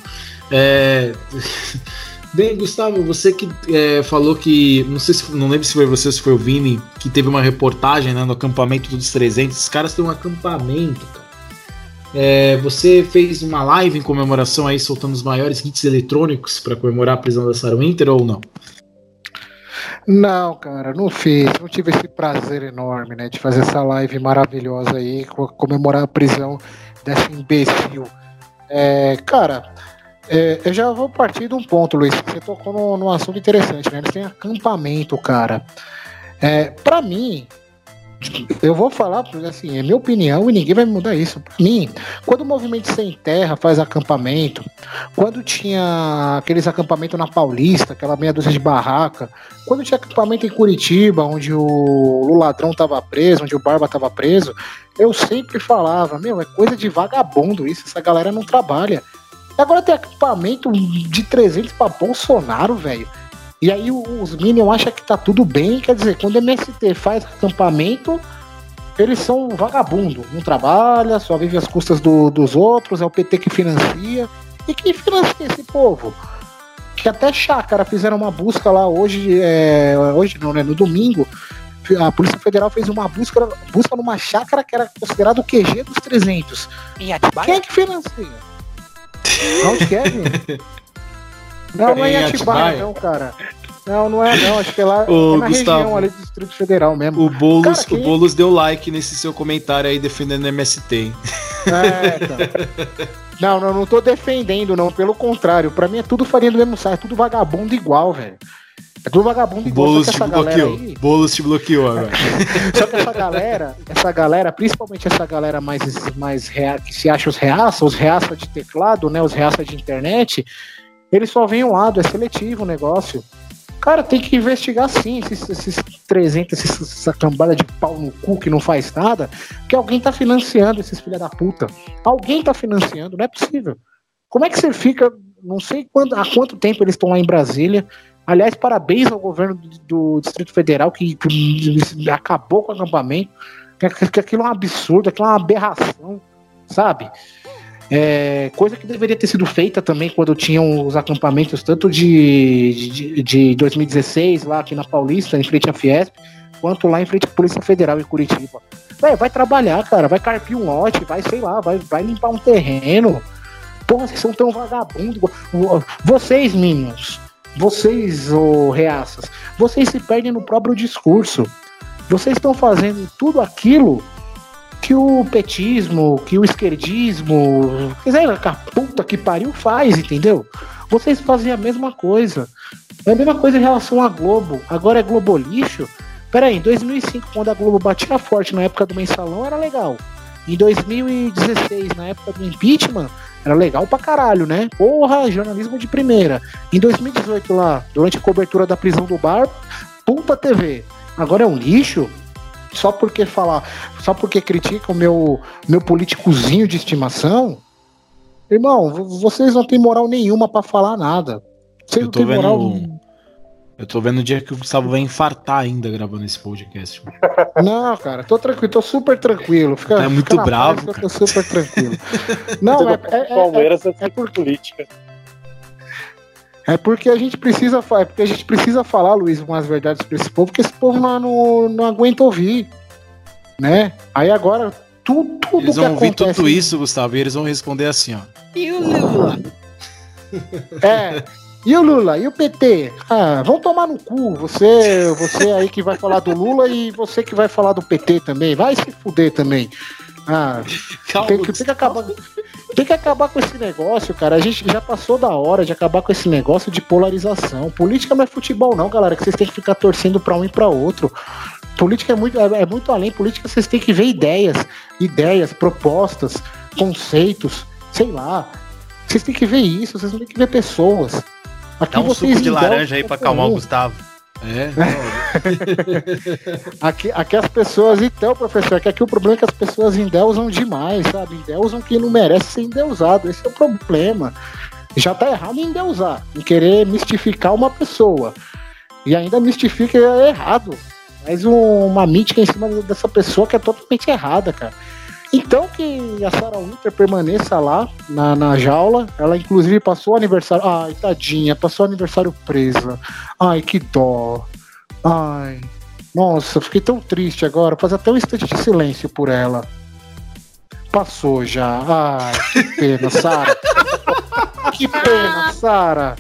É... Bem, Gustavo, você que é, falou que. Não sei se. Não lembro se foi você ou se foi o Vini, que teve uma reportagem né, no acampamento dos 300. Os caras têm um acampamento, cara. É, você fez uma live em comemoração aí, soltando os maiores hits eletrônicos para comemorar a prisão da Sarah Winter ou não? Não, cara, não fiz. Não tive esse prazer enorme, né? De fazer essa live maravilhosa aí, co- comemorar a prisão dessa imbecil. É, cara, é, eu já vou partir de um ponto, Luiz. Você tocou num, num assunto interessante, né? Eles têm acampamento, cara. É, pra mim, eu vou falar, assim, é minha opinião e ninguém vai mudar isso. Pra mim, quando o Movimento Sem Terra faz acampamento, quando tinha aqueles acampamentos na Paulista, aquela meia dúzia de barraca, quando tinha acampamento em Curitiba, onde o, o ladrão tava preso, onde o Barba tava preso, eu sempre falava, meu, é coisa de vagabundo isso, essa galera não trabalha. Agora tem acampamento de 300 pra Bolsonaro, velho. E aí os Minions acham que tá tudo bem, quer dizer, quando o MST faz acampamento, eles são vagabundo, não trabalha, só vive às custas do- dos outros, é o PT que financia. E quem financia esse povo? Que até chácara fizeram uma busca lá hoje, é, hoje não, né? No domingo, a Polícia Federal fez uma busca, busca numa chácara que era considerado o QG dos 300. Em Atibaia? Quem é que financia? Onde gente? Não, não é em Atibaia, não, cara. Não, não é não. Acho que é lá Ô, é na Gustavo. região ali do Distrito Federal mesmo. O Boulos, Cara, quem- o Boulos deu like nesse seu comentário aí defendendo o MST, hein? É, então. Não, não, não tô defendendo, não. Pelo contrário, pra mim é tudo farinha do mesmo saco, é tudo vagabundo igual, velho. É tudo vagabundo igual. Boulos te bloqueou. aí, Boulos te bloqueou agora. Só que essa galera, essa galera, principalmente essa galera mais, mais rea, que se acha os reaça, os reaça de teclado, né? Os reaça de internet, eles só veem um lado, é seletivo o negócio. Cara, tem que investigar sim esses, esses 300, esses- essa cambada de pau no cu que não faz nada, que alguém tá financiando esses filha da puta. Alguém tá financiando, não é possível. Como é que você fica, não sei quando, há quanto tempo eles estão lá em Brasília, Aliás, parabéns ao governo do, do Distrito Federal que, que acabou com o acampamento. Que, que aquilo é um absurdo, aquilo é uma aberração, sabe? É, coisa que deveria ter sido feita também quando tinham os acampamentos, tanto de, de, de 2016, lá aqui na Paulista, em frente à Fiesp, quanto lá em frente à Polícia Federal em Curitiba. Vai trabalhar, cara, vai carpir um lote, vai, sei lá, vai, vai limpar um terreno. Porra, vocês são tão vagabundos. Vocês, meninos, vocês, ô reaças, vocês se perdem no próprio discurso. Vocês estão fazendo tudo aquilo que o petismo, que o esquerdismo, quer dizer, que a puta que pariu faz, entendeu? Vocês fazem a mesma coisa. É a mesma coisa em relação à Globo. Agora é Globo lixo. Peraí, em 2005, quando a Globo batia forte na época do mensalão, era legal. Em 2016, na época do impeachment, era legal pra caralho, né? Porra, jornalismo de primeira. Em 2018, lá, durante a cobertura da prisão do bar, puta TV. Agora é um lixo? Só porque falar, só porque critica o meu, meu políticozinho de estimação? Irmão, vo- vocês não têm moral nenhuma pra falar nada. Vocês Eu não têm moral. vendo. Eu tô vendo o dia que o Gustavo vai infartar ainda gravando esse podcast. Não, cara, tô tranquilo, tô super tranquilo. Fica, Tá muito fica bravo, paz, eu tô super tranquilo. Não, é, é, é, Palmeiras é, é por- política. É porque a gente precisa, é porque a gente precisa falar, Luiz, umas verdades pra esse povo, porque esse povo não, não, não aguenta ouvir, né? Aí agora tudo, tudo Eles que vão ouvir acontece, tudo isso, Gustavo, e eles vão responder assim, ó. E o Lula? é. E o Lula? E o PT? Ah, vão tomar no cu. Você, você aí que vai falar do Lula e você que vai falar do PT também. Vai se fuder também. Ah, tem que, tem que acabar. Tem que acabar com esse negócio, cara. A gente já passou da hora de acabar com esse negócio de polarização. Política não é futebol, não, galera. Que vocês têm que ficar torcendo pra um e pra outro. Política é muito, é, é muito além. Política vocês têm que ver ideias, ideias, propostas, conceitos, sei lá. Vocês têm que ver isso, vocês têm que ver pessoas. Aqui Dá um vocês suco de laranja aí pra qualquer acalmar o. Gustavo. É, Aqui, aqui as pessoas, então, professor, é que aqui o problema é que as pessoas endeusam demais, sabe? Endeusam quem não merece ser endeusado. Esse é o problema. Já tá errado em endeusar, em querer mistificar uma pessoa. E ainda mistifica errado. Faz um- uma mítica em cima dessa pessoa que é totalmente errada, cara. Então que a Sarah Winter permaneça lá na, na jaula. Ela inclusive passou o aniversário. Ai, tadinha, passou o aniversário presa. Ai, que dó. Ai. Nossa, fiquei tão triste agora. Faz até um instante de silêncio por ela. Passou já. Ai, que pena, Sara. que pena, Sara.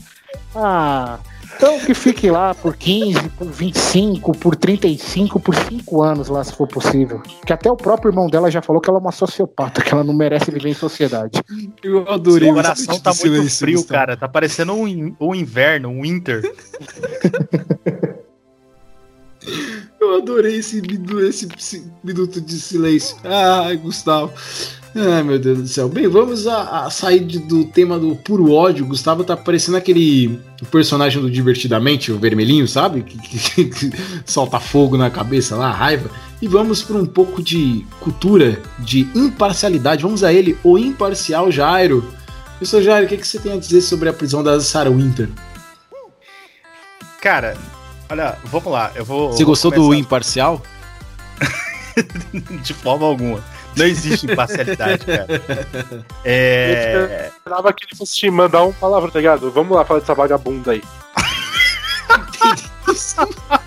Ah. Então que fique lá por 15, por 25, por 35, por 5 anos lá, se for possível. Que até o próprio irmão dela já falou que ela é uma sociopata, que ela não merece viver em sociedade. eu adorei o coração tá de muito silêncio, frio, cara. Tá parecendo um, um inverno, um winter. Eu adorei esse, esse, esse minuto de silêncio. Ai, Gustavo. Ai, meu Deus do céu. Bem, vamos a, a sair de- do tema do puro ódio. Gustavo tá parecendo aquele personagem do Divertidamente, o vermelhinho, sabe? Que, que- que solta fogo na cabeça lá, raiva. E vamos para um pouco de cultura, de imparcialidade. Vamos a ele, o imparcial Jairo. Professor Jairo, o que, que você tem a dizer sobre a prisão da Sarah Winter? Cara, olha, vamos lá, eu vou. Você vou gostou do imparcial? de forma alguma. Não existe imparcialidade, cara. É. Eu esperava que ele fosse te mandar um palavra, tá ligado? Vamos lá falar dessa vagabunda aí.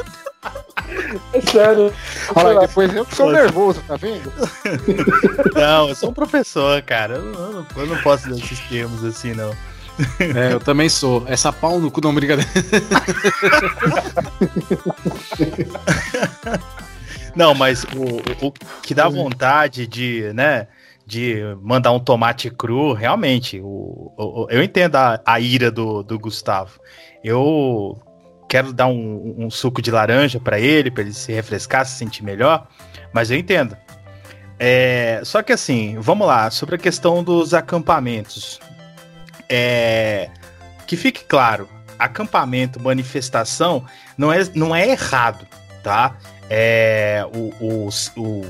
É sério. Olha, depois eu que sou nervoso, tá vendo? Não, eu sou um professor, cara. Eu não, eu não posso dar esses termos assim, não. É, eu também sou. Essa pau no cu não brincadeira. Não, mas o, o- o que dá vontade de, né, de mandar um tomate cru, realmente, o, o- eu entendo a, a ira do, do Gustavo. Eu quero dar um, um suco de laranja pra ele, pra ele se refrescar, se sentir melhor, mas eu entendo. É, só que assim, vamos lá, sobre a questão dos acampamentos. É, que fique claro, acampamento, manifestação, não é, não é errado, tá? É, o, o, o,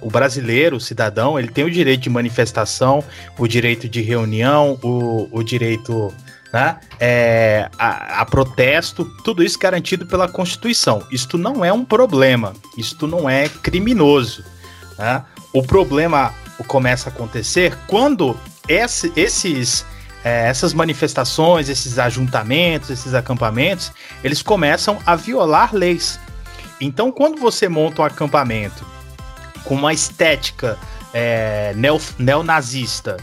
o brasileiro, o cidadão, ele tem o direito de manifestação, o direito de reunião, o, o direito né, é, a, a protesto, tudo isso garantido pela Constituição. Isto não é um problema, isto não é criminoso. né? O problema começa a acontecer quando esse- esses, é, essas manifestações, esses ajuntamentos, esses acampamentos, eles começam a violar leis. Então, quando você monta um acampamento com uma estética é, neo- neonazista,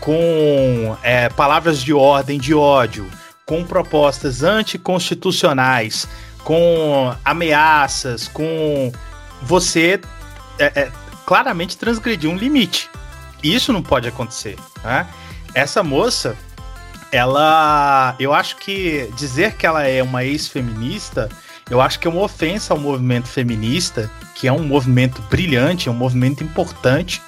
com é, palavras de ordem de ódio, com propostas anticonstitucionais, com ameaças, com você é, é, claramente transgredir um limite. Isso não pode acontecer. né? Essa moça, ela. Eu acho que dizer que ela é uma ex-feminista, eu acho que é uma ofensa ao movimento feminista, que é um movimento brilhante, é um movimento importante.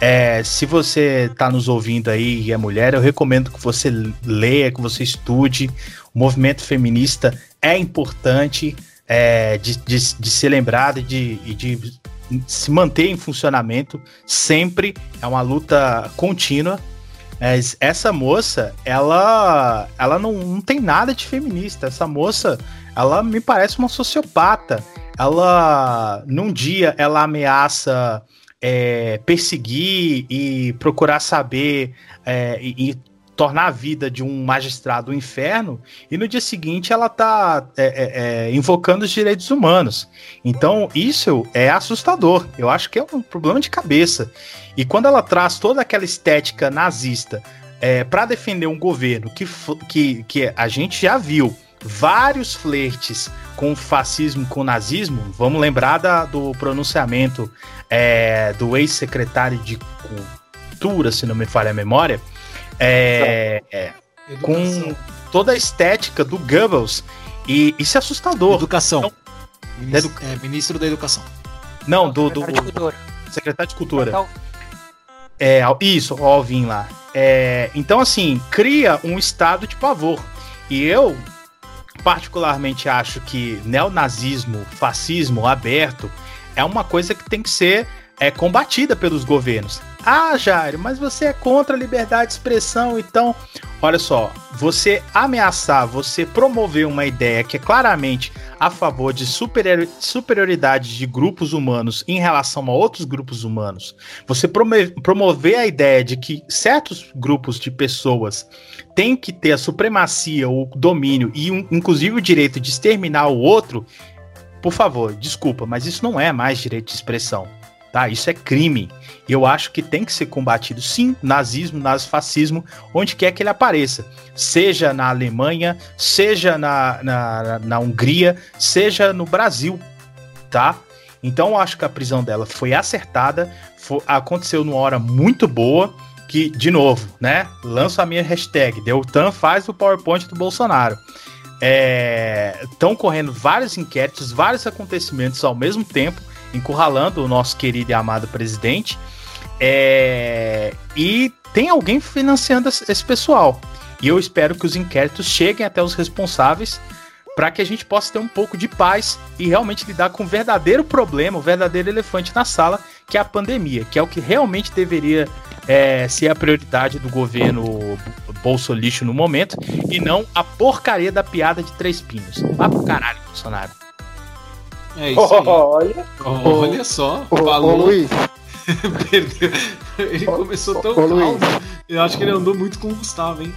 É, se você está nos ouvindo aí e é mulher, eu recomendo que você leia, que você estude. O movimento feminista é importante é, de, de, de ser lembrado e de, de se manter em funcionamento sempre. É uma luta contínua. Mas essa moça, ela, ela não, não tem nada de feminista. Essa moça, ela me parece uma sociopata. Ela, num dia, ela ameaça é, perseguir e procurar saber é, e, e tornar a vida de um magistrado um inferno, e no dia seguinte ela tá é, é, é, invocando os direitos humanos. Então, isso é assustador. Eu acho que é um problema de cabeça. E quando ela traz toda aquela estética nazista é, para defender um governo que, que, que a gente já viu vários flertes com o fascismo, com o nazismo, vamos lembrar da- do pronunciamento é, do ex-secretário de Cultura, se não me falha a memória, é, é, com toda a estética do Goebbels, e isso é assustador. Educação. Ministro, Edu- é, ministro da Educação. Não, do, do Secretário de Cultura. secretário de Cultura. Então, É, isso, o Alvin lá. É, então, assim, cria um estado de pavor. E eu, particularmente, acho que neonazismo, fascismo aberto é uma coisa que tem que ser é, combatida pelos governos. Ah, Jairo, mas você é contra a liberdade de expressão, então. Olha só, você ameaçar, você promover uma ideia que é claramente a favor de superior- superioridade de grupos humanos em relação a outros grupos humanos, você promover a ideia de que certos grupos de pessoas têm que ter a supremacia, o domínio e inclusive o direito de exterminar o outro, por favor, desculpa, mas isso não é mais direito de expressão. Tá? Isso é crime. Eu acho que tem que ser combatido, sim, nazismo, nazifascismo, onde quer que ele apareça. Seja na Alemanha, seja na, na, na Hungria, seja no Brasil. Tá? Então eu acho que a prisão dela foi acertada, fo- aconteceu numa hora muito boa, que, de novo, né? Lanço a minha hashtag, Deltan faz o PowerPoint do Bolsonaro. Estão correndo vários inquéritos, vários acontecimentos ao mesmo tempo, encurralando o nosso querido e amado presidente. É, e tem alguém financiando esse pessoal. E eu espero que os inquéritos cheguem até os responsáveis para que a gente possa ter um pouco de paz e realmente lidar com o verdadeiro problema, o verdadeiro elefante na sala, que é a pandemia, que é o que realmente deveria é, ser a prioridade do governo bolso lixo no momento e não a porcaria da piada de três pinos. Vá pro caralho, Bolsonaro. É isso aí. Olha, Olha só, Ô, ô, falou, Luiz, perdeu. Ele começou tão ô, Luiz. calmo. Eu acho que ele andou muito com o Gustavo, hein?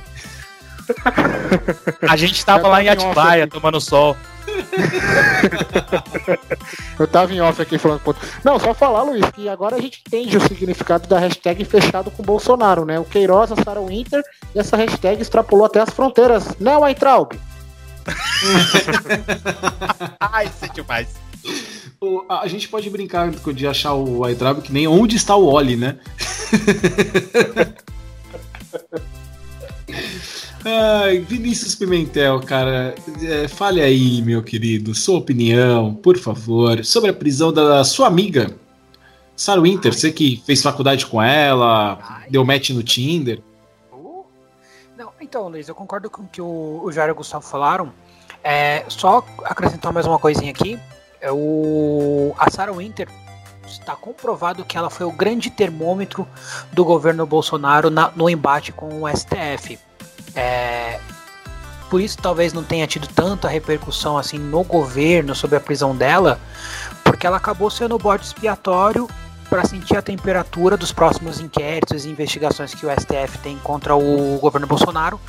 A gente tava lá em Atibaia aqui. tomando sol. eu tava em off aqui falando com outro. Não, só falar, Luiz, que agora a gente entende o significado da hashtag fechado com Bolsonaro, né? O Queiroz, a Sarah Winter, e essa hashtag extrapolou até as fronteiras, né, Weintraub? Ai, isso é demais. O- A a gente pode brincar de achar o iDrive que nem onde está o Oli, né? Ai, Vinícius Pimentel, cara, é, fale aí, meu querido, sua opinião, por favor, sobre a prisão da sua amiga, Sarah Winter, você que fez faculdade com ela, deu match no Tinder. Uh, Não, então, Luiz, eu concordo com o que o, o Jair e o Gustavo falaram. É, só acrescentar mais uma coisinha aqui. É o, a Sarah Winter está comprovado que ela foi o grande termômetro do governo Bolsonaro na- no embate com o STF. É, por isso talvez não tenha tido tanta repercussão assim no governo sobre a prisão dela, porque ela acabou sendo o bode expiatório para sentir a temperatura dos próximos inquéritos e investigações que o STF tem contra o governo Bolsonaro.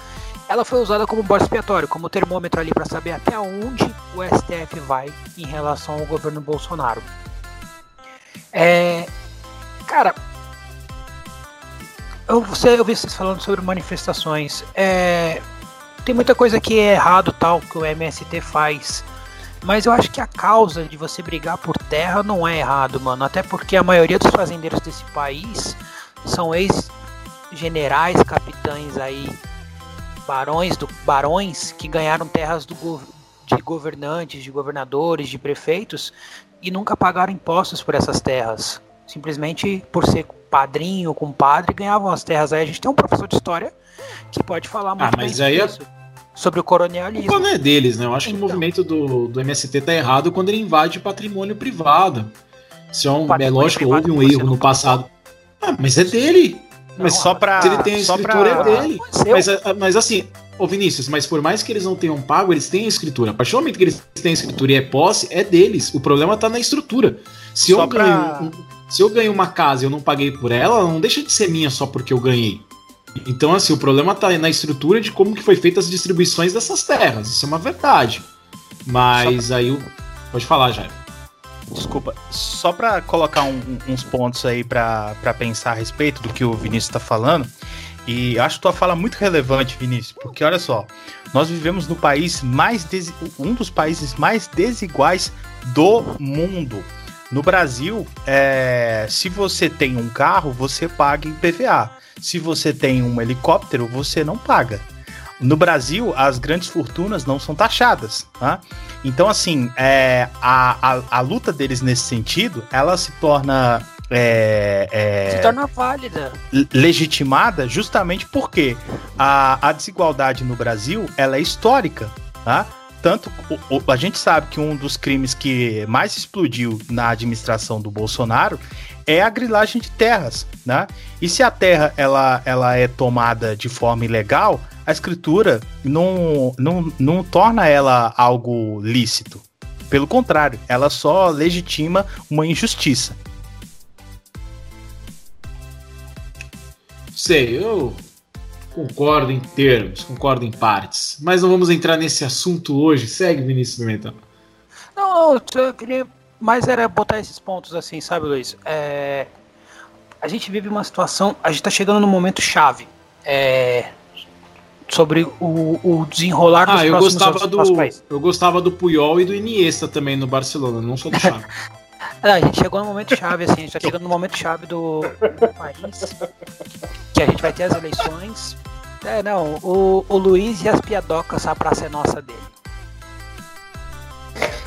Ela foi usada como bode expiatório, como termômetro ali para saber até onde o STF vai em relação ao governo Bolsonaro. É, cara, eu, você, eu vi vocês falando sobre manifestações. É, tem muita coisa que é errado tal que o MST faz. Mas eu acho que a causa de você brigar por terra não é errado, mano. Até porque a maioria dos fazendeiros desse país são ex-generais, capitães aí, barões, do, barões que ganharam terras de governantes, de governadores, de prefeitos e nunca pagaram impostos por essas terras. Simplesmente por ser padrinho, compadre, ganhavam as terras. Aí a gente tem um professor de história que pode falar muito Ah, mas sobre aí é- isso, sobre o colonialismo. culpa não é deles, né? Eu acho que o Então. movimento do, do MST tá errado quando ele invade patrimônio privado. Se é, um, é lógico, houve um erro no passado. Ah, mas é dele. Mas Só pra. Se ele tem a escritura, pra- é dele. Mas ah, mas assim, ô Vinícius, mas por mais que eles não tenham pago, eles têm a escritura. A partir do momento que eles têm a escritura e é posse, é deles. O problema tá na estrutura. Se Só eu, pra- ganho, se eu ganho uma casa e eu não paguei por ela, não deixa de ser minha só porque eu ganhei. Então, assim, o problema tá na estrutura de como que foi feitas as distribuições dessas terras. Isso é uma verdade. Mas aí o. Pode falar, Jair. Desculpa, só pra colocar um- uns pontos aí pra pensar a respeito do que o Vinícius tá falando. E acho tua fala muito relevante, Vinícius, porque olha só, nós vivemos no país mais desi- um dos países mais desiguais do mundo. No Brasil, é, se você tem um carro, você paga IPVA. Se você tem um helicóptero, você não paga. No Brasil, as grandes fortunas não são taxadas. Tá? Então, assim, é, a, a, a luta deles nesse sentido, ela se torna. é, é, se torna válida. le- legitimada justamente porque a, a desigualdade no Brasil ela é histórica, tá? Tanto a gente sabe que um dos crimes que mais explodiu na administração do Bolsonaro é a grilagem de terras, né? E se a terra ela, ela é tomada de forma ilegal, a escritura não, não, não torna ela algo lícito. Pelo contrário, ela só legitima uma injustiça. Sei, eu concordo em termos, concordo em partes. Mas não vamos entrar nesse assunto hoje. Segue, Vinícius Pimentel. Não, eu queria mais era botar esses pontos assim, sabe, Luiz? É, a gente vive uma situação, a gente tá chegando num momento chave. É, sobre o, o desenrolar dos Ah, eu próximos gostava do nosso do. país. Eu gostava do Puyol e do Iniesta também no Barcelona, não só do Xavi. A gente chegou num momento chave, assim, a gente tá chegando no momento chave do, do país. Que a gente vai ter as eleições. É, não, o, o Luiz e as piadocas, a praça é nossa dele.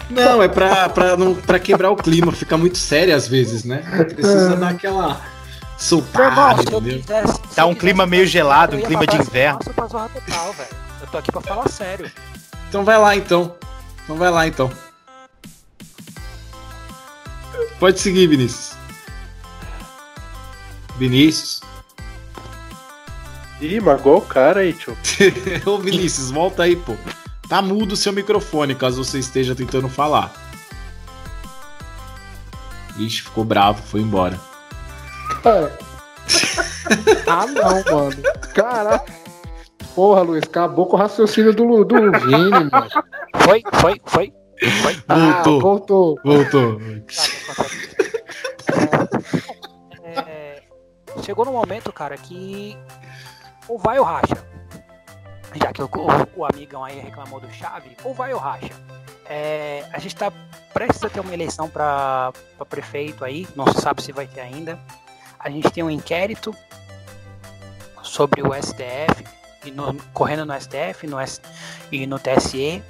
Não, é pra, pra, não, pra quebrar o clima, fica muito sério às vezes, né? Precisa dar aquela soltada, se eu entendeu? quisesse. se Tá um clima meio gelado, um clima de inverno. Nossa, pra zorra total, velho. Eu tô aqui pra falar sério. Então vai lá então. Então vai lá então. Pode seguir, Vinícius. Vinícius. Ih, magoou o cara aí, tio. Ô Vinícius, volta aí, pô. Tá mudo o seu microfone, caso você esteja tentando falar. Ixi, ficou bravo, foi embora. Cara. ah, não, mano. Caraca. Porra, Luiz, acabou com o raciocínio do, do Vini, mano. Foi, foi, foi. Ah, Voltou. voltou. Voltou. É, chegou no momento, cara, que ou vai ou racha. Já que o, o- o amigão aí reclamou do Chave, ou vai ou racha. É, a gente tá prestes a ter uma eleição para prefeito aí, não se sabe se vai ter ainda. A gente tem um inquérito sobre o STF, e no- correndo no STF no S- e no TSE.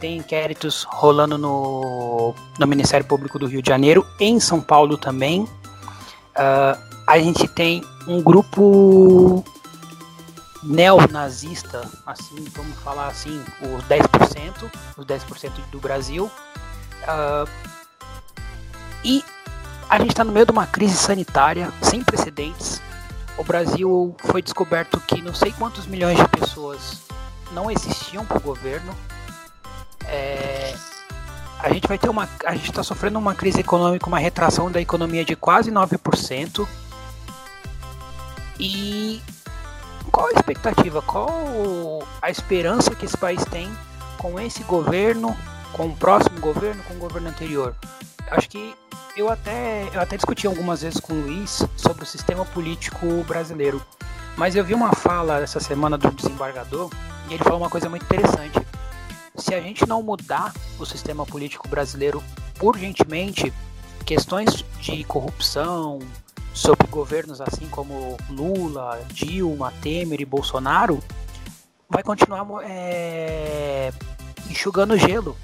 Tem inquéritos rolando no, no Ministério Público do Rio de Janeiro, em São Paulo também. Ah, a gente tem um grupo neonazista, assim, vamos falar assim, os 10%, os 10% do Brasil. Ah, e a gente está no meio de uma crise sanitária sem precedentes. O Brasil foi descoberto que não sei quantos milhões de pessoas não existiam para o governo. É, a gente vai ter uma. A gente está sofrendo uma crise econômica, uma retração da economia de quase 9%. E qual a expectativa? Qual a esperança que esse país tem com esse governo, com o próximo governo, com o governo anterior? Acho que eu até, eu até discuti algumas vezes com o Luiz sobre o sistema político brasileiro. Mas eu vi uma fala essa semana do desembargador e ele falou uma coisa muito interessante. Se a gente não mudar o sistema político brasileiro urgentemente, questões de corrupção, sobre governos assim como Lula, Dilma, Temer e Bolsonaro, vai continuar é, enxugando gelo.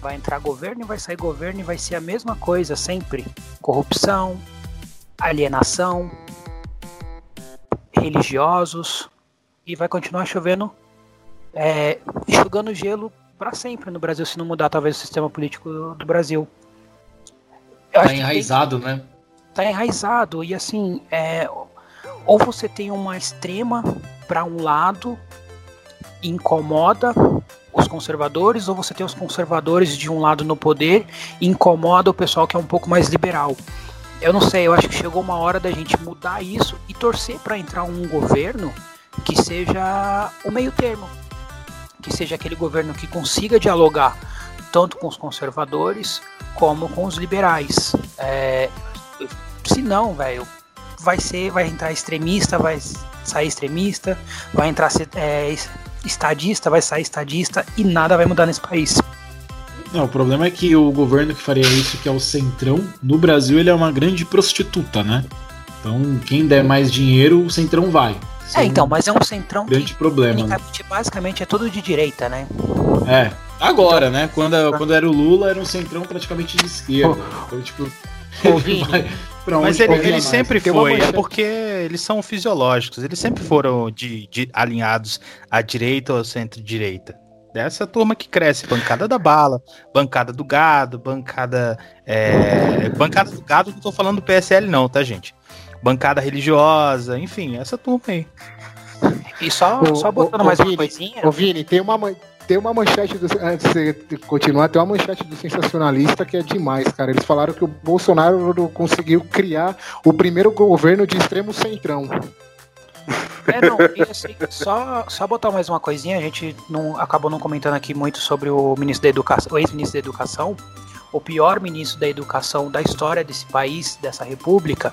Vai entrar governo e vai sair governo e vai ser a mesma coisa sempre. Corrupção, alienação, religiosos e vai continuar chovendo, é, enxugando gelo para sempre no Brasil se não mudar talvez o sistema político do, Brasil. Eu Tá acho que enraizado, né? tá enraizado e assim é, ou você tem uma extrema para um lado e incomoda os conservadores ou você tem os conservadores de um lado no poder e incomoda o pessoal que é um pouco mais liberal eu não sei eu acho que chegou uma hora da gente mudar isso e torcer para entrar um governo que seja o meio termo que seja aquele governo que consiga dialogar tanto com os conservadores como com os liberais é, se não, velho, vai ser, vai entrar extremista, vai sair extremista, vai entrar é, estadista, vai sair estadista e nada vai mudar nesse país. Não, o problema é que o governo que faria isso, que é o Centrão, no Brasil ele é uma grande prostituta, né? Então, quem der mais dinheiro, o Centrão vai. É, então, mas é um centrão que grande problema. Né? basicamente é tudo de direita, né? É. Agora, né? Quando, quando era o Lula, era um centrão praticamente de esquerda. Então, tipo, pra Mas ele, ele sempre foi, é porque eles são fisiológicos, eles sempre foram de, de- alinhados à direita ou centro-direita. Dessa turma que cresce, bancada da bala, bancada do gado, bancada. é, bancada do gado, não tô falando do PSL, não, tá, gente? Bancada religiosa, enfim, essa turma aí. E só, Ô, só botando ô, mais Vini, uma coisinha. Ô Vini, tem uma, tem uma manchete do. Antes de você continuar, tem uma manchete do sensacionalista que é demais, cara. Eles falaram que o Bolsonaro conseguiu criar o primeiro governo de extremo centrão. É, não, e assim, só, só botar mais uma coisinha, a gente não acabou não comentando aqui muito sobre o ministro da Educação, o ex-ministro da Educação, o pior ministro da Educação da história desse país, dessa república,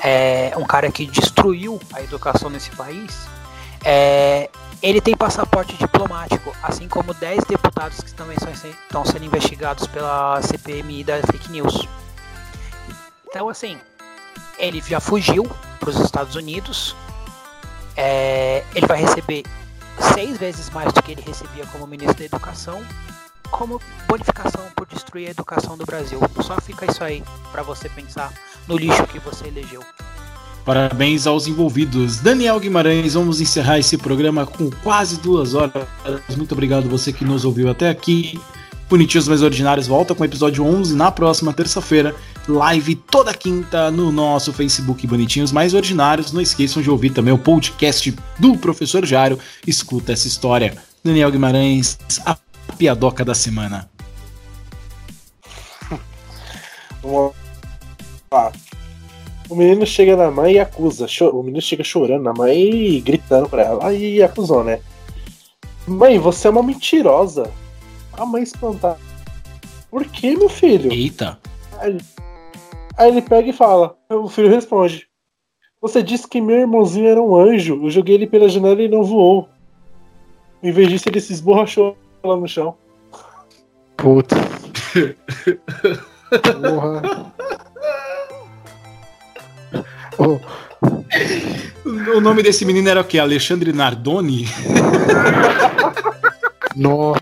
é um cara que destruiu a educação nesse país. É, ele tem passaporte diplomático, assim como 10 deputados que também são, estão sendo investigados pela CPMI da fake news. Então, assim, ele já fugiu para os Estados Unidos, é, ele vai receber seis vezes mais do que ele recebia como ministro da Educação, como bonificação por destruir a educação do Brasil. Só fica isso aí para você pensar no lixo que você elegeu. Parabéns aos envolvidos. Daniel Guimarães, vamos encerrar esse programa com quase duas horas. Muito obrigado você que nos ouviu até aqui. Bonitinhos Mais Ordinários volta com o episódio 11 na próxima terça-feira. live toda quinta no nosso Facebook Bonitinhos Mais Ordinários. Não esqueçam de ouvir também o podcast do Professor Jário. Escuta essa história. Daniel Guimarães, piadoca da semana. O menino chega na mãe e acusa. O menino chega chorando na mãe e gritando pra ela. Aí acusou, né? Mãe, você é uma mentirosa. A mãe espantada. Por que, meu filho? Eita. Aí aí ele pega e fala. O filho responde. Você disse que meu irmãozinho era um anjo. Eu joguei ele pela janela e não voou. Em vez disso, ele se esborrachou lá no chão. Putz. Porra. Ô, O nome desse menino era o quê? Alexandre Nardoni? nossa.